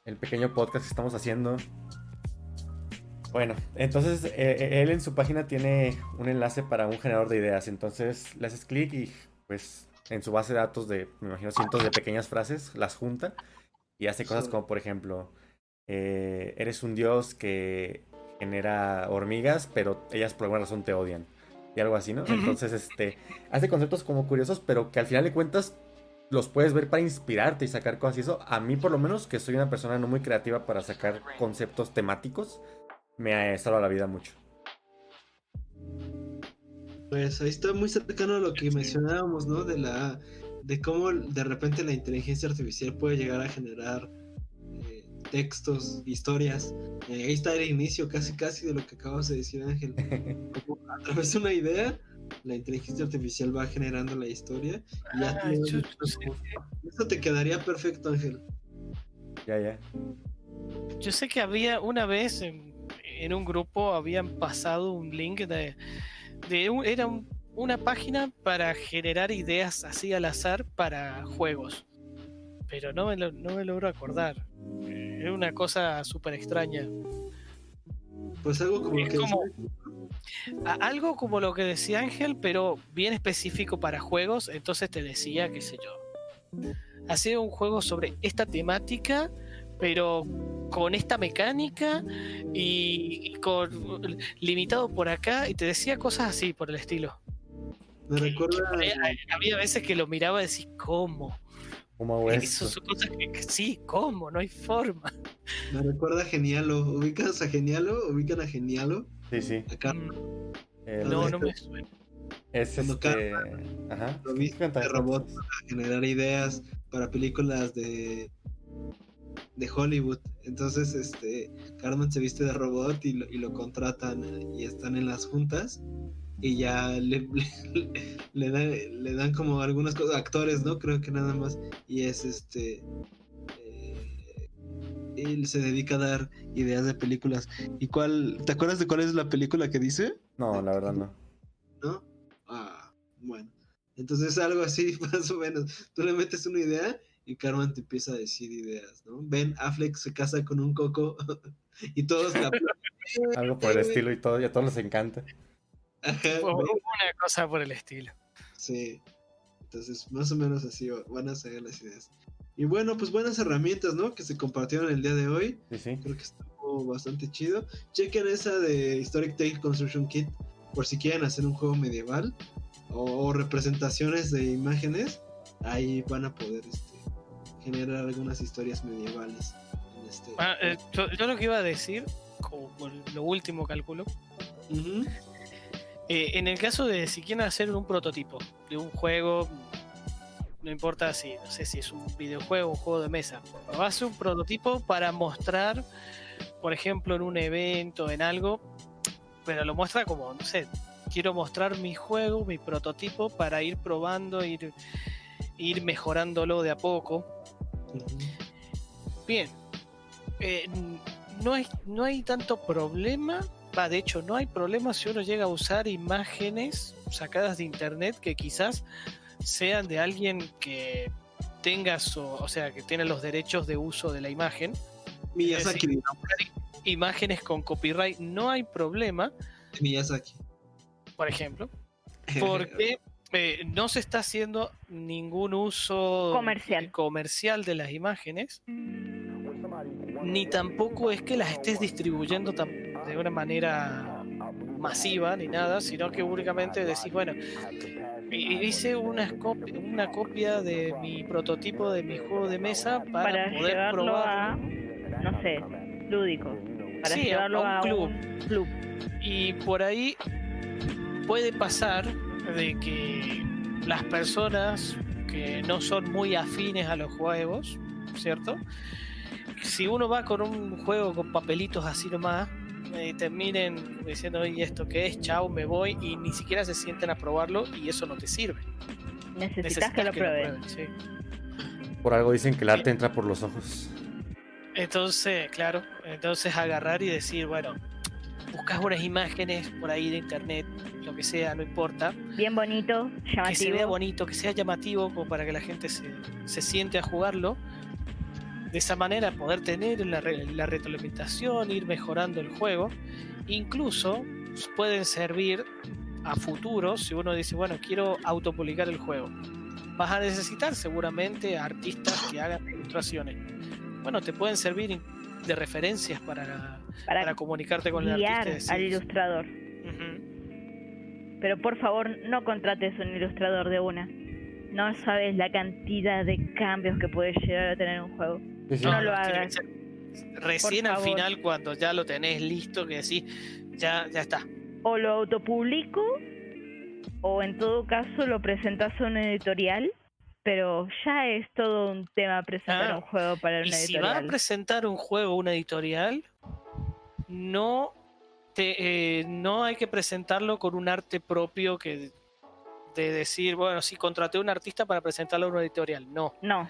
el pequeño podcast que estamos haciendo. Bueno, entonces eh, eh, él en su página tiene un enlace para un generador de ideas. Entonces le haces clic y pues en su base de datos de, me imagino, cientos de pequeñas frases, las junta y hace cosas como, por ejemplo, eh, eres un dios que genera hormigas, pero ellas por alguna razón te odian. Y algo así, ¿no? Entonces, este, hace conceptos como curiosos, pero que al final de cuentas los puedes ver para inspirarte y sacar cosas y eso. A mí, por lo menos, que soy una persona no muy creativa para sacar conceptos temáticos, me ha salvado la vida mucho. Pues ahí está muy cercano a lo que mencionábamos, ¿no? De la de cómo de repente la inteligencia artificial puede llegar a generar eh, textos, historias. Eh, ahí está el inicio casi casi de lo que acabas de decir, Ángel. a través de una idea la inteligencia artificial va generando la historia. Y ya ah, Esto te quedaría perfecto, Ángel. Ya, ya. Yo sé que había una vez en, un grupo, habían pasado un link de. de era una página para generar ideas así al azar para juegos. Pero no me, no me logro acordar. Era una cosa súper extraña. Pues algo como que algo como lo que decía Ángel, pero bien específico para juegos. Entonces te decía, qué sé yo, hacer un juego sobre esta temática, pero con esta mecánica y, con limitado por acá. Y te decía cosas así por el estilo. Me recuerda. Había, veces que lo miraba y decía, ¿cómo? ¿Cómo Eso son cosas que, sí, ¿cómo? No hay forma. Me recuerda a Genialo. ¿Ubicas a Genialo? ¿Ubican a Genialo? Sí, sí. Acá. Mm. no, no me suena. Es este... Ajá. Lo viste de robot para generar ideas para películas de de Hollywood. Entonces, este, Carmen se viste de robot y lo, y lo contratan y están en las juntas y ya le, le, le, dan como algunas cosas, actores, ¿no? Creo que nada más. Y es este, él se dedica a dar ideas de películas. ¿Y cuál? ¿Te acuerdas de cuál es la película que dice? No, la verdad no. ¿No? Ah, bueno. Entonces algo así, más o menos. Tú le metes una idea y Carmen te empieza a decir ideas, ¿no? Ben Affleck se casa con un coco y todos la Algo por el estilo y todo, y a todos les encanta. Una cosa por el estilo. Sí. Entonces, más o menos así van a ser las ideas. Y bueno, pues buenas herramientas, ¿no? Que se compartieron el día de hoy. Sí, sí. Creo que estuvo bastante chido. Chequen esa de Historic Tale Construction Kit por si quieren hacer un juego medieval o, representaciones de imágenes. Ahí van a poder este, generar algunas historias medievales. este... Ah, eh, yo, lo que iba a decir, como lo último cálculo, eh, en el caso de si quieren hacer un prototipo de un juego no importa si, no sé si es un videojuego o un juego de mesa. Hace un prototipo para mostrar, por ejemplo, en un evento, en algo, pero lo muestra como, no sé, quiero mostrar mi juego, mi prototipo, para ir probando, ir, ir mejorándolo de a poco. Bien, eh, no, hay, no hay tanto problema. Va, de hecho, no hay problema si uno llega a usar imágenes sacadas de internet que quizás sean de alguien que tenga su, o sea, que tiene los derechos de uso de la imagen. Miyazaki. imágenes con copyright no hay problema. Miyazaki. Por ejemplo. Porque eh, no se está haciendo ningún uso comercial. comercial de las imágenes. Ni tampoco es que las estés distribuyendo de una manera masiva ni nada, sino que únicamente decís, bueno, hice una, copia, una copia de mi prototipo de mi juego de mesa para, poder llevarlo a, no sé, lúdico. Para sí, llevarlo a un, club. Y por ahí puede pasar de que las personas que no son muy afines a los juegos, ¿cierto? Si uno va con un juego con papelitos así nomás, y terminen diciendo, oye, ¿esto qué es? Chao, me voy, y ni siquiera se sienten a probarlo y eso no te sirve. Necesitas, que lo prueben. Por algo dicen que el arte entra por los ojos. Entonces, claro, entonces agarrar y decir, bueno, buscas unas imágenes por ahí de internet, lo que sea, no importa. Bien bonito, llamativo. Que se vea bonito, que sea llamativo, como para que la gente se, se siente a jugarlo. De esa manera poder tener la, la retroalimentación, ir mejorando el juego. Incluso pueden servir a futuro si uno dice, bueno, quiero autopublicar el juego. Vas a necesitar seguramente artistas que hagan ilustraciones. Bueno, te pueden servir de referencias para, para, comunicarte con el artista. al ilustrador. Pero por favor, no contrates un ilustrador de una. No sabes la cantidad de cambios que puede llegar a tener un juego. No, lo hagas. Recién al final, cuando ya lo tenés listo, que decís, ya, ya está. O lo autopublico, o en todo caso lo presentas a un editorial pero ya es todo un tema presentar ah, un juego para una y Si va a presentar un juego una editorial, no te, eh, no hay que presentarlo con un arte propio que de decir, bueno, si contraté a un artista para presentarlo a una editorial. No. No.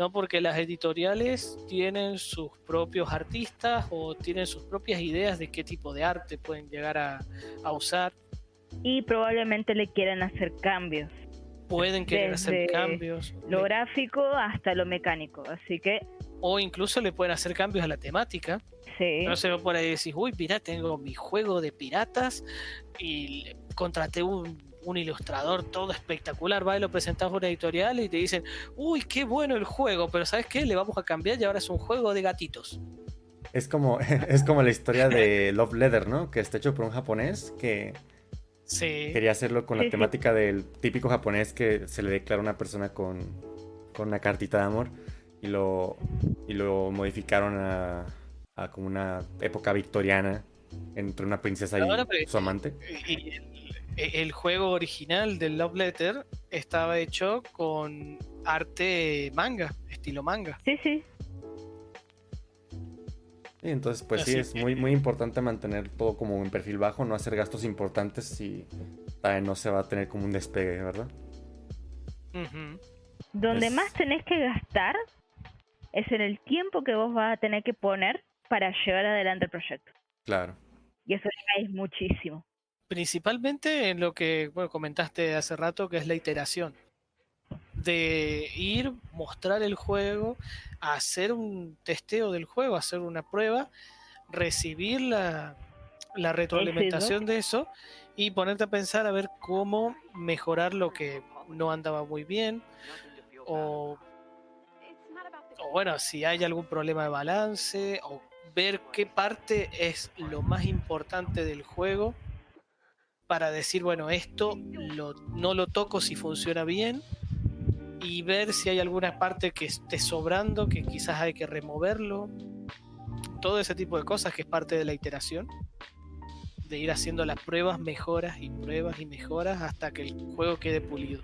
No, porque las editoriales tienen sus propios artistas o tienen sus propias ideas de qué tipo de arte pueden llegar a, a usar. Y probablemente le quieran hacer cambios pueden querer hacer cambios. Lo gráfico hasta lo mecánico, así que... O incluso le pueden hacer cambios a la temática. Sí. No se por ahí decir, uy, mira, tengo mi juego de piratas y contraté un, ilustrador todo espectacular, va y lo presentamos a una editorial y te dicen, uy, qué bueno el juego, pero ¿sabes qué? Le vamos a cambiar y ahora es un juego de gatitos. Es como, es como la historia de Love Leather, ¿no? Que está hecho por un japonés que Quería hacerlo con la temática del típico japonés que se le declara a una persona con, una cartita de amor y lo, y lo modificaron a, como una época victoriana entre una princesa y su amante. El, juego original del Love Letter estaba hecho con arte manga, estilo manga. Sí, sí entonces, pues sí, es muy, muy importante mantener todo como un perfil bajo, no hacer gastos importantes y no se va a tener como un despegue, ¿verdad? Donde más tenés que gastar es en el tiempo que vos vas a tener que poner para llevar adelante el proyecto. Claro. Y eso ya es muchísimo. Principalmente en lo que bueno, comentaste hace rato, que es la iteración de ir, mostrar el juego, hacer un testeo del juego, hacer una prueba, recibir la, retroalimentación de eso y ponerte a pensar a ver cómo mejorar lo que no andaba muy bien o, o bueno, si hay algún problema de balance o ver qué parte es lo más importante del juego para decir, bueno, esto no lo toco si funciona bien y ver si hay alguna parte que esté sobrando, que quizás hay que removerlo. Todo ese tipo de cosas que es parte de la iteración. De ir haciendo las pruebas, mejoras y pruebas y mejoras hasta que el juego quede pulido.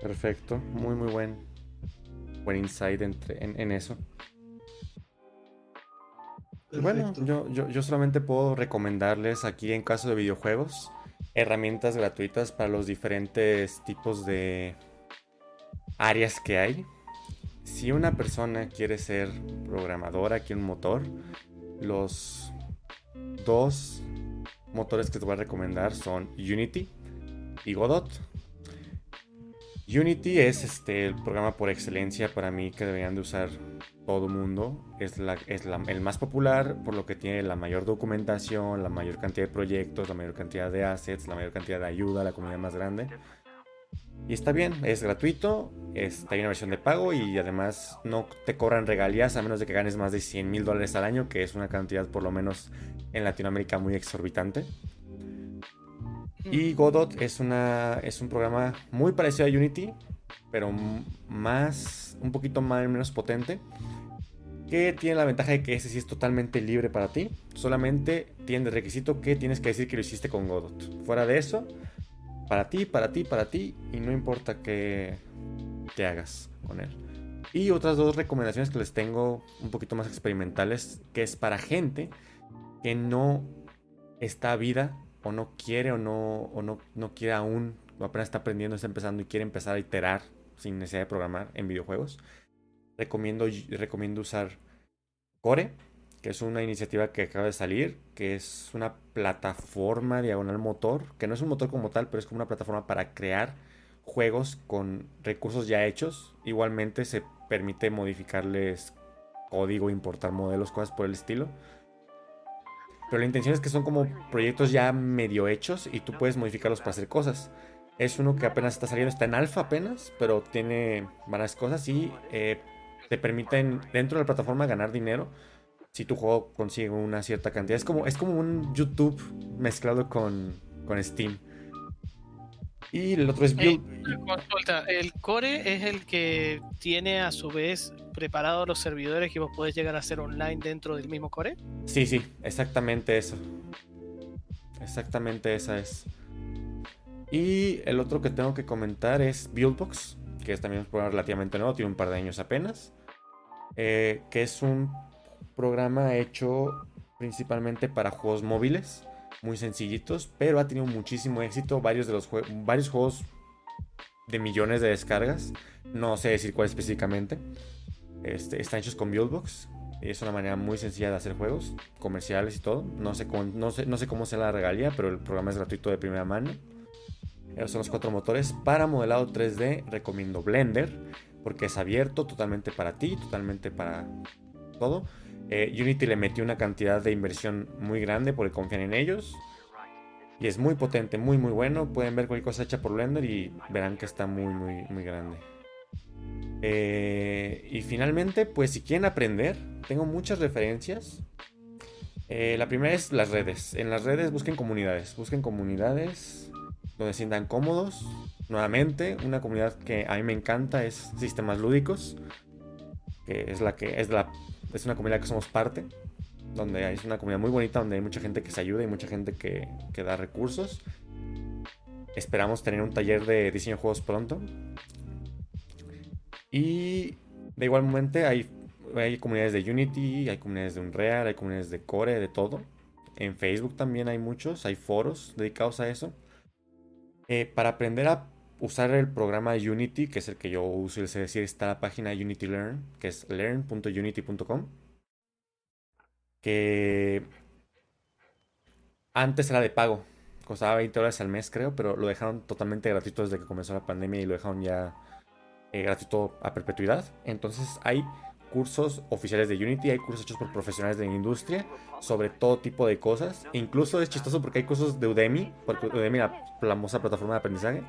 Perfecto, muy muy buen, buen insight entre, en, eso. Bueno, yo, yo, yo solamente puedo recomendarles aquí en caso de videojuegos herramientas gratuitas para los diferentes tipos de áreas que hay. Si una persona quiere ser programadora en un motor, los dos motores que te voy a recomendar son Unity y Godot. Unity es este, el programa por excelencia para mí que deberían de usar todo mundo. Es, la, es el más popular por lo que tiene la mayor documentación, la mayor cantidad de proyectos, la mayor cantidad de assets, la mayor cantidad de ayuda, la comunidad más grande. Y está bien, es gratuito, está, hay una versión de pago y además no te cobran regalías a menos de que ganes más de 100 mil dólares al año, que es una cantidad por lo menos en Latinoamérica muy exorbitante. Y Godot es, una, es un programa muy parecido a Unity, pero más, un poquito más, menos potente que tiene la ventaja de que ese sí es totalmente libre para ti. Solamente tiene el requisito que tienes que decir que lo hiciste con Godot. Fuera de eso, para ti, para ti, para ti, y no importa qué, hagas con él. Y otras dos recomendaciones que les tengo un poquito más experimentales, que es para gente que no está vida o no quiere o no, o no, no quiere aún, apenas está aprendiendo, está empezando y quiere empezar a iterar sin necesidad de programar en videojuegos. Recomiendo, recomiendo usar Core, que es una iniciativa que acaba de salir, que es una plataforma diagonal motor, que no es un motor como tal, pero es como una plataforma para crear juegos con recursos ya hechos. Igualmente se permite modificarles código, importar modelos, cosas por el estilo. Pero la intención es que son como proyectos ya medio hechos y tú puedes modificarlos para hacer cosas. Es uno que apenas está saliendo, está en alfa apenas, pero tiene varias cosas y eh, te permiten dentro de la plataforma ganar dinero si tu juego consigue una cierta cantidad. Es como, es como un YouTube mezclado con, con Steam. Y el otro es Build. el core es el que tiene a su vez preparados los servidores que vos podés llegar a hacer online dentro del mismo core. Sí, sí, exactamente eso. Exactamente esa es. Y el otro que tengo que comentar es Buildbox, que es también un programa relativamente nuevo, tiene un par de años apenas. Eh, que es un programa hecho principalmente para juegos móviles muy sencillitos, pero ha tenido muchísimo éxito. Varios de los varios juegos de millones de descargas. No sé decir cuál específicamente. Este, están hechos con Buildbox. Es una manera muy sencilla de hacer juegos comerciales y todo. No sé cómo, no sé, no sé cómo sea la regalía, pero el programa es gratuito de primera mano. Esos son los cuatro motores. Para modelado 3D recomiendo Blender, porque es abierto totalmente para ti, totalmente para todo. Eh, Unity le metió una cantidad de inversión muy grande porque confían en ellos. Y es muy potente, muy muy bueno. Pueden ver cualquier cosa hecha por Blender y verán que está muy muy muy grande. Eh, y finalmente, pues si quieren aprender, tengo muchas referencias. Eh, la primera es las redes. En las redes busquen comunidades. Busquen comunidades donde se sientan cómodos. Nuevamente, una comunidad que a mí me encanta es Sistemas Lúdicos. Que es la que es la es una comunidad que somos parte, donde es una comunidad muy bonita, donde hay mucha gente que se ayuda y mucha gente que, da recursos. Esperamos tener un taller de diseño de juegos pronto. Y de igual momento hay, hay comunidades de Unity, hay comunidades de Unreal, hay comunidades de Core, de todo. En Facebook también hay muchos, hay foros dedicados a eso. Eh, para aprender a usar el programa Unity, que es el que yo uso, es decir, está la página Unity Learn, que es learn.unity.com, que antes era de pago, costaba 20 dólares al mes creo, pero lo dejaron totalmente gratuito desde que comenzó la pandemia y lo dejaron ya eh, gratuito a perpetuidad. Entonces hay cursos oficiales de Unity, hay cursos hechos por profesionales de la industria sobre todo tipo de cosas. incluso es chistoso porque hay cursos de Udemy, porque Udemy es la famosa plataforma de aprendizaje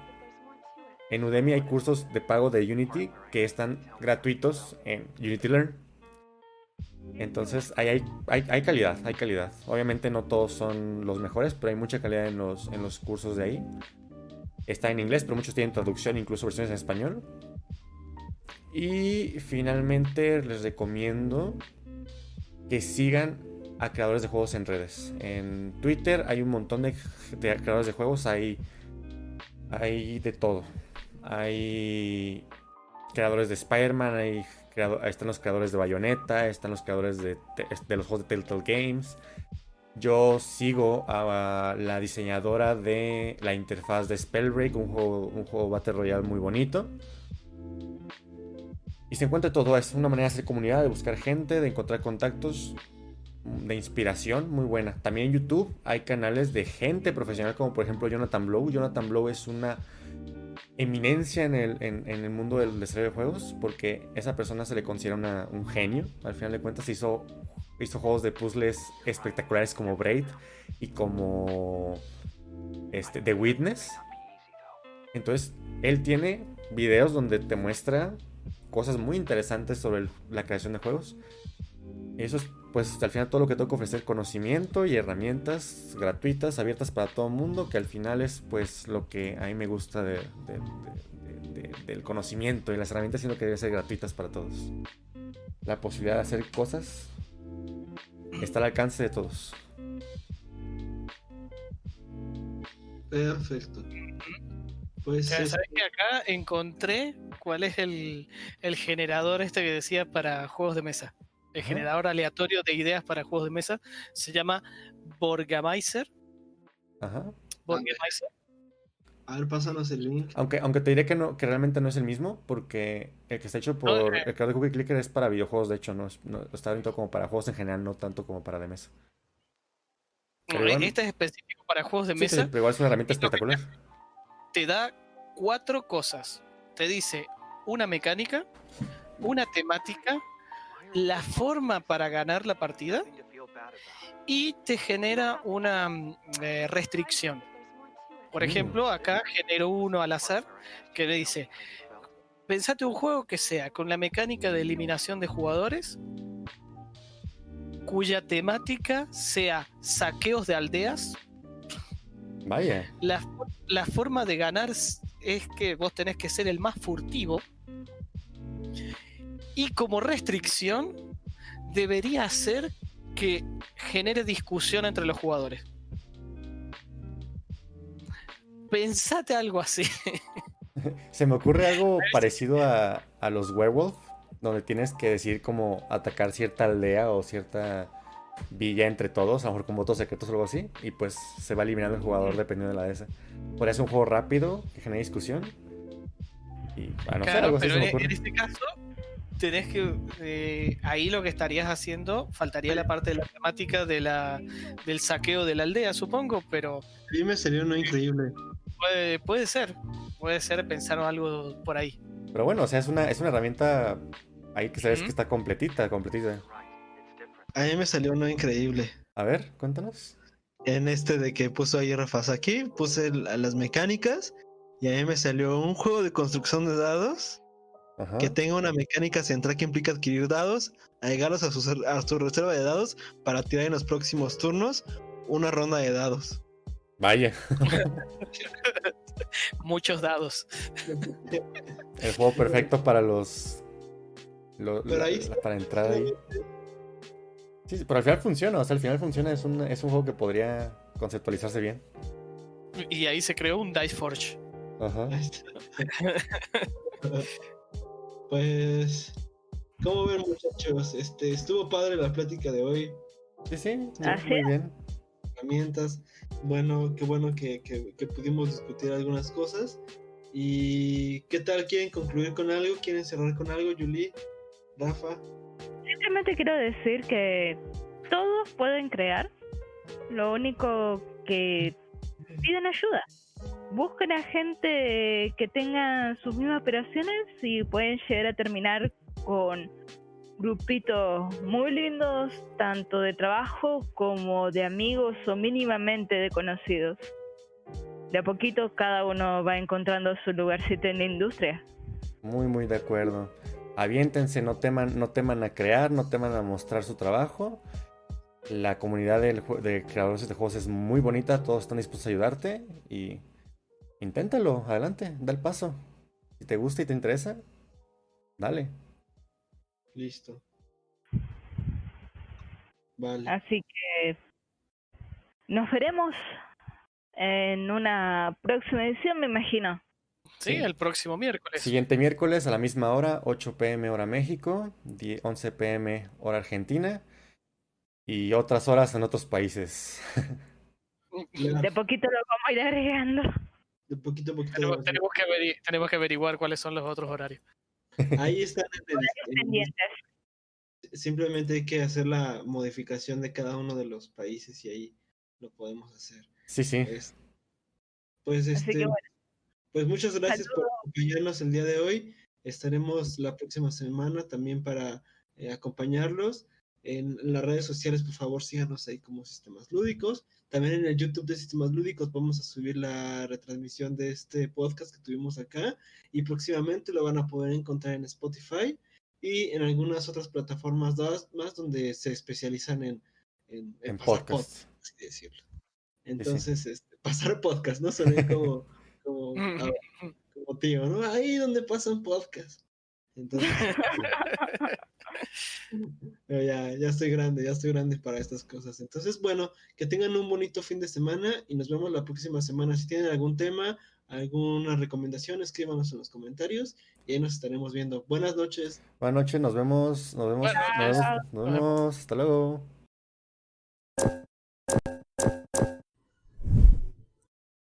en Udemy hay cursos de pago de Unity que están gratuitos en Unity Learn. Entonces hay, hay, calidad, hay calidad. Obviamente no todos son los mejores, pero hay mucha calidad en los, en los cursos de ahí. Está en inglés, pero muchos tienen traducción, incluso versiones en español. Y finalmente les recomiendo que sigan a creadores de juegos en redes. En Twitter hay un montón de, de creadores de juegos, hay, hay de todo. Hay creadores de Spider-Man, hay están los creadores de Bayonetta, están los creadores de, los juegos de Telltale Games. Yo sigo a la diseñadora de la interfaz de Spellbreak, un juego, un juego Battle Royale muy bonito. Y se encuentra todo, es una manera de hacer comunidad, de buscar gente, de encontrar contactos, de inspiración muy buena. También en YouTube hay canales de gente profesional como por ejemplo Jonathan Blow. Jonathan Blow es una eminencia en el, en, el mundo del desarrollo de juegos, porque esa persona se le considera un genio. Al final de cuentas hizo, hizo juegos de puzzles espectaculares como Braid y como este, The Witness. Entonces, él tiene videos donde te muestra cosas muy interesantes sobre la creación de juegos. Eso es pues al final todo lo que tengo que ofrecer conocimiento y herramientas gratuitas, abiertas para todo el mundo, que al final es pues lo que a mí me gusta del conocimiento y las herramientas, sino que deben ser gratuitas para todos. La posibilidad de hacer cosas está al alcance de todos. Perfecto. Pues ¿sabes que acá encontré cuál es el, el generador este que decía para juegos de mesa. El Ajá. generador aleatorio de ideas para juegos de mesa se llama Borgamiser. Ajá. A ver, pásanos el link. Aunque, aunque te diré que no, que realmente no es el mismo, porque el que está hecho por eh. el creador de Cookie Clicker es para videojuegos, de hecho, no, es- no está orientado como para juegos en general, no tanto como para de mesa. No, igual- Este es específico para juegos de Sí, sí, mesa. pero igual es una herramienta que espectacular. Te da cuatro cosas. Te dice una mecánica, una temática, la forma para ganar la partida y te genera una mm, eh, restricción. Por Mm. ejemplo, acá genero uno al azar que le dice, pensate un juego que sea con la mecánica de eliminación de jugadores, cuya temática sea saqueos de aldeas, Vaya. la, la forma de ganar es que vos tenés que ser el más furtivo. Y como restricción, debería ser que genere discusión entre los jugadores. Pensate algo así. Se me ocurre algo parecido a, a los werewolf, donde tienes que decidir cómo atacar cierta aldea o cierta villa entre todos, a lo mejor con votos secretos o algo así, y pues se va eliminando el jugador dependiendo de la de esa. Podría ser un juego rápido que genere discusión. Y a no Claro, algo así pero se me en, este caso, tenés que. eh, ahí lo que estarías haciendo, faltaría la parte de la temática de la, del saqueo de la aldea, supongo, pero A mí me salió uno increíble. puede, puede ser. Puede ser pensar algo por ahí. Pero bueno, o sea, es una, es una herramienta ahí que sabes que está completita, completita. A mí me salió uno increíble. A ver, cuéntanos. En este de que puso ahí Rafa aquí, puse las mecánicas y a mí me salió un juego de construcción de dados Ajá. que tenga una mecánica central que implica adquirir dados, agregarlos a su, ser- a su reserva de dados para tirar en los próximos turnos una ronda de dados. Vaya, Muchos dados. el juego perfecto para los... lo- Pero la- ahí la- está. para entrar ahí. Sí, sí, pero al final funciona, o sea, al final funciona, es un, es un juego que podría conceptualizarse bien. Y ahí se creó un Dice Forge. Ajá. pues, ¿cómo ven muchachos? Este, estuvo padre la plática de hoy. Sí, sí, muy, bien. herramientas. Bueno, qué bueno que, que- que pudimos discutir algunas cosas. ¿Y qué tal? ¿Quieren concluir con algo? ¿Quieren cerrar con algo, Yuli? Rafa. Simplemente quiero decir que todos pueden crear. Lo único que piden ayuda. Busquen a gente que tenga sus mismas operaciones y pueden llegar a terminar con grupitos muy lindos, tanto de trabajo como de amigos o mínimamente de conocidos. De a poquito cada uno va encontrando su lugarcito en la industria. Muy, muy de acuerdo. Aviéntense, no teman, no teman a crear, no teman a mostrar su trabajo. La comunidad jue- de creadores de juegos es muy bonita, todos están dispuestos a ayudarte y inténtalo, adelante, da el paso. Si te gusta y te interesa, dale. Listo. Vale. Así que nos veremos en una próxima edición, me imagino. Sí, Sí. el próximo miércoles. Siguiente miércoles a la misma hora, 8 pm hora México, 10 11 pm hora Argentina y otras horas en otros países. De poquito lo vamos a ir agregando. De poquito a poquito. Tenemos, tenemos que averi- tenemos que averiguar cuáles son los otros horarios. Ahí están en el- en- simplemente hay que hacer la modificación de cada uno de los países y ahí lo podemos hacer. Sí, sí. Es- pues Así este, que bueno, pues muchas gracias por acompañarnos el día de hoy. Estaremos la próxima semana también para eh, acompañarlos. En, las redes sociales, por favor, síganos ahí como Sistemas Lúdicos. También en el YouTube de Sistemas Lúdicos vamos a subir la retransmisión de este podcast que tuvimos acá. Y próximamente lo van a poder encontrar en Spotify y en algunas otras plataformas más donde se especializan en, en, podcast. así decirlo. Entonces, este, pasar podcast, ¿no? Soné como, como, como tío, ¿no? Ahí donde pasan podcast. Entonces, pero ya, ya estoy grande, ya estoy grande para estas cosas. Entonces, bueno, que tengan un bonito fin de semana y nos vemos la próxima semana. Si tienen algún tema, alguna recomendación, escríbanos en los comentarios y ahí nos estaremos viendo. Buenas noches. Buenas noches, nos vemos, nos vemos, nos vemos, nos vemos, hasta luego.